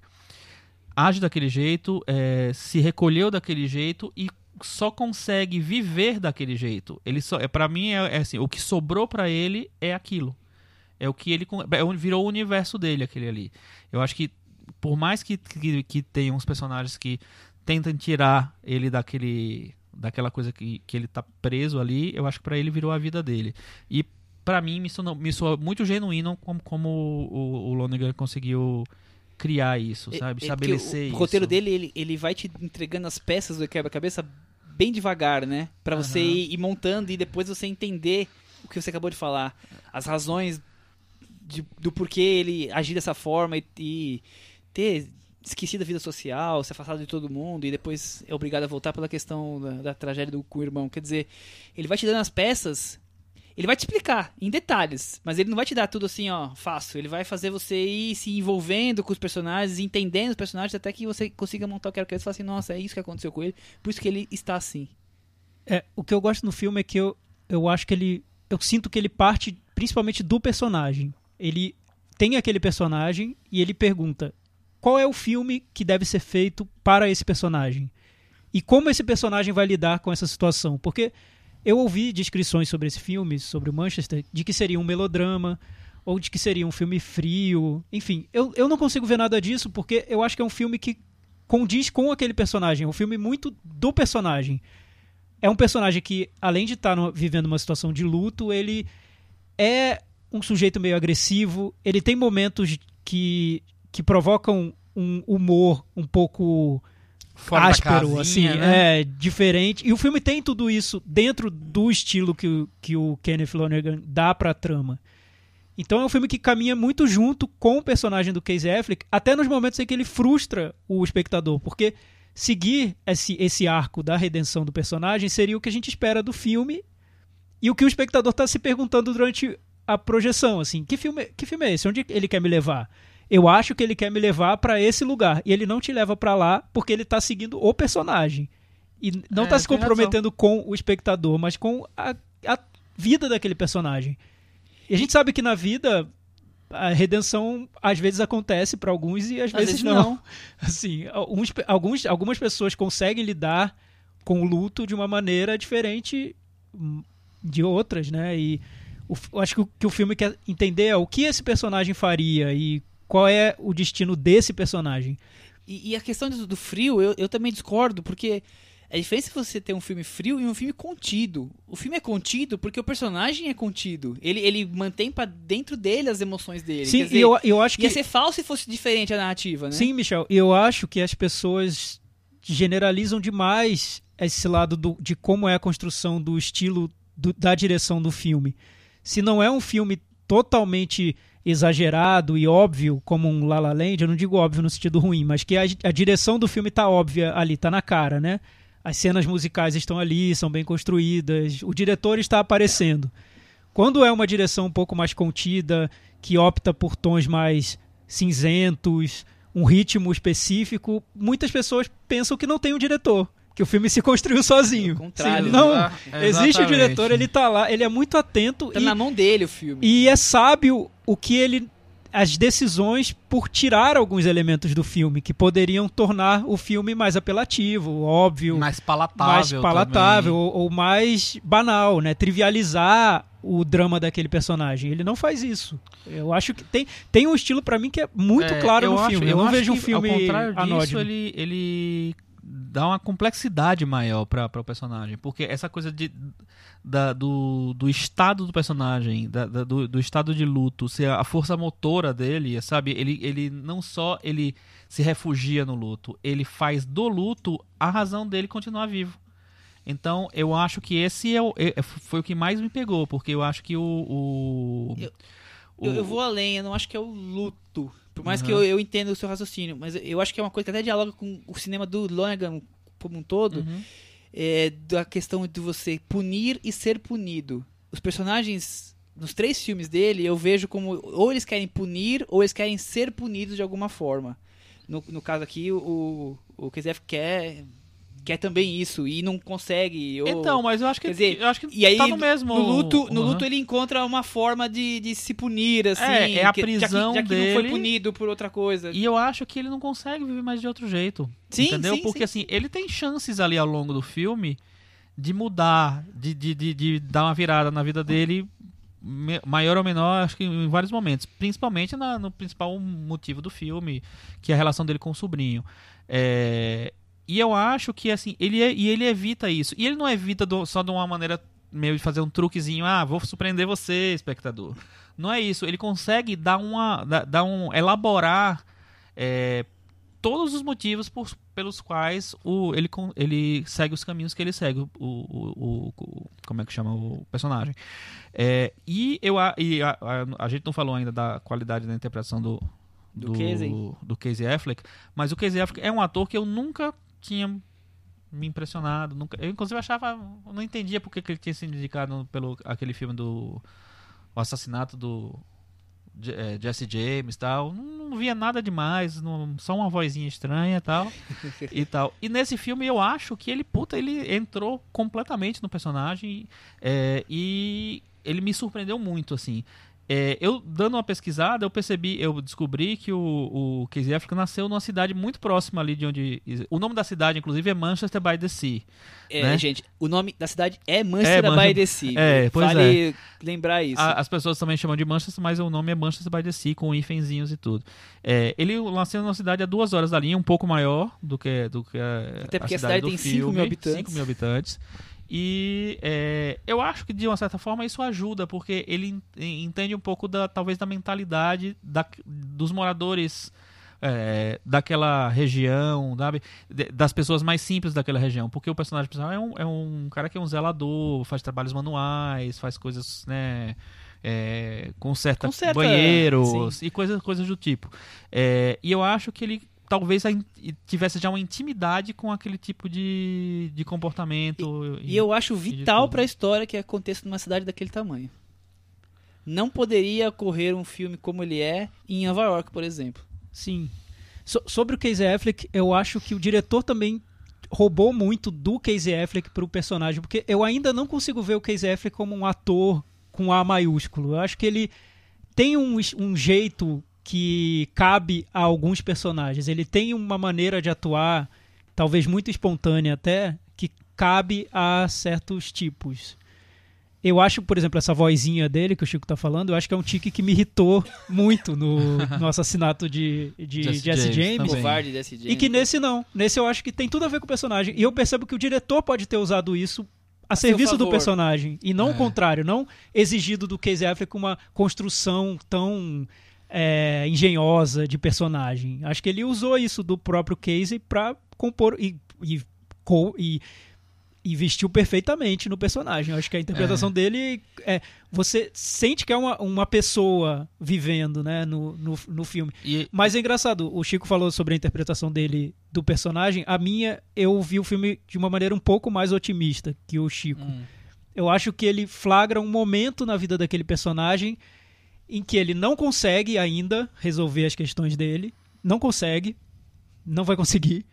age daquele jeito, é, se recolheu daquele jeito e só consegue viver daquele jeito. Ele só, é para mim é, é assim, o que sobrou pra ele é aquilo. É o que ele é, virou o universo dele aquele ali. Eu acho que por mais que que, que tenham uns personagens que tentam tirar ele daquele daquela coisa que, que ele tá preso ali, eu acho que pra ele virou a vida dele. E pra mim me soa, me soa muito genuíno como, como o, o Lonergan conseguiu criar isso, É- sabe? é Estabelecer o, isso. O roteiro dele, ele, ele vai te entregando as peças do quebra-cabeça bem devagar, né? Pra você Aham. ir, ir montando e depois você entender o que você acabou de falar. As razões de- do porquê ele agir dessa forma e, e ter esquecido a vida social, se afastado de todo mundo e depois é obrigado a voltar pela questão da, da tragédia do, com o irmão. Quer dizer, ele vai te dando as peças ele vai te explicar em detalhes, mas ele não vai te dar tudo assim, ó, fácil. Ele vai fazer você ir se envolvendo com os personagens, entendendo os personagens, até que você consiga montar o quebra-cabeça e falar assim, nossa, é isso que aconteceu com ele, por isso que ele está assim. É, o que eu gosto no filme é que eu, eu acho que ele. Eu sinto que ele parte principalmente do personagem. Ele tem aquele personagem e ele pergunta qual é o filme que deve ser feito para esse personagem. E como esse personagem vai lidar com essa situação. Porque eu ouvi descrições sobre esse filme, sobre o Manchester, de que seria um melodrama, ou de que seria um filme frio. Enfim, eu, eu não consigo ver nada disso, porque eu acho que é um filme que condiz com aquele personagem. É um filme muito do personagem é um personagem que, além de estar no- vivendo uma situação de luto, ele é um sujeito meio agressivo. Ele tem momentos que, que provocam um humor um pouco Fora áspero, casinha, assim, né? é diferente. E o filme tem tudo isso dentro do estilo que, o- que o Kenneth Lonergan dá pra trama. Então é um filme que caminha muito junto com o personagem do Casey Affleck, até nos momentos em que ele frustra o espectador, porque seguir esse, esse arco da redenção do personagem seria o que a gente espera do filme e o que o espectador está se perguntando durante a projeção, assim, que filme, que filme é esse? Onde ele quer me levar? Eu acho que ele quer me levar para esse lugar e ele não te leva para lá porque ele tá seguindo o personagem e não É, tá se comprometendo com o espectador, mas com a, a vida daquele personagem. E a gente sabe que na vida a redenção às vezes acontece para alguns e às, Às vezes, vezes não. não. Assim, alguns, alguns, algumas pessoas conseguem lidar com o luto de uma maneira diferente de outras, né? E o acho que o que o filme quer entender é o que esse personagem faria e qual é o destino desse personagem. E, e a questão do, do frio, eu, eu também discordo, porque é diferente você ter um filme frio e um filme contido. O filme é contido porque o personagem é contido. Ele, ele mantém pra dentro dele as emoções dele. Sim, dizer, eu, eu acho que ia ser falso se fosse diferente a narrativa, né? Sim, Michel, eu acho que as pessoas generalizam demais esse lado do- de como é a construção do estilo do- da direção do filme. Se não é um filme totalmente exagerado e óbvio como um La La Land, eu não digo óbvio no sentido ruim, mas que a, a direção do filme tá óbvia ali, tá na cara, né? As cenas musicais estão ali, são bem construídas, o diretor está aparecendo. Quando é uma direção um pouco mais contida, que opta por tons mais cinzentos, um ritmo específico, muitas pessoas pensam que não tem um diretor, que o filme se construiu sozinho. Ao contrário, não, Exa- existe o diretor, ele tá lá, ele é muito atento Tá e, na mão dele o filme. e é sábio o que ele as decisões por tirar alguns elementos do filme que poderiam tornar o filme mais apelativo, óbvio, mais palatável. mais palatável ou, ou mais banal, né? Trivializar o drama daquele personagem. Ele não faz isso. Eu acho que tem, tem um estilo pra mim que é muito É, claro eu no acho- filme. Eu, não acho vejo um filme Ao contrário disso, ele, ele dá uma complexidade maior para o personagem. Porque essa coisa de, da- do, do estado do personagem, da- da- do, do estado de luto, ser a força motora dele, sabe? Ele, ele não só ele se refugia no luto, ele faz do luto a razão dele continuar vivo. Então, eu acho que esse é o, é- foi o que mais me pegou, porque eu acho que o, o, Eu- Eu, eu vou além, eu não acho que é o luto. Por mais que Uhum. eu, eu entenda o seu raciocínio, mas eu acho que é uma coisa que até dialoga com o cinema do Lonergan como um todo, Uhum. é, da questão de você punir e ser punido. Os personagens, nos três filmes dele, eu vejo como ou eles querem punir ou eles querem ser punidos de alguma forma. No, no caso aqui, o, o KZF quer, quer também isso e não consegue. Ou... Então, mas eu acho que, Quer dizer, eu acho que E aí, tá no mesmo. no luto, no Uhum. luto ele encontra uma forma de, de se punir, assim. É, é a que- já que- prisão já que, não foi dele. punido por outra coisa. E eu acho que ele não consegue viver mais de outro jeito. Sim, entendeu? sim, Porque sim. assim, ele tem chances ali ao longo do filme de mudar, de, de, de, de dar uma virada na vida dele, maior ou menor, acho que em vários momentos. Principalmente na- no principal motivo do filme, que é a relação dele com o sobrinho. É, e eu acho que assim, ele, é- e ele evita isso. E ele não evita do- só de uma maneira meio de fazer um truquezinho, ah, vou surpreender você, espectador. Não é isso. Ele consegue dar uma. dar, um. elaborar é, todos os motivos por- pelos quais o, ele, ele segue os caminhos que ele segue, o, o- o- como é que chama o personagem. É, e eu, a, e a, a- a gente não falou ainda da qualidade da interpretação do, Do Casey. do Casey Affleck, mas o Casey Affleck é um ator que eu nunca tinha me impressionado, nunca, eu inclusive achava, não entendia porque que ele tinha sido indicado pelo aquele filme do o assassinato do é, Jesse James e tal. Não, não via nada demais, não- só uma vozinha estranha tal. e tal. E nesse filme eu acho que ele, puta, ele entrou completamente no personagem é, e ele me surpreendeu muito, assim. É, eu, dando uma pesquisada, eu percebi, eu descobri que o, o Casey Affleck nasceu numa cidade muito próxima ali de onde... O nome da cidade, inclusive, é Manchester by the Sea. É, né? gente, o nome da cidade é Manchester É, by Man- the Sea. É, pois vale lembrar isso. A- as pessoas também chamam de Manchester, mas o nome é Manchester by the Sea, com hífenzinhos e tudo. É, ele nasceu numa cidade a duas horas da linha, um pouco maior do que, do que a, Até porque a cidade cidade do tem cinco filme, mil habitantes. 5 mil habitantes. E é, eu acho que de uma certa forma isso ajuda, porque ele en- entende um pouco da talvez da mentalidade da- dos moradores é, daquela região, sabe? Das pessoas mais simples daquela região, porque o personagem principal é um, é um cara que é um zelador, faz trabalhos manuais, faz coisas, né? É, conserta, Conserta, banheiros sim. e coisas, coisas do tipo. É, e eu acho que ele talvez a tivesse já uma intimidade com aquele tipo de, de comportamento. E eu acho vital tudo. pra história que aconteça numa cidade daquele tamanho. Não poderia ocorrer um filme como ele é em Nova York, por exemplo. Sim. So- sobre o Casey Affleck, eu acho que o diretor também roubou muito do Casey Affleck pro personagem, porque eu ainda não consigo ver o Casey Affleck como um ator com A maiúsculo. Eu acho que ele tem um, um jeito que cabe a alguns personagens. Ele tem uma maneira de atuar, talvez muito espontânea até, que cabe a certos tipos. Eu acho, por exemplo, essa vozinha dele que o Chico tá falando, eu acho que é um tique que me irritou muito no, no assassinato de, de Jesse Jesse, James James. também. Covarde desse E que nesse não. Nesse eu acho que tem tudo a ver com o personagem. E eu percebo que o diretor pode ter usado isso a, seu serviço do personagem. E não É. o contrário. Não exigido do Casey Affleck uma construção tão é, engenhosa de personagem. Acho que ele usou isso do próprio Casey pra compor e, e, e, e vestiu perfeitamente no personagem. Acho que a interpretação dele é. Você sente que é uma, uma pessoa vivendo né, no, no, no filme. E, Mas é engraçado, o Chico falou sobre a interpretação dele do personagem. A minha, eu vi o filme de uma maneira um pouco mais otimista que o Chico. Hum. Eu acho que ele flagra um momento na vida daquele personagem em que ele não consegue ainda resolver as questões dele. Não consegue. Não vai conseguir.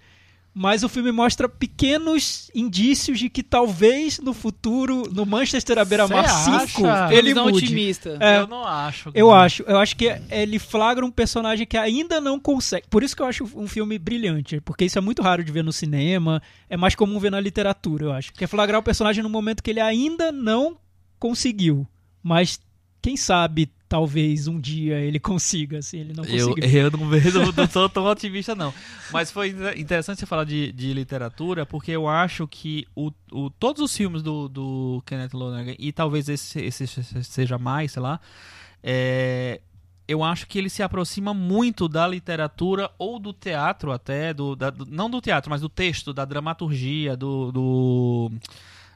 Mas o filme mostra pequenos indícios de que talvez no futuro, no Manchester à beira-mar Cê 5, acha? ele mude. otimista. É. eu não acho. Eu acho, eu acho que ele flagra um personagem que ainda não consegue. Por isso que eu acho um filme brilhante, porque isso é muito raro de ver no cinema, é mais comum ver na literatura, eu acho. Que é flagrar o personagem no momento que ele ainda não conseguiu, mas quem sabe talvez um dia ele consiga, assim, ele não Eu, conseguiu. eu não, vejo, não sou tão otimista, não. Mas foi inter- interessante você falar de, de literatura, porque eu acho que o, o, todos os filmes do, do Kenneth Lonergan, e talvez esse, esse seja mais, sei lá, é, eu acho que ele se aproxima muito da literatura ou do teatro até, do, da- do- não do teatro, mas do texto, da dramaturgia, do... do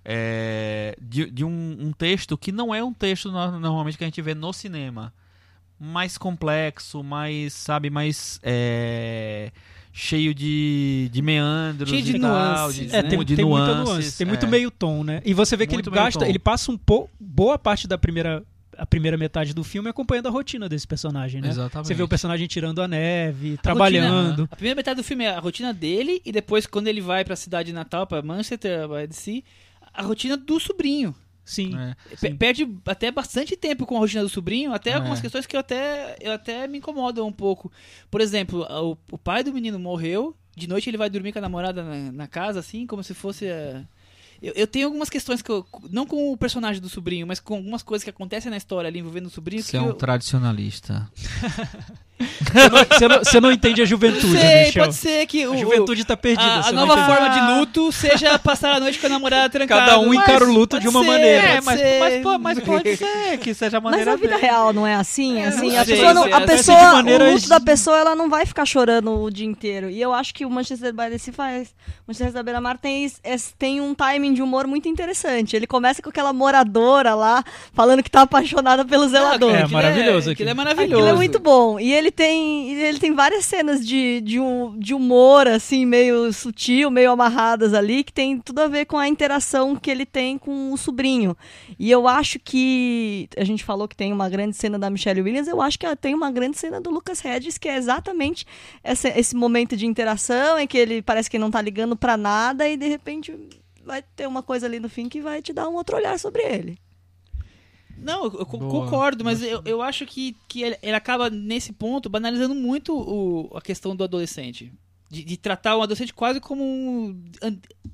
é, de, de um, um texto que não é um texto no- normalmente que a gente vê no cinema. mais complexo, mais, sabe, mais é, cheio de, de meandros Cheio de e tal, nuances, de, É, tem, de tem muita nuances, nuance, tem muito é. meio tom, né? E você vê que Muito ele gasta, ele passa um pouco, boa parte da primeira a primeira metade do filme acompanhando a rotina desse personagem, né? Exatamente. Você vê o personagem tirando a neve, A trabalhando. rotina- a primeira metade do filme é a rotina dele e depois quando ele vai pra cidade natal, pra Manchester, by the Sea, a rotina do sobrinho. Sim. É. Pe- Perde até bastante tempo com a rotina do sobrinho, até É. algumas questões que eu até, eu até me incomodam um pouco. Por exemplo, o, o pai do menino morreu, de noite ele vai dormir com a namorada na, na casa, assim, como se fosse. Eu, eu tenho algumas questões que eu. Não com o personagem do sobrinho, mas com algumas coisas que acontecem na história ali envolvendo o sobrinho. Você que é um eu, tradicionalista. Você, não, você não- você não entende a juventude, sei, Michel. pode ser que o, A juventude tá perdida. a, a nova forma de luto seja passar a noite com a namorada trancada. Cada um encara o luto de uma ser, maneira. É, mas, mas, pô- mas pode ser que seja a Mas maneira a vida dele. real não é assim, assim, não a pessoa, não, é a pessoa o luto da pessoa, ela não vai ficar chorando o dia inteiro. E eu acho que o Manchester by the Sea faz. O Manchester da Beira-Mar tem, es- es- tem um timing de humor muito interessante. Ele começa com aquela moradora lá, falando que tá apaixonada pelo zelador. É, Aquilo maravilhoso Aquilo é aqui. maravilhoso. Aquilo é muito bom. E ele tem, e ele tem várias cenas de, de, de humor, assim, meio sutil, meio amarradas ali, que tem tudo a ver com a interação que ele tem com o sobrinho. E eu acho que. A gente falou que tem uma grande cena da Michelle Williams, eu acho que tem uma grande cena do Lucas Hedges, que é exatamente essa- esse momento de interação em que ele parece que não tá ligando pra nada e de repente vai ter uma coisa ali no fim que vai te dar um outro olhar sobre ele. Não, eu concordo, mas eu, eu acho que, que ele, ele acaba, nesse ponto, banalizando muito o- a questão do adolescente. De, de tratar o adolescente quase como um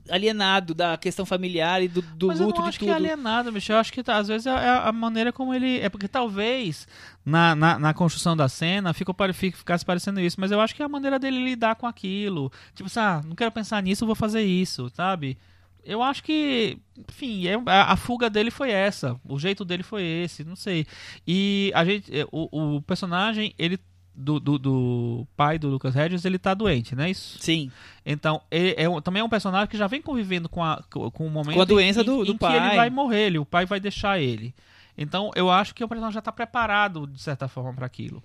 alienado da questão familiar e do, do Mas eu luto não de acho que é alienado, Michel. Eu acho que tá, às vezes é a, a maneira como ele. É porque talvez na, na, na construção da cena fica, fica- ficasse parecendo isso, mas eu acho que é a maneira dele lidar com aquilo. Tipo assim, ah, não quero pensar nisso, vou fazer isso, sabe? Eu acho que, enfim, é- a, fuga dele foi essa, o jeito dele foi esse, não sei. E a gente, é, o, o personagem, ele do, do, do pai do Lucas Hedges, ele tá doente, não é isso? Sim. Então, ele é também é um personagem que já vem convivendo com, a, com o momento Com a doença em, do- em do que pai. ele vai morrer, ele, o pai vai deixar ele. Então, eu acho que o personagem já está preparado, de certa forma, para aquilo.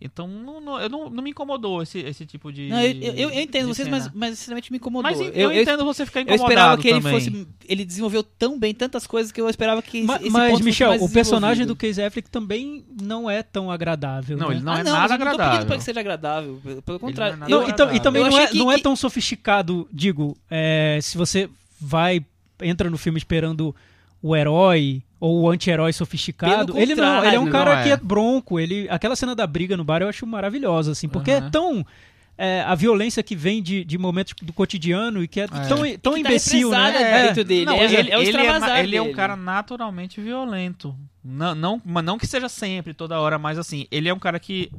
Então, não, não, eu não, não me incomodou esse, esse tipo de. Não, eu, eu, eu entendo de vocês, cena. mas, mas sinceramente me incomodou. Mas eu, entendo você ficar eu incomodado esperava que ele também. fosse. Ele desenvolveu tão bem tantas coisas que eu esperava que Ma- esse Mas, ponto fosse Michel, mais o personagem do. Casey Affleck também não é tão agradável. Não, né? ele não ah, é não, nada mas eu não tô pedindo agradável. pra que seja agradável. Pelo- Pelo contrário. não é Não, nada eu- então, e também eu não, é, que- não é que- tão sofisticado, digo, é, se você vai, entra no filme esperando o herói ou o anti-herói sofisticado, ele não, ele é um cara Não que é. é bronco, ele, aquela cena da briga no bar eu acho maravilhosa, assim, porque é Aham. tão... é, a violência que vem de, de momentos do cotidiano e que é, tão, tão que tá imbecil, represada né? dentro dele. Não, é, ele, é o ele, é, ele é um cara naturalmente violento. Não, não, mas não que seja sempre, toda hora, mas assim, ele é um cara que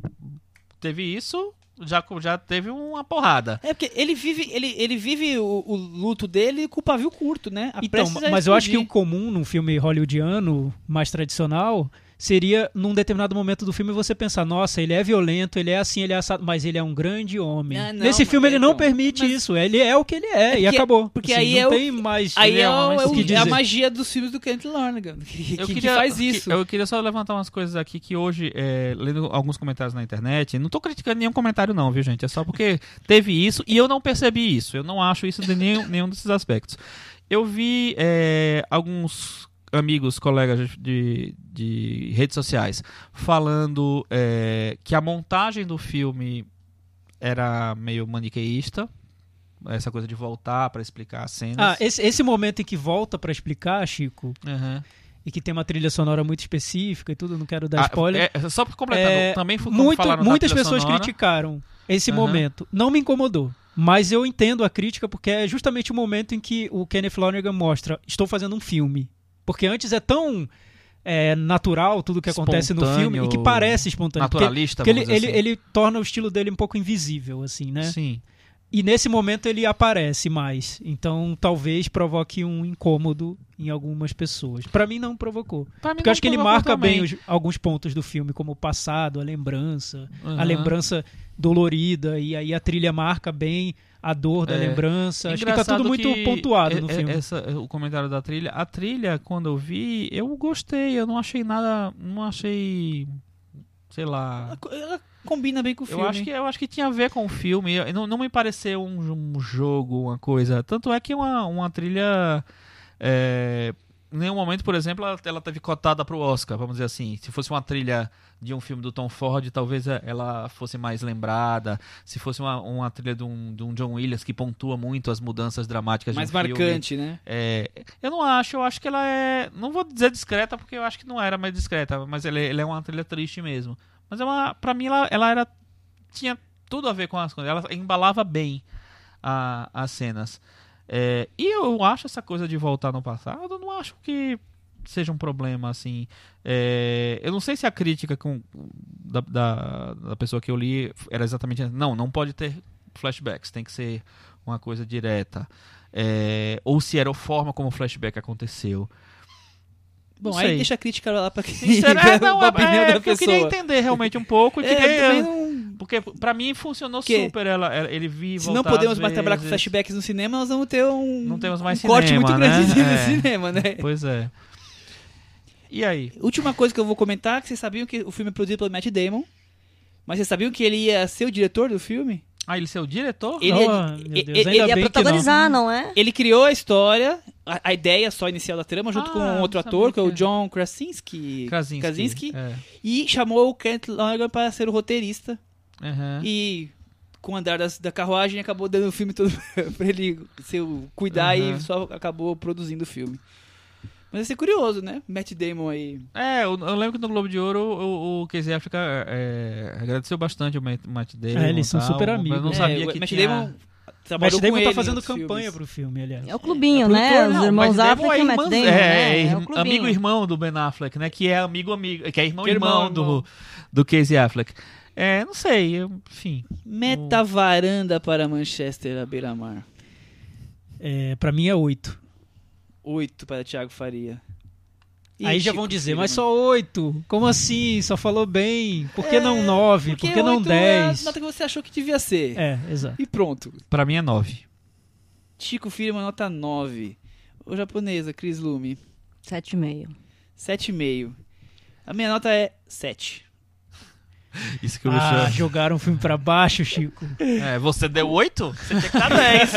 teve isso, já, já teve uma porrada. É porque ele vive, ele, ele vive o, o luto dele com o pavio curto, né? A Então, mas eu acho que o comum num filme hollywoodiano mais tradicional seria num determinado momento do filme você pensar, nossa, ele é violento, ele é assim, ele é assado, mas ele é um grande homem. Ah, não, Nesse filme mas ele não então, permite mas- isso, ele é o que ele é, e porque- acabou. porque Assim, aí não é o- tem mais Aí é, é o- um- é o- que é a magia dos filmes do Kent Lonergan, que, Eu que- que queria, faz que- isso. eu queria só levantar umas coisas aqui que hoje, é, lendo alguns comentários na internet, não tô criticando nenhum comentário não, viu gente? É só porque teve isso e eu não percebi isso. Eu não acho isso de nenhum, nenhum desses aspectos. Eu vi é, alguns amigos, colegas de, de redes sociais falando é, que a montagem do filme era meio maniqueísta. Essa coisa de voltar para explicar as cenas. Ah, esse, esse momento em que volta pra explicar, Chico, Aham. e que tem uma trilha sonora muito específica e tudo, não quero dar Ah, spoiler. é, só para completar, É, também Muito- muitas pessoas sonora. criticaram esse Aham. momento. Não me incomodou. Mas eu entendo a crítica porque é justamente o momento em que o Kenneth Lonergan mostra: estou fazendo um filme. Porque antes é tão é, natural tudo que acontece no Espontâneo, filme e que parece espontâneo. Porque, Naturalista, porque ele, vamos dizer ele, assim. ele torna o estilo dele um pouco invisível, assim, né? Sim. E nesse momento ele aparece mais. Então talvez provoque um incômodo em algumas pessoas. Pra mim não provocou. Mim Porque eu não acho que ele marca também. bem os- alguns pontos do filme, como o passado, a lembrança, a Aham. lembrança dolorida, e aí a trilha marca bem a dor da É. lembrança. Acho que tá tudo muito pontuado no é- é- filme. Essa, o comentário da trilha. A trilha, quando eu vi, eu gostei. Eu não achei nada. Não achei sei lá. Ela, co- ela combina bem com o filme. Eu acho, que, eu acho que tinha a ver com o filme. Não, não me pareceu um, um jogo, uma coisa. Tanto é que uma, uma trilha. É, em nenhum momento, por exemplo, ela, ela teve cotada pro Oscar, vamos dizer assim. Se fosse uma trilha de um filme do Tom Ford, talvez é, ela fosse mais lembrada. Se fosse uma, uma trilha de um, de um John Williams que pontua muito as mudanças dramáticas mais de um filme. marcante, né? É, eu não acho, eu acho que ela é. Não vou dizer discreta, porque eu acho que não era mais discreta, mas ela, é- ela é uma trilha triste mesmo. Mas é uma, pra mim, ela, ela era. Tinha tudo a ver com as coisas. Ela embalava bem a- as cenas. É, e eu acho essa coisa de voltar no passado, não acho que seja um problema, assim. É, eu não sei se a crítica com, da, da, da pessoa que eu li era exatamente. Não, não pode ter flashbacks, tem que ser uma coisa direta. É, ou se era a forma como o flashback aconteceu. Bom, aí deixa a crítica lá pra quem Sincero, é, não, é, é, da porque eu queria entender realmente um pouco. É, queria- não... Porque pra mim funcionou Que? super ela, ele vir e Se não podemos mais trabalhar com flashbacks no cinema, nós vamos ter um, Não temos mais um corte cinema, muito né? grande de É. cinema, né? Pois é. E aí? Última coisa que eu vou comentar, é que vocês sabiam que o filme é produzido pelo Matt Damon, mas vocês sabiam que ele ia ser o diretor do filme? Ah, ele ser o diretor? Ele Oh, é- meu Deus, ele- ainda Ele ia bem que não. protagonizar, não. é? Ele criou a história, a, a ideia só inicial da trama, junto Ah, com não outro ator, que é o que- John Krasinski, Krasinski. Krasinski, É. e chamou o Kent Lonergan para ser o roteirista. Aham. E com o andar das- da carruagem acabou dando o filme todo pra ele ser o- cuidar Uhum. e só acabou produzindo o filme. Mas vai ser curioso, né? Matt Damon aí. É, eu, eu lembro que no Globo de Ouro o, o Casey Affleck é, agradeceu bastante o Matt Matt Damon. É, eles são tal, super Eu amigos. não É, sabia o que Matt tinha... Damon Matt trabalhou Damon tá fazendo campanha filmes. pro filme, aliás. É o clubinho, É, né? produtor, Os irmãos Damon Affleck é e o Matt Damon. É, né? é, É o amigo e irmão do Ben Affleck, né? Que é amigo amigo, que é irmão Que irmão, irmão, do, irmão. do Casey Affleck. É, não sei, eu- enfim. Meta varanda para Manchester à beira-mar. É, pra mim é 8. Oito para Thiago Faria. Ih, Aí já vão dizer, mas só 8? Como assim? Só falou bem. Por que É, não 9? Porque Por que não oito é a 10? nota que você achou que devia ser. É, exato. E pronto. Pra mim é 9. Chico Firman, nota 9. Ô japonesa, Chris Lume, 7,5. 7,5. A minha nota é 7. Isso que eu Ah, ah, jogaram o filme pra baixo, Chico. é, Você deu 8? Você tinha que dar 10.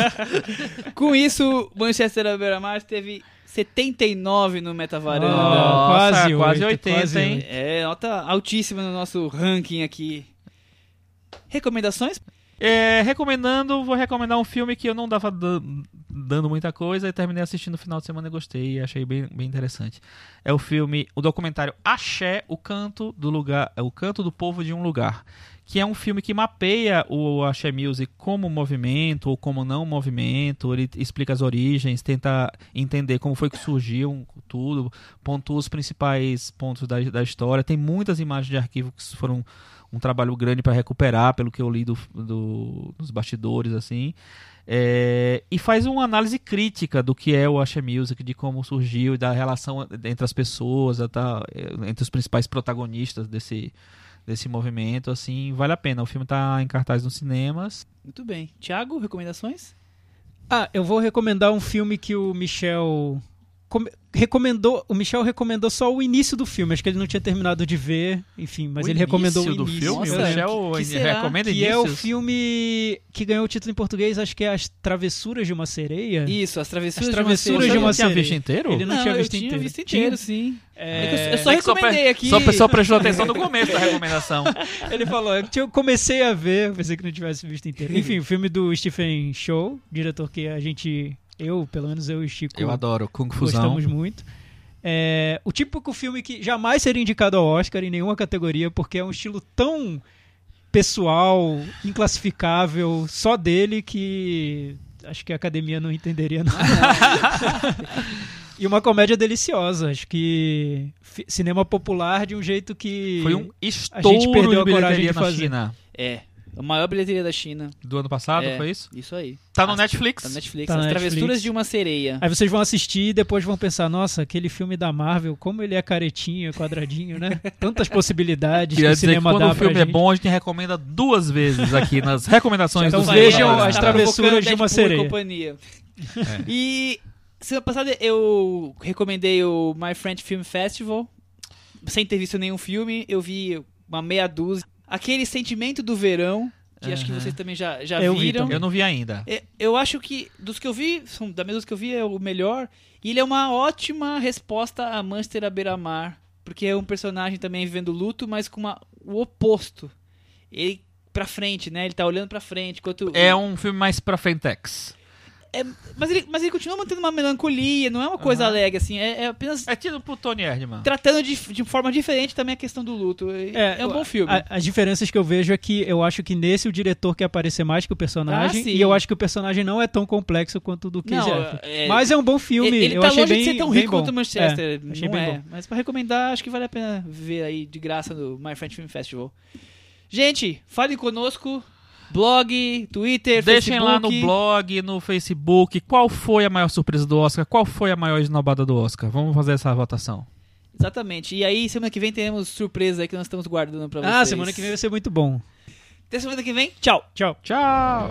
Com isso, Manchester à beira-mar teve 79 no Meta Varanda. Oh, Nossa, quase quase 8, 80, quase hein? É, nota altíssima no nosso ranking aqui. Recomendações? É, recomendando, vou recomendar um filme que eu não dava dan- dando muita coisa e terminei assistindo no final de semana e gostei e achei bem, bem interessante. É o filme, o documentário Axé, o canto do lugar, o canto do povo de um lugar, que é um filme que mapeia o Axé Music como movimento ou como não movimento, ele explica as origens, tenta entender como foi que surgiu tudo, pontua os principais pontos da, da história, tem muitas imagens de arquivo que foram um trabalho grande para recuperar, pelo que eu li do, do- dos bastidores, assim. É, e faz uma análise crítica do que é o Axé Music, de como surgiu, da relação entre as pessoas, da- entre os principais protagonistas desse, desse movimento, assim, vale a pena. O filme está em cartaz nos cinemas. Muito bem. Thiago, recomendações? Ah, eu vou recomendar um filme que o Michel recomendou. O Michel recomendou só o início do filme. Acho que ele não tinha terminado de ver, enfim, mas O ele recomendou início o do início. filme? Nossa, o Michel que- será? recomenda que é o inícios? filme que ganhou o título em português, acho que é As Travessuras de uma Sereia. Isso, as travessuras, As travessuras de uma uma Você tinha sereia. visto inteiro? Ele não, tinha visto eu tinha inteiro. visto inteiro, sim. É, É eu- só É só recomendei aqui. Só pessoa prestou atenção no começo da recomendação. Ele falou, eu tinha- comecei a ver, pensei que não tivesse visto inteiro. Enfim, o filme do Stephen Chow, diretor que a gente, eu, pelo menos eu e o Chico, Eu adoro Kung Fusão. gostamos muito. É, o típico filme que jamais seria indicado ao Oscar em nenhuma categoria, porque é um estilo tão pessoal, inclassificável, só dele que acho que a academia não entenderia não. e uma comédia deliciosa, acho que cinema popular de um jeito que Foi um gente estouro perdeu de a coragem de na fazer. China. É, a maior bilheteria da China. Do ano passado, É. foi isso? Isso aí. Tá no As- Netflix. Tá no Netflix. Tá as travessuras Netflix. de uma sereia. Aí vocês vão assistir e depois vão pensar, nossa, aquele filme da Marvel, como ele é caretinho, quadradinho, né? Tantas possibilidades que Queria o que cinema quando dá o filme é bom, a gente recomenda duas vezes aqui nas recomendações Então do vejam cinema. as Tá travessuras de uma Deadpool e sereia. companhia. É. E semana passada eu recomendei o My French Film Festival. Sem ter visto nenhum filme, eu vi uma meia dúzia. Aquele sentimento do verão, que acho que vocês também já, já Eu vi viram. também. Eu não vi ainda. É, Eu acho que dos que eu vi, são, da mesma dos que eu vi, é o melhor. E ele é uma ótima resposta a Manchester à beira-mar. Porque é um personagem também vivendo luto, mas com uma- o oposto. Ele pra frente, né? Ele tá olhando pra frente. Enquanto É um filme mais pra Fentex. É, mas, ele, mas ele continua mantendo uma melancolia, não é uma coisa Aham. alegre, assim. É, é apenas É tido pro Tony Erdman. tratando de, de forma diferente também a questão do luto. É, é um bom filme. a- as diferenças que eu vejo é que eu acho que nesse o diretor quer aparecer mais que o personagem Ah, e eu acho que o personagem não é tão complexo quanto o do Casey é- Mas é um bom filme, ele ele eu tá achei longe bem, de ser tão rico bom. quanto o Manchester. É, achei não bem é. bom. Mas pra recomendar, acho que vale a pena ver aí de graça no My French Film Festival. Gente, falem conosco. Blog, Twitter, Deixem Facebook. lá no blog, no Facebook, qual foi a maior surpresa do Oscar, qual foi a maior esnobada do Oscar. Vamos fazer essa votação. Exatamente. E aí, semana que vem teremos surpresa aí que nós estamos guardando pra vocês. Ah, semana que vem vai ser muito bom. Até semana que vem. Tchau. Tchau. Tchau!